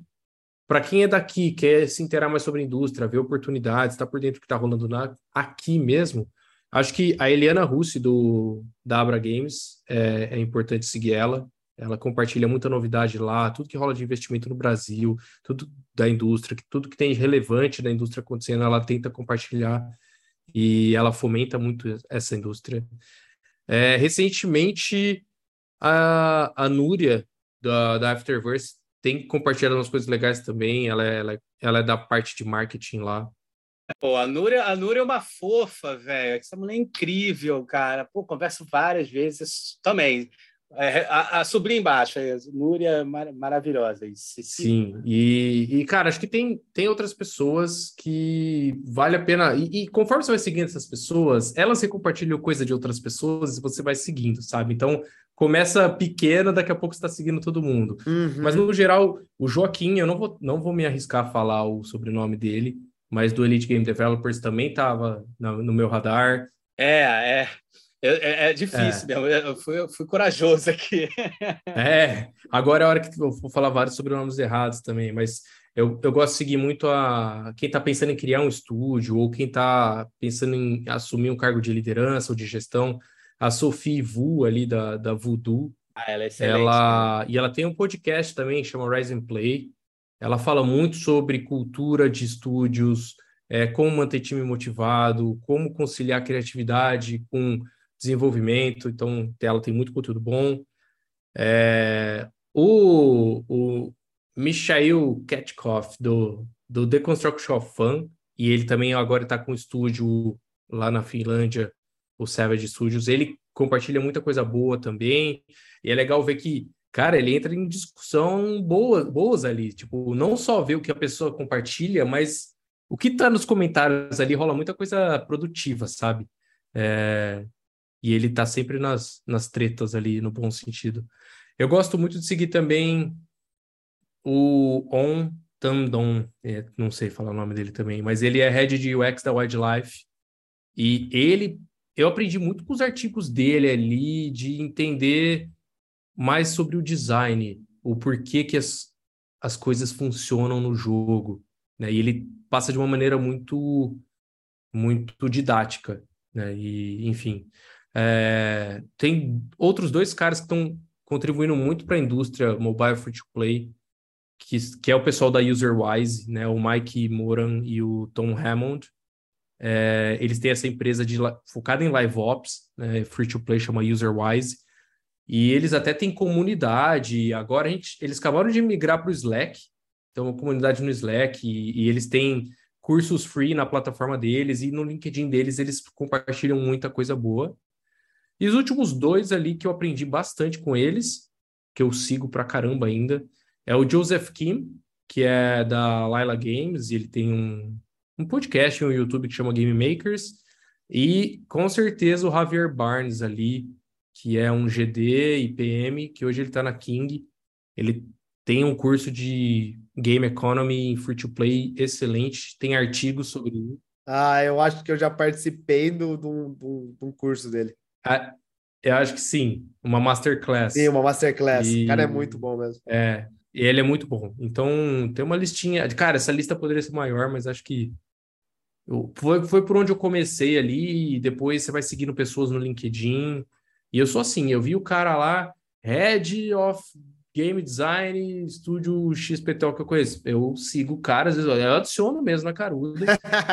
para quem é daqui, quer se inteirar mais sobre a indústria, ver oportunidades, está por dentro do que está rolando na, aqui mesmo, Acho que a Eliana Russi, do, da Abra Games, é, é, importante seguir ela. Ela compartilha muita novidade lá, tudo que rola de investimento no Brasil, tudo da indústria, tudo que tem relevante da indústria acontecendo, ela tenta compartilhar e ela fomenta muito essa indústria. É, recentemente, a, a Núria, da, da Afterverse, tem compartilhado umas coisas legais também. Ela é, ela, é, ela é da parte de marketing lá.
Pô, a Núria, a Núria é uma fofa, velho. Essa mulher é incrível, cara. Pô, converso várias vezes também. É, a, a sobrinha embaixo, a Núria mar, maravilhosa.
Sim, e, e, cara, acho que tem, tem outras pessoas que vale a pena. E, e, conforme você vai seguindo essas pessoas, elas se compartilham coisa de outras pessoas e você vai seguindo, sabe? Então, começa pequena, daqui a pouco você está seguindo todo mundo. Uhum. Mas, no geral, o Joaquim, eu não vou, não vou me arriscar a falar o sobrenome dele mas do Elite Game Developers também estava no meu radar.
É, é. É, é difícil, é. Eu, fui, eu fui corajoso aqui.
é, agora é a hora que eu vou falar vários sobrenomes errados também, mas eu, eu gosto de seguir muito a quem está pensando em criar um estúdio ou quem está pensando em assumir um cargo de liderança ou de gestão. A Sophie Vu ali da, da Voodoo.
Ah, ela é excelente.
Ela, né? E ela tem um podcast também, chama Rise and Play. Ela fala muito sobre cultura de estúdios, é, como manter time motivado, como conciliar criatividade com desenvolvimento. Então, ela tem muito conteúdo bom. É, o, o Michael Ketchkoff, do, do The Construction of Fun, e ele também agora está com um estúdio lá na Finlândia, o Savage Studios. Ele compartilha muita coisa boa também. E é legal ver que cara, ele entra em discussão boa, boas ali. Tipo, não só ver o que a pessoa compartilha, mas o que tá nos comentários ali rola muita coisa produtiva, sabe? É, e ele tá sempre nas, nas tretas ali, no bom sentido. Eu gosto muito de seguir também o On Tandon, é, não sei falar o nome dele também, mas ele é head de UX da Wildlife. E ele, eu aprendi muito com os artigos dele ali, de entender mais sobre o design, o porquê que as, as coisas funcionam no jogo. Né? E ele passa de uma maneira muito, muito didática. Né? E, enfim, é, tem outros dois caras que estão contribuindo muito para a indústria mobile free to play, que, que é o pessoal da UserWise, né? o Mike Moran e o Tom Hammond. É, eles têm essa empresa de, focada em live ops, né? free to play, chama UserWise, e eles até têm comunidade. Agora a gente, eles acabaram de migrar para o Slack, então uma comunidade no Slack, e, e, eles têm cursos free na plataforma deles, e no LinkedIn deles eles compartilham muita coisa boa. E os últimos dois ali que eu aprendi bastante com eles, que eu sigo pra caramba ainda, é o Joseph Kim, que é da Lila Games, e ele tem um, um podcast no YouTube que chama Game Makers, e com certeza o Javier Barnes ali, que é um GD e PM, que hoje ele está na King. Ele tem um curso de Game Economy em Free to Play excelente, tem artigos sobre isso.
Ah, eu acho que eu já participei do, do, do, do curso dele.
Eu acho que sim, uma masterclass.
Sim, uma masterclass. E... O cara é muito bom mesmo.
É, ele é muito bom. Então, tem uma listinha. Cara, essa lista poderia ser maior, mas acho que eu... foi, foi por onde eu comecei ali, e depois você vai seguindo pessoas no LinkedIn. E eu sou assim, eu vi o cara lá, Head of Game Design, estúdio XPTO que eu conheço. Eu sigo caras, eu adiciono mesmo na caruda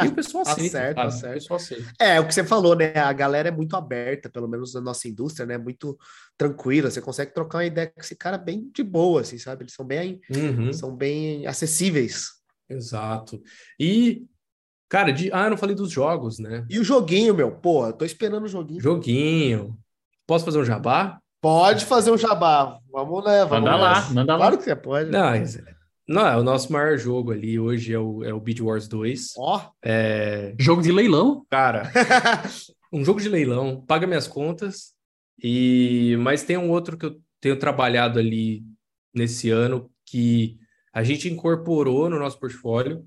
e o pessoal aceita.
certo, tá certo. Pessoal aceita. É, o que você falou, né? A galera é muito aberta, pelo menos na nossa indústria, né? Muito tranquila. Você consegue trocar uma ideia com esse cara bem de boa, assim, sabe? Eles são bem, uhum. são bem acessíveis.
Exato. E, cara, de... ah, eu não falei dos jogos, né?
E o joguinho, meu? Pô, tô esperando o joguinho.
Joguinho. Posso fazer um jabá?
Pode fazer um jabá. Vamos né? Vamos
manda lá, manda
lá. Claro que você pode.
Não, não, é o nosso maior jogo ali hoje é o, é o Beat Wars 2.
Ó. Oh.
É...
Jogo de leilão?
Cara, um jogo de leilão, paga minhas contas. E Mas tem um outro que eu tenho trabalhado ali nesse ano que a gente incorporou no nosso portfólio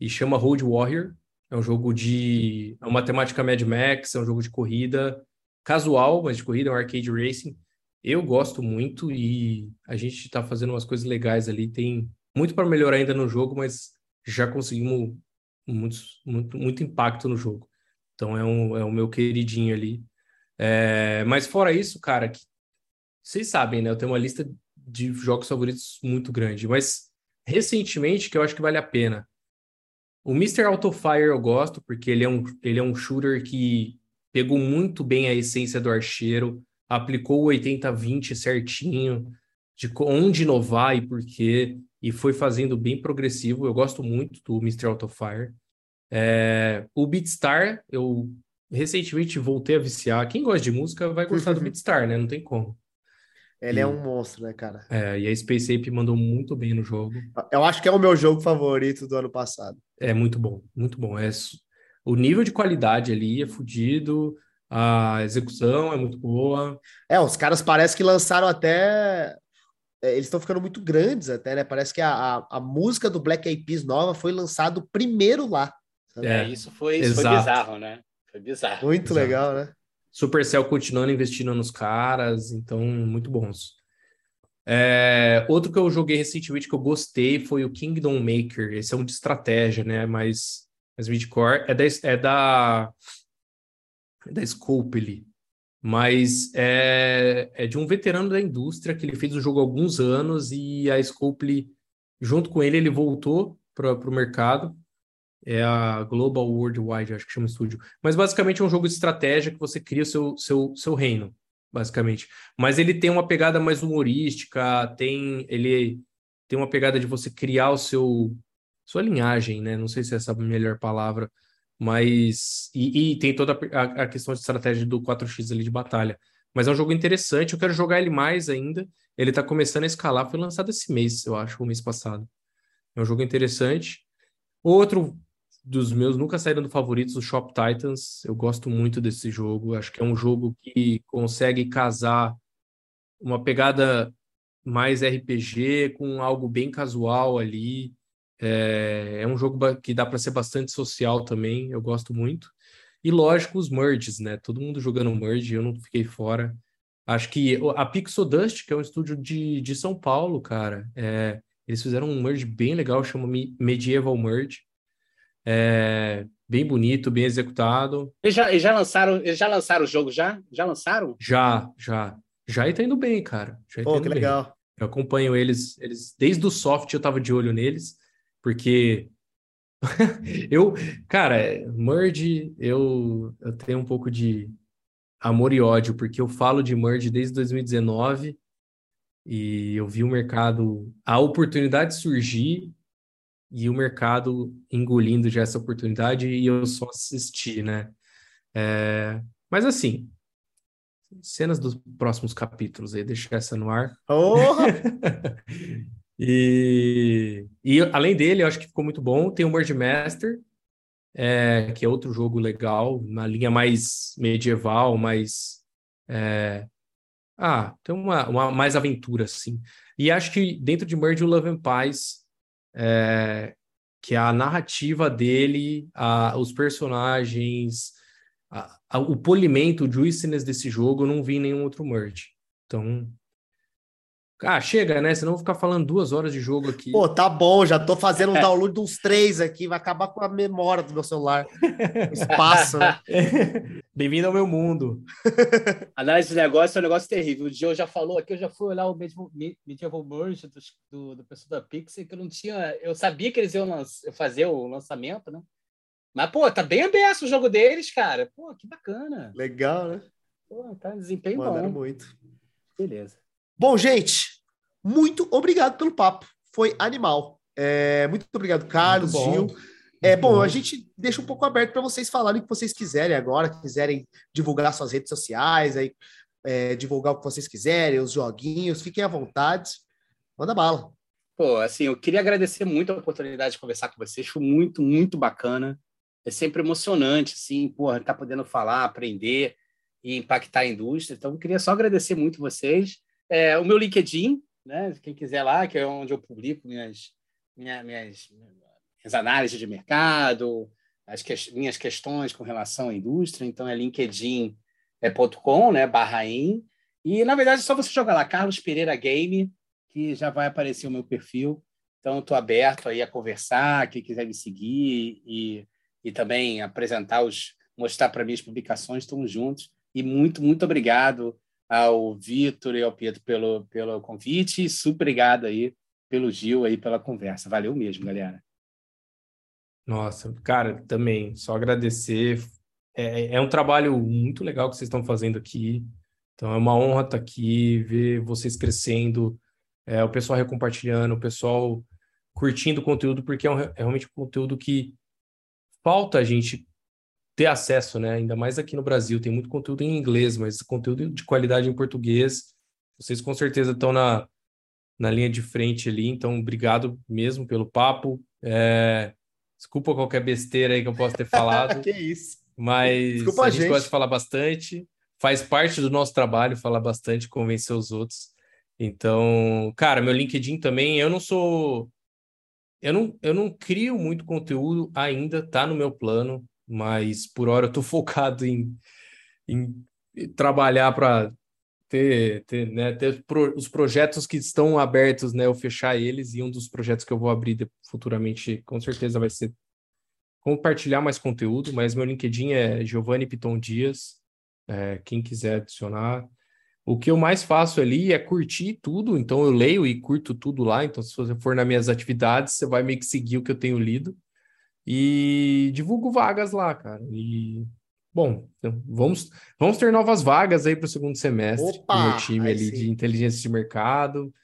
e chama Road Warrior. É um jogo de. É uma temática Mad Max, é um jogo de corrida casual, mas de corrida, é um arcade racing. Eu gosto muito e a gente está fazendo umas coisas legais ali. Tem muito para melhorar ainda no jogo, mas já conseguimos muito, muito, muito impacto no jogo. Então é, um, é o meu queridinho ali. É, mas fora isso, cara, que, vocês sabem, né? Eu tenho uma lista de jogos favoritos muito grande, mas recentemente que eu acho que vale a pena. O Mr. Autofire eu gosto porque ele é um, ele é um shooter que pegou muito bem a essência do archeiro, aplicou o 80-20 certinho, de onde inovar e por quê, e foi fazendo bem progressivo. Eu gosto muito do Mr. Autofire. É, o Beatstar, eu recentemente voltei a viciar. Quem gosta de música vai gostar do Beatstar, né? Não tem como.
Ele é e, é um monstro, né, cara?
É, e a Space Ape mandou muito bem no jogo.
Eu acho que é o meu jogo favorito do ano passado.
É muito bom, muito bom. É o nível de qualidade ali é fodido, a execução é muito boa.
É, os caras parece que lançaram até. É, eles estão ficando muito grandes até, né? Parece que a, a, a, música do Black Eyed Peas nova foi lançado primeiro lá.
É, isso foi, isso foi bizarro, né? Foi bizarro.
Muito
bizarro.
legal, né?
Supercell continuando investindo nos caras, então muito bons. É, outro que eu joguei recentemente que eu gostei foi o Kingdom Maker. Esse é um de estratégia, né? Mas mas Midcore é da, é da, é da Scopely, mas é, é de um veterano da indústria que ele fez o jogo há alguns anos e a Scopely, junto com ele, ele voltou para o mercado. É a Global Worldwide, acho que chama o estúdio. Mas basicamente é um jogo de estratégia que você cria o seu, seu, seu reino, basicamente. Mas ele tem uma pegada mais humorística, tem ele tem uma pegada de você criar o seu sua linhagem, né? Não sei se é essa a melhor palavra, mas. E, e tem toda a, a, questão de estratégia do 4x ali de batalha. Mas é um jogo interessante, eu quero jogar ele mais ainda. Ele tá começando a escalar, foi lançado esse mês, eu acho, o mês passado. É um jogo interessante. Outro dos meus nunca saíram do favoritos, o Shop Titans. Eu gosto muito desse jogo. Acho que é um jogo que consegue casar uma pegada mais RPG com algo bem casual ali. É, é um jogo que dá para ser bastante social também. Eu gosto muito. E lógico, os merges, né? Todo mundo jogando merge, eu não fiquei fora. Acho que a Pixodust, que é um estúdio de, de São Paulo, cara, é, eles fizeram um merge bem legal, chama Medieval Merge. É, bem bonito, bem executado.
Eles já, eles já lançaram, eles já lançaram o jogo já? Já lançaram?
Já, já. Já e tá indo bem, cara. Já
Pô, que
bem.
legal.
Eu acompanho eles, eles desde o soft eu tava de olho neles, porque eu, cara, Merge, eu, eu tenho um pouco de amor e ódio, porque eu falo de Merge desde 2019 e eu vi o mercado, a oportunidade surgir e o mercado engolindo já essa oportunidade e eu só assisti, né? É, mas assim, cenas dos próximos capítulos aí, deixar essa no ar.
Oh!
e, e além dele, eu acho que ficou muito bom. Tem o Merge Master, é, que é outro jogo legal, na linha mais medieval, mais. É, ah, tem uma, uma mais aventura, assim. E acho que dentro de Merge, o Love and Pies, é, que a narrativa dele, a, os personagens, a, a, o polimento, o juiciness desse jogo, eu não vi em nenhum outro merge. Então. Ah, chega, né? Senão eu vou ficar falando duas horas de jogo aqui.
Pô, tá bom, já tô fazendo um download de uns três aqui, vai acabar com a memória do meu celular. O espaço, né?
Bem-vindo ao meu mundo.
Análise de negócio é um negócio terrível. O Gio já falou aqui, eu já fui olhar o Medieval Merge do, do, do pessoal da Pixel, que eu não tinha. Eu sabia que eles iam fazer o lançamento, né? Mas, pô, tá bem aberto o jogo deles, cara. Pô, que bacana.
Legal, né?
Pô, tá desempenho
Mandaram
bom.
muito.
Beleza.
Bom, gente, muito obrigado pelo papo. Foi animal. É, muito obrigado, Carlos,
Muito bom.
Gil. É bom,
bom.
a gente deixa um pouco aberto para vocês falarem o que vocês quiserem agora, quiserem divulgar suas redes sociais, aí, é, divulgar o que vocês quiserem, os joguinhos, fiquem à vontade. Manda bala.
Pô, assim, eu queria agradecer muito a oportunidade de conversar com vocês. Foi muito, muito bacana. É sempre emocionante, assim, porra, estar podendo falar, aprender e impactar a indústria. Então, eu queria só agradecer muito vocês. É, o meu LinkedIn, né? Quem quiser lá, que é onde eu publico minhas, minha, minhas, minhas análises de mercado, as que, minhas questões com relação à indústria. Então, é linkedin.com, né? Barra in. E, na verdade, é só você jogar lá, Carlos Pereira Game, que já vai aparecer o meu perfil. Então, estou aberto aí a conversar, quem quiser me seguir e, e também apresentar os, mostrar para mim as publicações, estamos juntos. E muito, muito obrigado ao Vitor e ao Pedro pelo, pelo convite e super obrigado aí pelo Gil aí pela conversa. Valeu mesmo, galera.
Nossa, cara, também, só agradecer. É, é um trabalho muito legal que vocês estão fazendo aqui. Então, é uma honra estar aqui, ver vocês crescendo, é, o pessoal recompartilhando, o pessoal curtindo o conteúdo, porque é, um- é realmente um conteúdo que falta a gente ter acesso, né? Ainda mais aqui no Brasil, tem muito conteúdo em inglês, mas conteúdo de qualidade em português. Vocês com certeza estão na, na linha de frente ali, então obrigado mesmo pelo papo. É, desculpa qualquer besteira aí que eu possa ter falado,
que isso.
mas
Desculpa a
gente
gente.
gosta de falar bastante, faz parte do nosso trabalho falar bastante, convencer os outros. Então, cara, meu LinkedIn também, eu não sou. Eu não, eu não crio muito conteúdo ainda, tá no meu plano, mas por hora eu tô focado em, em trabalhar para ter, ter, né, ter pro- os projetos que estão abertos, né, eu fechar eles, e um dos projetos que eu vou abrir futuramente, com certeza, vai ser compartilhar mais conteúdo, mas meu LinkedIn é Giovanni Piton Dias, é, quem quiser adicionar. O que eu mais faço ali é curtir tudo, então eu leio e curto tudo lá, então se você for nas minhas atividades, você vai meio que seguir o que eu tenho lido, e divulgo vagas lá, cara, e... Bom, então, vamos, vamos ter novas vagas aí para o segundo semestre,
Opa,
pro meu time ali
sim.
de inteligência de mercado,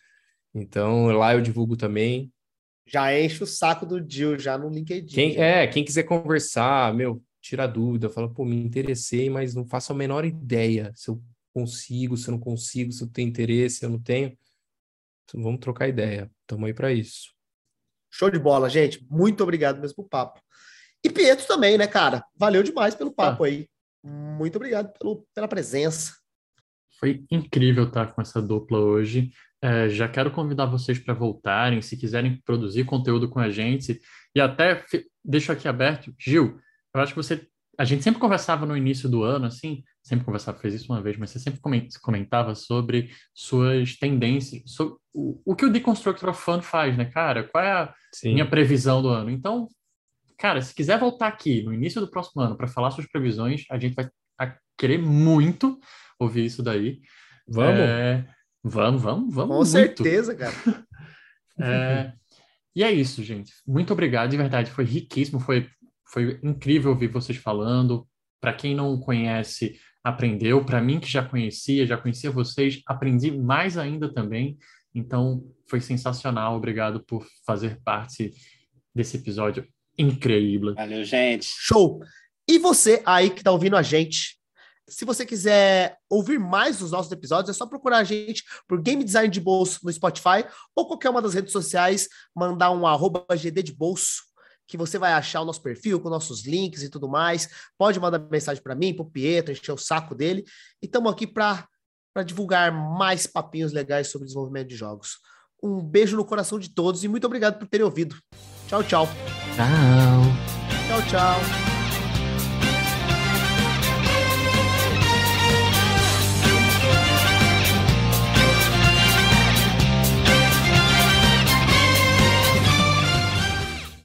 então lá eu divulgo também.
Já enche o saco do Jill já no LinkedIn.
Quem,
já.
é, quem quiser conversar, meu, tira dúvida, fala, pô, me interessei, mas não faço a menor ideia se eu consigo, se eu não consigo, se eu tenho interesse, se eu não tenho. Então, vamos trocar ideia. Estamos aí para isso.
Show de bola, gente. Muito obrigado mesmo pelo papo. E Pietro também, né, cara? Valeu demais pelo papo ah. aí. Muito obrigado pelo, pela presença.
Foi incrível estar com essa dupla hoje. É, já quero convidar vocês para voltarem, se quiserem produzir conteúdo com a gente. E até deixo aqui aberto, Gil, eu acho que você. A gente sempre conversava no início do ano, assim, sempre conversava, fez isso uma vez, mas você sempre comentava sobre suas tendências, sobre o, o que o Deconstructor of Fun faz, né, cara? Qual é a Sim. minha previsão do ano? Então, cara, se quiser voltar aqui no início do próximo ano para falar suas previsões, a gente vai querer muito ouvir isso daí.
Vamos. É,
vamos, vamos, vamos. Com
muito. certeza, cara.
é, e é isso, gente. Muito obrigado, de verdade. Foi riquíssimo, foi, foi incrível ouvir vocês falando. Para quem não conhece, aprendeu. Para mim, que já conhecia, já conhecia vocês, aprendi mais ainda também. Então, foi sensacional. Obrigado por fazer parte desse episódio incrível.
Valeu, gente.
Show! E você aí que está ouvindo a gente, se você quiser ouvir mais dos nossos episódios, é só procurar a gente por Game Design de Bolso no Spotify ou qualquer uma das redes sociais, mandar um arroba GD de Bolso, que você vai achar o nosso perfil com nossos links e tudo mais. Pode mandar mensagem para mim, para o Pietro, encher o saco dele. E estamos aqui para divulgar mais papinhos legais sobre desenvolvimento de jogos. Um beijo no coração de todos e muito obrigado por terem ouvido. Tchau, tchau.
Tchau.
Tchau, tchau.